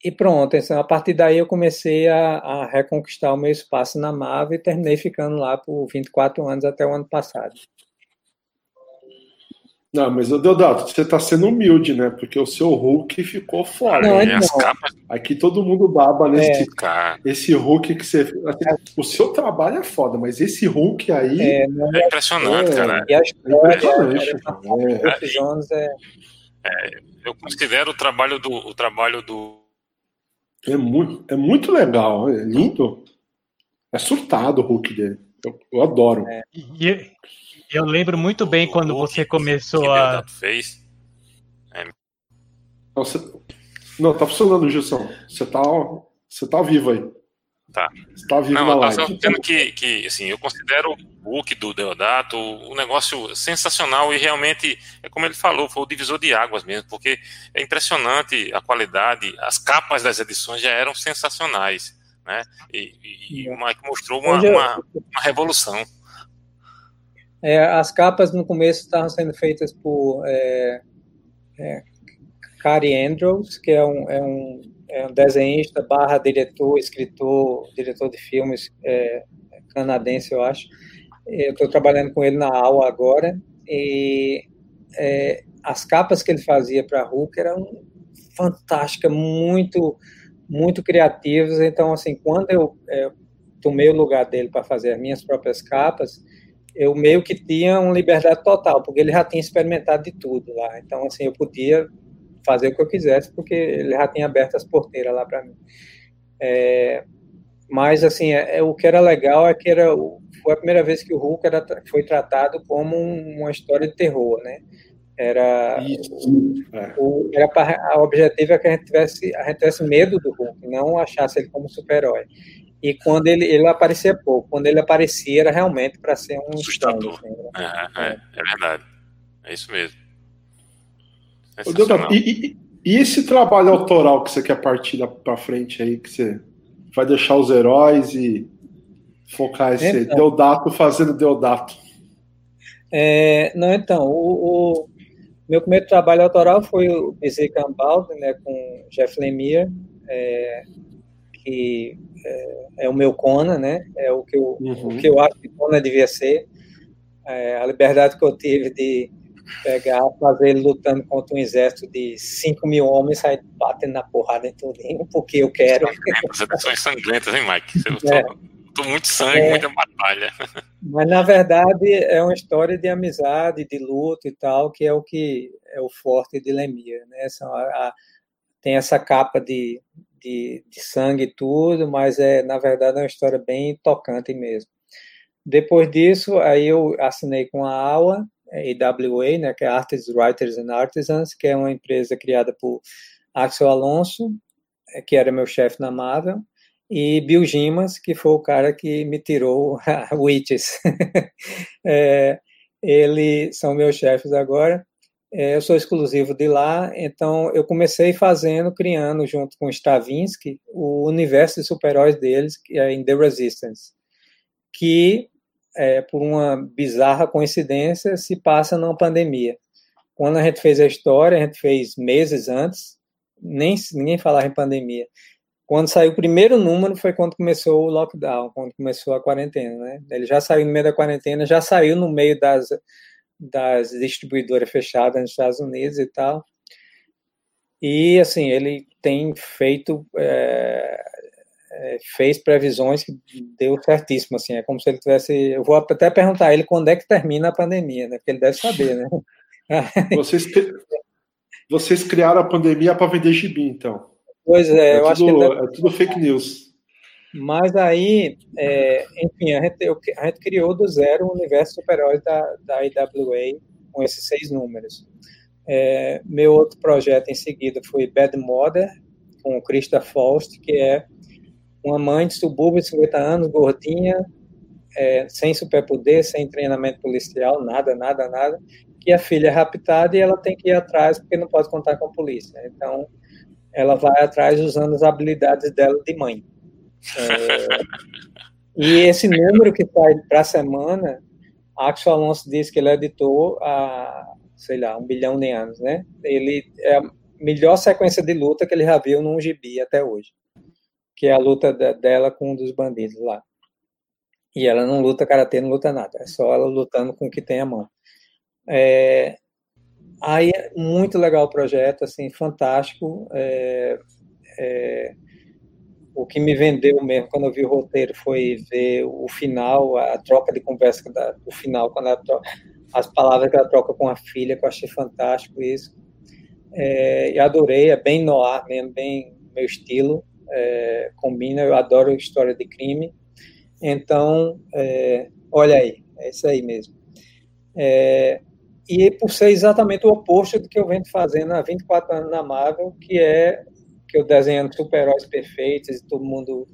e pronto, então, a partir daí eu comecei a, a, reconquistar o meu espaço na Marvel e terminei ficando lá por 24 anos até o ano passado. Não, mas Deodato, você está sendo humilde, né? Porque o seu Hulk ficou fora. Não, né? Aqui todo mundo baba nesse é. esse Hulk que você. Assim, o seu trabalho é foda, mas esse Hulk aí. É, é impressionante, é, cara. E a história, é, é, é, eu considero o trabalho do, o trabalho do é muito, é muito legal, é lindo. É surtado o Hulk dele. Eu, eu adoro. É. E eu lembro muito bem o quando Hulk você começou que a. Fez. É. Não, você... Não, tá funcionando, Gilson. Você tá, você tá vivo aí. Tá. Você tá vivo Não, na live. Eu dizendo que, que assim, eu considero o Hulk do Deodato um negócio sensacional e realmente, é como ele falou, foi o divisor de águas mesmo, porque é impressionante a qualidade, as capas das edições já eram sensacionais, né? E, e, e o Mike mostrou uma, uma, uma revolução. É, as capas no começo estavam sendo feitas por é, é, Cary Andrews, que é um, é um é um desenhista barra diretor, escritor, diretor de filmes é, canadense, eu acho. Eu estou trabalhando com ele na aula agora e é, as capas que ele fazia para Hulk eram fantásticas, muito, muito criativas. Então, assim, quando eu é, tomei o lugar dele para fazer as minhas próprias capas, eu meio que tinha uma liberdade total, porque ele já tinha experimentado de tudo lá. Então, assim, eu podia fazer o que eu quisesse, porque ele já tinha aberto as porteiras lá para mim. É, mas, assim, é, é, o que era legal é que era, foi a primeira vez que o Hulk era, foi tratado como uma história de terror, né? Era, é. o, era pra, o objetivo é que a gente, tivesse, a gente tivesse medo do Hulk, não achasse ele como super-herói. E quando ele, ele aparecia pouco, quando ele aparecia era realmente para ser um assustador. Assim, né? é, é, é verdade, é isso mesmo. E, e, e, esse trabalho autoral que você quer partir para frente aí, que você vai deixar os heróis e focar esse então, Deodato fazendo Deodato? É, não, então, o, o, meu primeiro trabalho autoral foi o Bizzy Cambaldi, né, com Jeff Lemire, é, que é, é, o meu Conan, né, é o que eu, uhum. o que eu acho que Conan devia ser, é, a liberdade que eu tive de pegar, fazer ele lutando contra um exército de 5 mil homens, sair batendo na porrada em tudo, porque eu quero. As edições sangrentas, hein, Mike? Você é. muito sangue, é. muita batalha. Mas, na verdade, é uma história de amizade, de luta e tal, que é o que é o forte de Lemir, né? São a, a, tem essa capa de, de, de sangue e tudo, mas, é na verdade, é uma história bem tocante mesmo. Depois disso, aí eu assinei com a AWA, AWA, né, que é Artists, Writers and Artisans, que é uma empresa criada por Axel Alonso, eh, que era meu chefe na Marvel, e Bill Gimas, que foi o cara que me tirou Witches. é, eles são meus chefes agora. É, eu sou exclusivo de lá, então eu comecei fazendo, criando junto com Stravinsky o universo de super-heróis deles, que é em The Resistance, que é, por uma bizarra coincidência, se passa numa pandemia. Quando a gente fez a história, a gente fez meses antes, nem ninguém falava em pandemia. Quando saiu o primeiro número foi quando começou o lockdown, quando começou a quarentena, né? Ele já saiu no meio da quarentena, já saiu no meio das, das distribuidoras fechadas nos Estados Unidos e tal. E, assim, ele tem feito é, fez previsões que deu certíssimo, assim, é como se ele tivesse, eu vou até perguntar a ele quando é que termina a pandemia, né, porque ele deve saber, né. Vocês, vocês criaram a pandemia para vender gibi, então. Pois é, é eu tudo, acho que deve... é tudo fake news. Mas aí, é, enfim, a gente, a gente, criou do zero o universo super-heróis da, da IWA com esses seis números. É, meu outro projeto em seguida foi Bad Mother, com Krista Faust, que é uma mãe de subúrbio de 50 anos, gordinha, é, sem superpoder, sem treinamento policial, nada, nada, nada, que a filha é raptada e ela tem que ir atrás porque não pode contar com a polícia. Então, ela vai atrás usando as habilidades dela de mãe. É, e esse número que sai para a semana, Axel Alonso disse que ele editou há, sei lá, um bilhão de anos, né? Ele é a melhor sequência de luta que ele já viu num gibi até hoje que é a luta dela com um dos bandidos lá. E ela não luta karatê, não luta nada, é só ela lutando com o que tem a mão. É, aí é muito legal o projeto, assim, fantástico. É, é, o que me vendeu mesmo quando eu vi o roteiro foi ver o final, a troca de conversa da, do final, quando troca, as palavras que ela troca com a filha, que eu achei fantástico isso. É, e adorei, é bem noir mesmo, bem meu estilo é, combina, eu adoro história de crime. Então, é, olha aí, é isso aí mesmo. É, e por ser exatamente o oposto do que eu venho fazendo há 24 anos na Marvel, que é que eu desenhando super-heróis perfeitos e todo mundo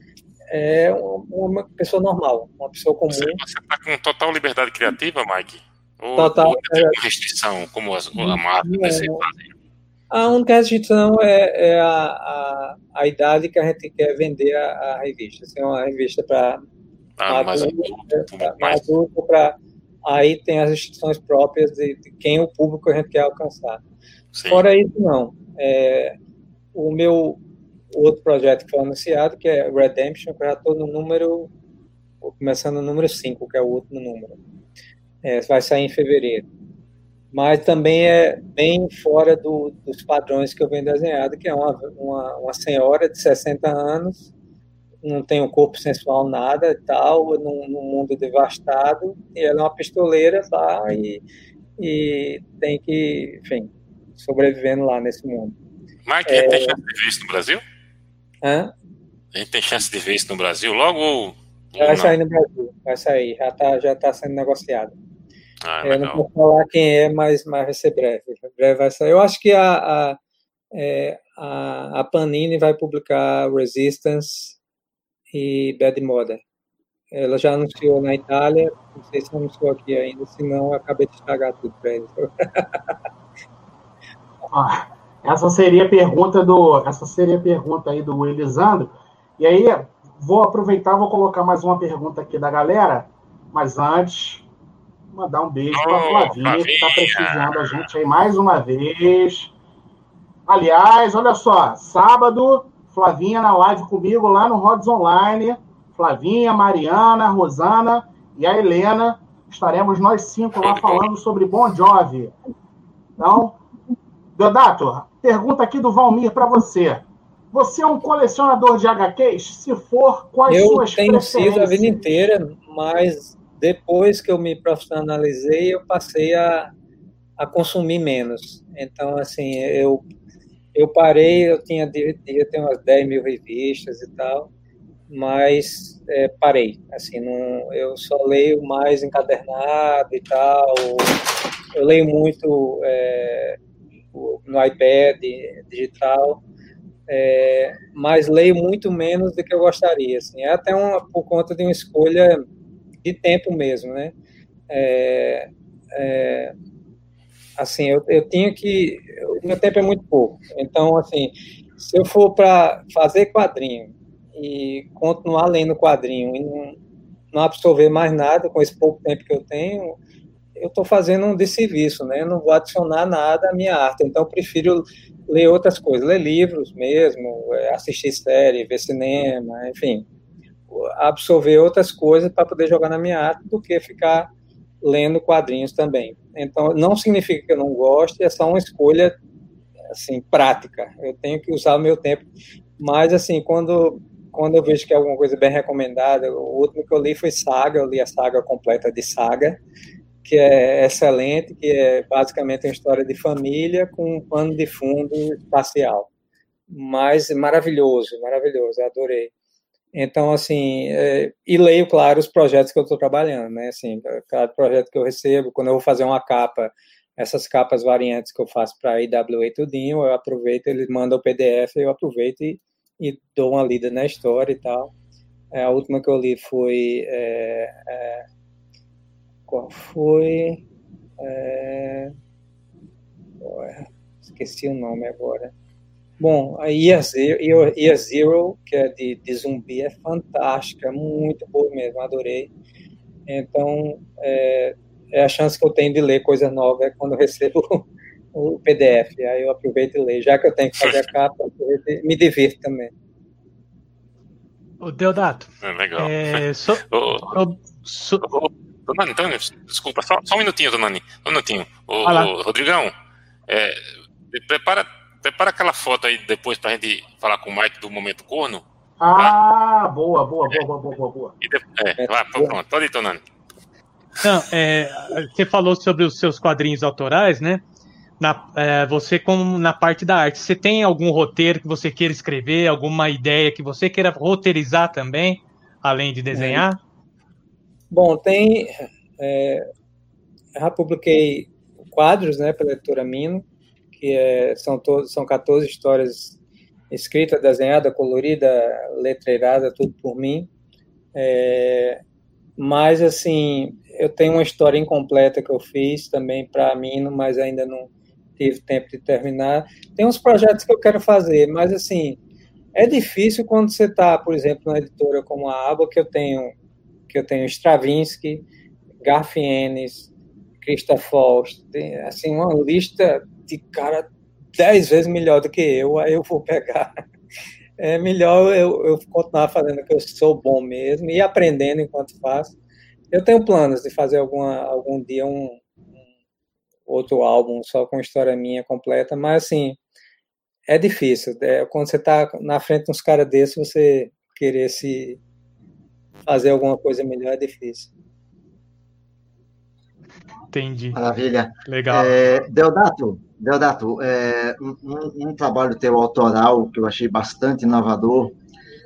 é uma, uma, pessoa normal, uma pessoa comum. Você está com total liberdade criativa, Mike? Ou, total. Ou tem é, restrição, como as, a Marvel DC fazem? A única restrição é, é a, a, a, idade que a gente quer vender a, a revista. Se é uma revista para ah, adulto, para aí tem as restrições próprias de, de, quem o público a gente quer alcançar. Sim. Fora isso, não. É, o meu outro projeto que foi anunciado, que é Redemption, que eu já estou no número, começando no número 5, que é o último número. É, vai sair em fevereiro. Mas também é bem fora do, dos padrões que eu venho desenhado, que é uma, uma, uma senhora de 60 anos, não tem um corpo sensual nada e tal, num, num, mundo devastado, e ela é uma pistoleira lá e, e tem que, enfim, sobrevivendo lá nesse mundo. Mike, é... tem chance de ver isso no Brasil? Hã? A gente tem chance de ver isso no Brasil logo. Vai sair no Brasil, vai sair, já está já tá sendo negociado. Ah, é, eu não vou falar quem é, mas, mas vai ser breve. breve vai sair. Eu acho que a, a, é, a, a Panini vai publicar Resistance e Bad Mother. Ela já anunciou na Itália, não sei se anunciou aqui ainda, senão eu acabei de estragar tudo para eles. ah, essa seria a pergunta do, essa seria a pergunta aí do Elisandro. E aí vou aproveitar, vou colocar mais uma pergunta aqui da galera, mas antes mandar um beijo para a Flavinha, que está prestigiando a gente aí mais uma vez. Aliás, olha só, sábado Flavinha na live comigo lá no Rods Online. Flavinha, Mariana, Rosana e a Helena. Estaremos nós cinco lá falando sobre Bon Jovi. Então, Deodato, pergunta aqui do Valmir para você. Você é um colecionador de HQs? Se for, quais eu suas tenho sido a vida inteira, mas depois que eu me profissionalizei, eu passei a, a consumir menos. Então, assim, eu eu parei, eu tinha devia ter umas 10 mil revistas e tal, mas é, parei. Assim, não, eu só leio mais encadernado e tal. Eu leio muito é, no iPad digital, é, mas leio muito menos do que eu gostaria. Assim, é até uma, por conta de uma escolha de tempo mesmo, né? É, é, assim, eu, eu tinha que. O meu tempo é muito pouco. Então, assim, se eu for para fazer quadrinho e continuar lendo quadrinho e não, não absorver mais nada com esse pouco tempo que eu tenho, eu estou fazendo um desserviço, né? Eu não vou adicionar nada à minha arte. Então, eu prefiro ler outras coisas, ler livros mesmo, é, assistir série, ver cinema, enfim, absorver outras coisas para poder jogar na minha arte do que ficar lendo quadrinhos também. Então, não significa que eu não goste, é só uma escolha, assim, prática. Eu tenho que usar o meu tempo. Mas, assim, quando, quando eu vejo que é alguma coisa bem recomendada, o último que eu li foi Saga, eu li a saga completa de Saga, que é excelente, que é basicamente uma história de família com um pano de fundo espacial. Mas maravilhoso, maravilhoso, adorei. Então, assim, é, e leio, claro, os projetos que eu estou trabalhando, né? Assim, cada projeto que eu recebo, quando eu vou fazer uma capa, essas capas variantes que eu faço para a IWA Tudinho, eu aproveito, eles mandam o PDF, eu aproveito e, e dou uma lida na história e tal. É, a última que eu li foi. É, é, qual foi? É, esqueci o nome agora. Bom, a Year Zero, Year Zero que é de, de zumbi, é fantástica, muito boa mesmo, adorei. Então, é, é, a chance que eu tenho de ler coisa nova é quando eu recebo o, PDF. Aí eu aproveito e leio. Já que eu tenho que fazer a capa, me divirto também. O Deodato. É, legal. É, so, oh, so, oh, Donani, desculpa, só, só, um minutinho, Donani. Um minutinho. O, Rodrigão, é, prepara Prepara aquela foto aí depois pra gente falar com o Mike do momento corno. Ah, tá? boa, boa, boa, boa, boa, boa. é, vai, pronto, pode ir, Tonani. Não, é, você falou sobre os seus quadrinhos autorais, né? Na, é, você como na parte da arte, você tem algum roteiro que você queira escrever, alguma ideia que você queira roteirizar também, além de desenhar? Bom, tem. É, já publiquei quadros, né, pela editora Mino, que é, são, todos, são 14 histórias escrita, desenhada, colorida, letreirada, tudo por mim. É, mas, assim, eu tenho uma história incompleta que eu fiz também para mim, mas ainda não tive tempo de terminar. Tem uns projetos que eu quero fazer, mas, assim, é difícil quando você está, por exemplo, na editora como a Aba, que eu tenho, que eu tenho Stravinsky, Garfienes, Christa Faust, assim, uma lista de cara dez vezes melhor do que eu, aí eu vou pegar. É melhor eu, eu continuar fazendo o que eu sou bom mesmo e aprendendo enquanto faço. Eu tenho planos de fazer alguma, algum dia um, um outro álbum só com história minha completa, mas assim, é difícil. É, quando você está na frente de uns caras desses, você querer se fazer alguma coisa melhor é difícil. Entendi. Maravilha. Legal. É, Deodato, Deodato é, um, um, trabalho teu autoral que eu achei bastante inovador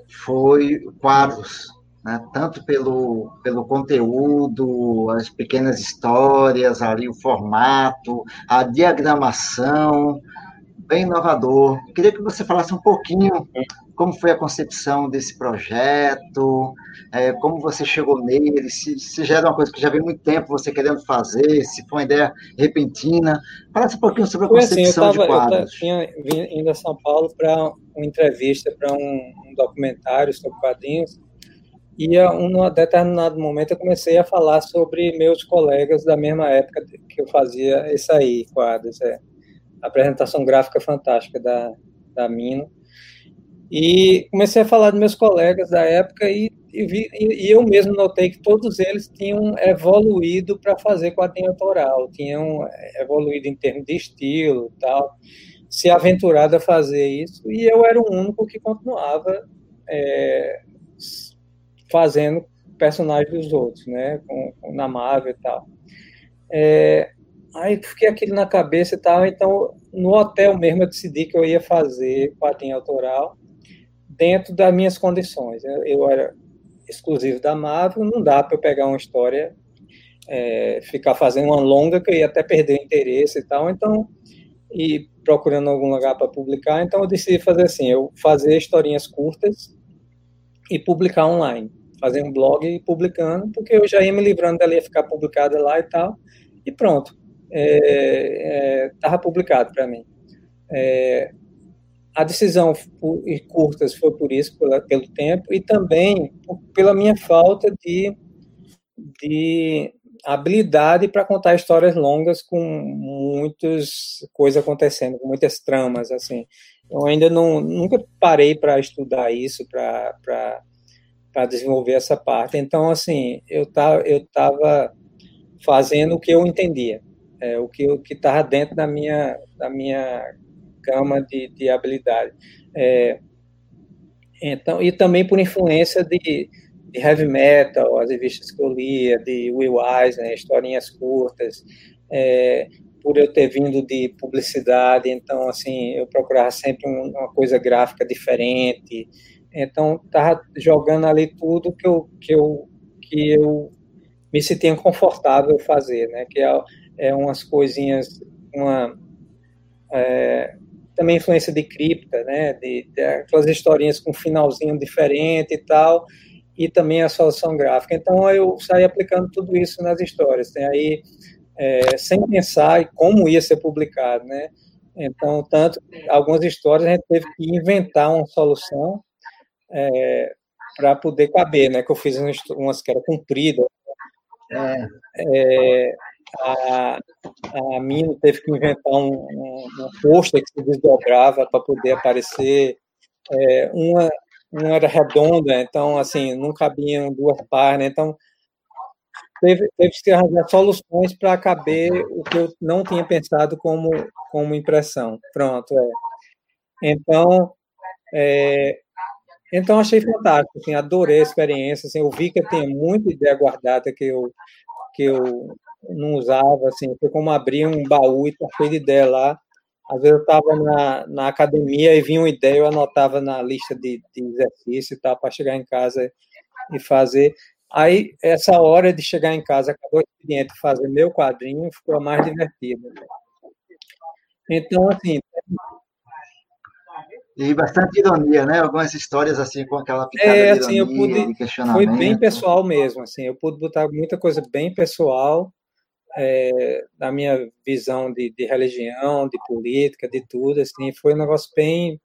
foi quadros, né? tanto pelo, pelo conteúdo, as pequenas histórias, ali o formato, a diagramação, bem inovador. Queria que você falasse um pouquinho como foi a concepção desse projeto, é, como você chegou nele, se, se já era uma coisa que já vem muito tempo você querendo fazer, se foi uma ideia repentina. Falasse um pouquinho sobre a foi concepção assim, eu tava, de quadros. Eu tinha vindo a São Paulo para uma entrevista, para um, um, documentário sobre quadrinhos, e a um determinado momento eu comecei a falar sobre meus colegas da mesma época que eu fazia isso aí, quadros, é. Apresentação gráfica fantástica da, da Mino, e comecei a falar dos meus colegas da época e, e, vi, e eu mesmo notei que todos eles tinham evoluído para fazer quadrinho autoral, tinham evoluído em termos de estilo tal, se aventurado a fazer isso, e eu era o único que continuava é, fazendo personagens dos outros, né, com, com, na Marvel e tal. É, aí fiquei aquilo na cabeça e tal, então no hotel mesmo eu decidi que eu ia fazer quadrinho autoral, dentro das minhas condições. Eu, eu era exclusivo da Marvel, não dá para eu pegar uma história, é, ficar fazendo uma longa que eu ia até perder interesse e tal, então, e procurando algum lugar para publicar, então eu decidi fazer assim, eu fazer historinhas curtas e publicar online, fazer um blog e publicando, porque eu já ia me livrando dela ia ficar publicada lá e tal, e pronto, estava é, é, publicado para mim. É, a decisão por, curtas foi por isso, pela, pelo tempo, e também pela minha falta de, de habilidade para contar histórias longas com muitas coisas acontecendo, com muitas tramas, assim. Eu ainda não, nunca parei para estudar isso, para desenvolver essa parte. Então, assim, eu tá, eu estava fazendo o que eu entendia, é, o que estava dentro da minha, da minha gama de, de habilidade. É, então, e também por influência de, de, heavy metal, as revistas que eu lia, de Will Wise, né, historinhas curtas, é, por eu ter vindo de publicidade, então, assim, eu procurava sempre uma coisa gráfica diferente, então, estava jogando ali tudo que eu, que eu, que eu me sentia confortável fazer, né, que é, é umas coisinhas, uma... É, também influência de cripta, né, de, de aquelas historinhas com finalzinho diferente e tal, e também a solução gráfica. Então eu saí aplicando tudo isso nas histórias, tem aí é, sem pensar em como ia ser publicado, né? Então tanto algumas histórias a gente teve que inventar uma solução é, para poder caber, né? Que eu fiz umas que era comprida. É, é a, a Mino teve que inventar um, um, um pôster que se desdobrava para poder aparecer. É, uma, uma era redonda, então, assim, não cabiam duas páginas. Então, teve, teve que arranjar soluções para caber o que eu não tinha pensado como, como impressão. Pronto, é. Então, é, então achei fantástico, assim, adorei a experiência, assim, eu vi que eu tinha muita ideia guardada que eu que eu não usava, assim, foi como abrir um baú e tá cheio de ideia lá. Às vezes eu estava na, na academia e vinha uma ideia, eu anotava na lista de, de exercício e tal, para chegar em casa e fazer. Aí, essa hora de chegar em casa, acabou o expediente fazer meu quadrinho, ficou mais divertido. Então, assim. E bastante ironia, né? Algumas histórias assim com aquela pitada é, assim, de ironia, eu pude, Foi bem pessoal mesmo, assim. Eu pude botar muita coisa bem pessoal é, da minha visão de, de, religião, de política, de tudo, assim. Foi um negócio bem...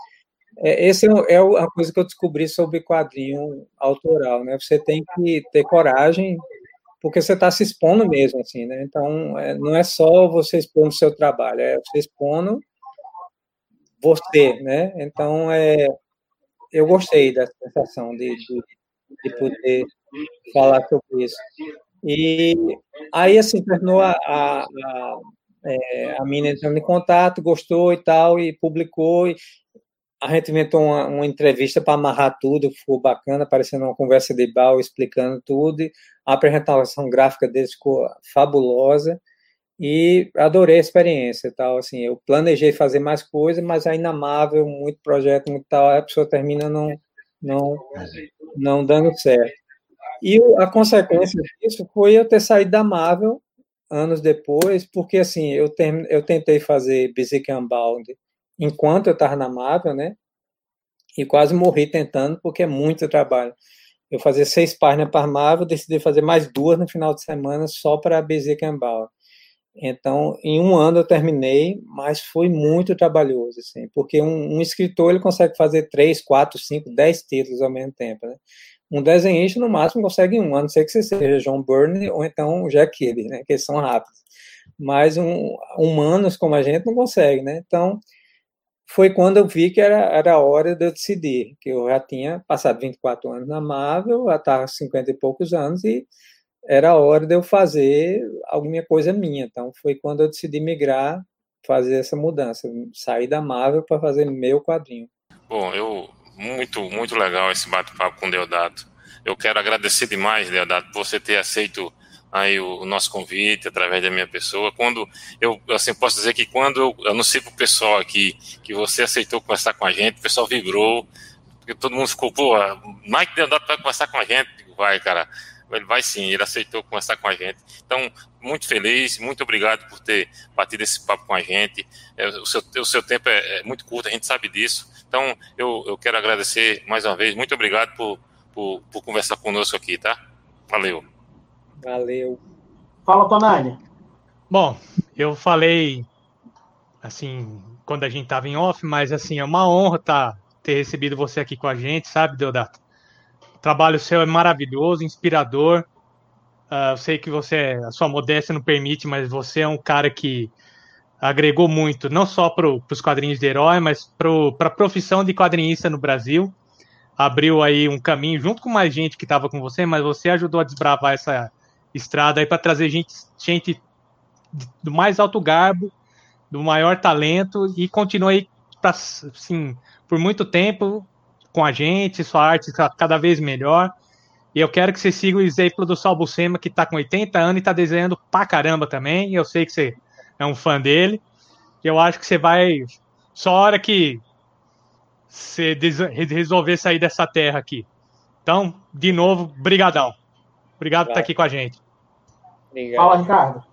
É, esse é, é a coisa que eu descobri sobre quadrinho autoral, né? Você tem que ter coragem porque você está se expondo mesmo, assim, né? Então, é, não é só você expondo o seu trabalho, é você expondo você, né? Então, é, eu gostei dessa sensação de, de, de poder falar sobre isso. E aí, assim, terminou a, a, a, é, a mina entrando em contato, gostou e tal, e publicou, e, a gente inventou uma, uma entrevista para amarrar tudo, ficou bacana, parecendo uma conversa de bal, explicando tudo. A apresentação gráfica deles ficou fabulosa e adorei a experiência tal. Assim, eu planejei fazer mais coisas, mas aí na Marvel, muito projeto, muito tal, a pessoa termina não, não, não dando certo. E a consequência disso foi eu ter saído da Marvel anos depois, porque assim, eu, tem, eu tentei fazer Basic Unbound enquanto eu estava na Marvel, né? E quase morri tentando, porque é muito trabalho. Eu fazia seis páginas para Marvel, decidi fazer mais duas no final de semana só para BZ Campbell. Então, em um ano eu terminei, mas foi muito trabalhoso, assim, porque um, um, escritor ele consegue fazer três, quatro, cinco, dez títulos ao mesmo tempo, né? Um desenhista, no máximo, consegue um ano, não sei que você seja John Byrne ou então Jack Kirby, né? Que eles são rápidos. Mas um, humanos como a gente não consegue, né? Então, foi quando eu vi que era, era a hora de eu decidir, que eu já tinha passado 24 anos na Marvel, já estava 50 e poucos anos, e era a hora de eu fazer alguma coisa minha. Então, foi quando eu decidi migrar, fazer essa mudança, sair da Marvel para fazer meu quadrinho. Bom, eu muito, muito legal esse bate-papo com Deodato. Eu quero agradecer demais, Deodato, por você ter aceito aí o, o, nosso convite através da minha pessoa. Quando eu assim posso dizer que quando eu anunciei para o pessoal aqui que você aceitou conversar com a gente, o pessoal vibrou, porque todo mundo ficou, pô, Mike Deodato vai conversar com a gente, vai, cara. Ele vai sim, ele aceitou conversar com a gente. Então, muito feliz, muito obrigado por ter batido esse papo com a gente. É, o, seu, o seu tempo é, é, muito curto, a gente sabe disso. Então, eu, eu quero agradecer mais uma vez. Muito obrigado por, por, por conversar conosco aqui, tá? Valeu. Valeu. Fala, Tonani. Bom, eu falei assim, quando a gente tava em off, mas assim, é uma honra tá, ter recebido você aqui com a gente, sabe, Deodato? Trabalho seu é maravilhoso, inspirador. Uh, eu sei que você, a sua modéstia não permite, mas você é um cara que agregou muito, não só para os quadrinhos de herói, mas para a profissão de quadrinista no Brasil. Abriu aí um caminho junto com mais gente que estava com você, mas você ajudou a desbravar essa, estrada aí para trazer gente, gente do mais alto garbo, do maior talento e continua aí pra, assim, por muito tempo com a gente, sua arte cada vez melhor. E eu quero que você siga o exemplo do Sal Buscema, que está com 80 anos e está desenhando pra caramba também. Eu sei que você é um fã dele. Eu acho que você vai. Só a hora que você resolver sair dessa terra aqui. Então, de novo, brigadão. Obrigado por estar aqui com a gente. Obrigado. Fala, Ricardo.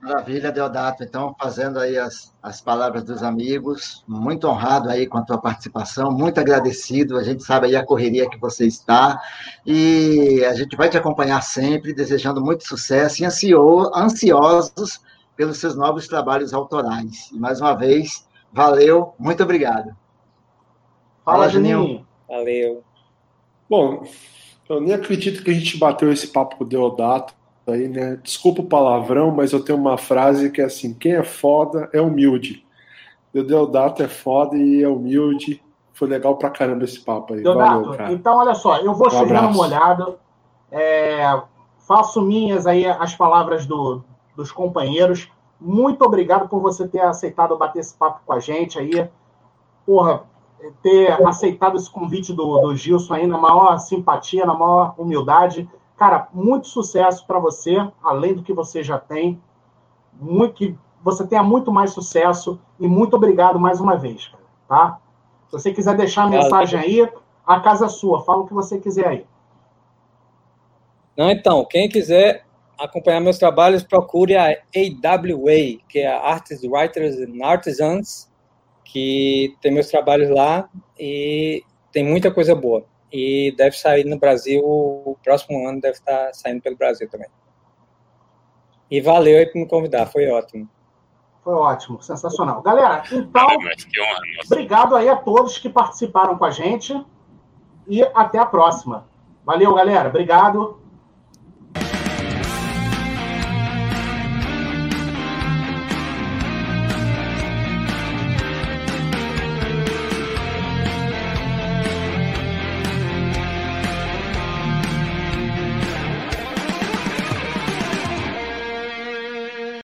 Maravilha, Deodato. Então, fazendo aí as, as palavras dos amigos, muito honrado aí com a tua participação, muito agradecido. A gente sabe aí a correria que você está e a gente vai te acompanhar sempre, desejando muito sucesso e ansio, ansiosos pelos seus novos trabalhos autorais. E mais uma vez, valeu, muito obrigado. Fala, Fala Juninho. Valeu. Bom, eu nem acredito que a gente bateu esse papo com o Deodato aí, né? Desculpa o palavrão, mas eu tenho uma frase que é assim: quem é foda é humilde. O Deodato é foda e é humilde. Foi legal pra caramba esse papo aí. Deodato, Valeu, cara. então olha só, eu vou um chegando uma olhada. É, faço minhas aí as palavras do, dos companheiros. Muito obrigado por você ter aceitado bater esse papo com a gente aí. Porra, ter aceitado esse convite do, do Gilson aí na maior simpatia, na maior humildade. Cara, muito sucesso para você, além do que você já tem. Muito, que você tenha muito mais sucesso e muito obrigado mais uma vez, tá? Se você quiser deixar a mensagem aí, a casa é sua. Fala o que você quiser aí. Não, então, quem quiser acompanhar meus trabalhos, procure a AWA, que é a Artists, Writers and Artisans, que tem meus trabalhos lá e tem muita coisa boa. E deve sair no Brasil, o próximo ano deve estar saindo pelo Brasil também. E valeu aí por me convidar, foi ótimo. Foi ótimo, sensacional. Galera, então, obrigado aí a todos que participaram com a gente e até a próxima. Valeu, galera. Obrigado.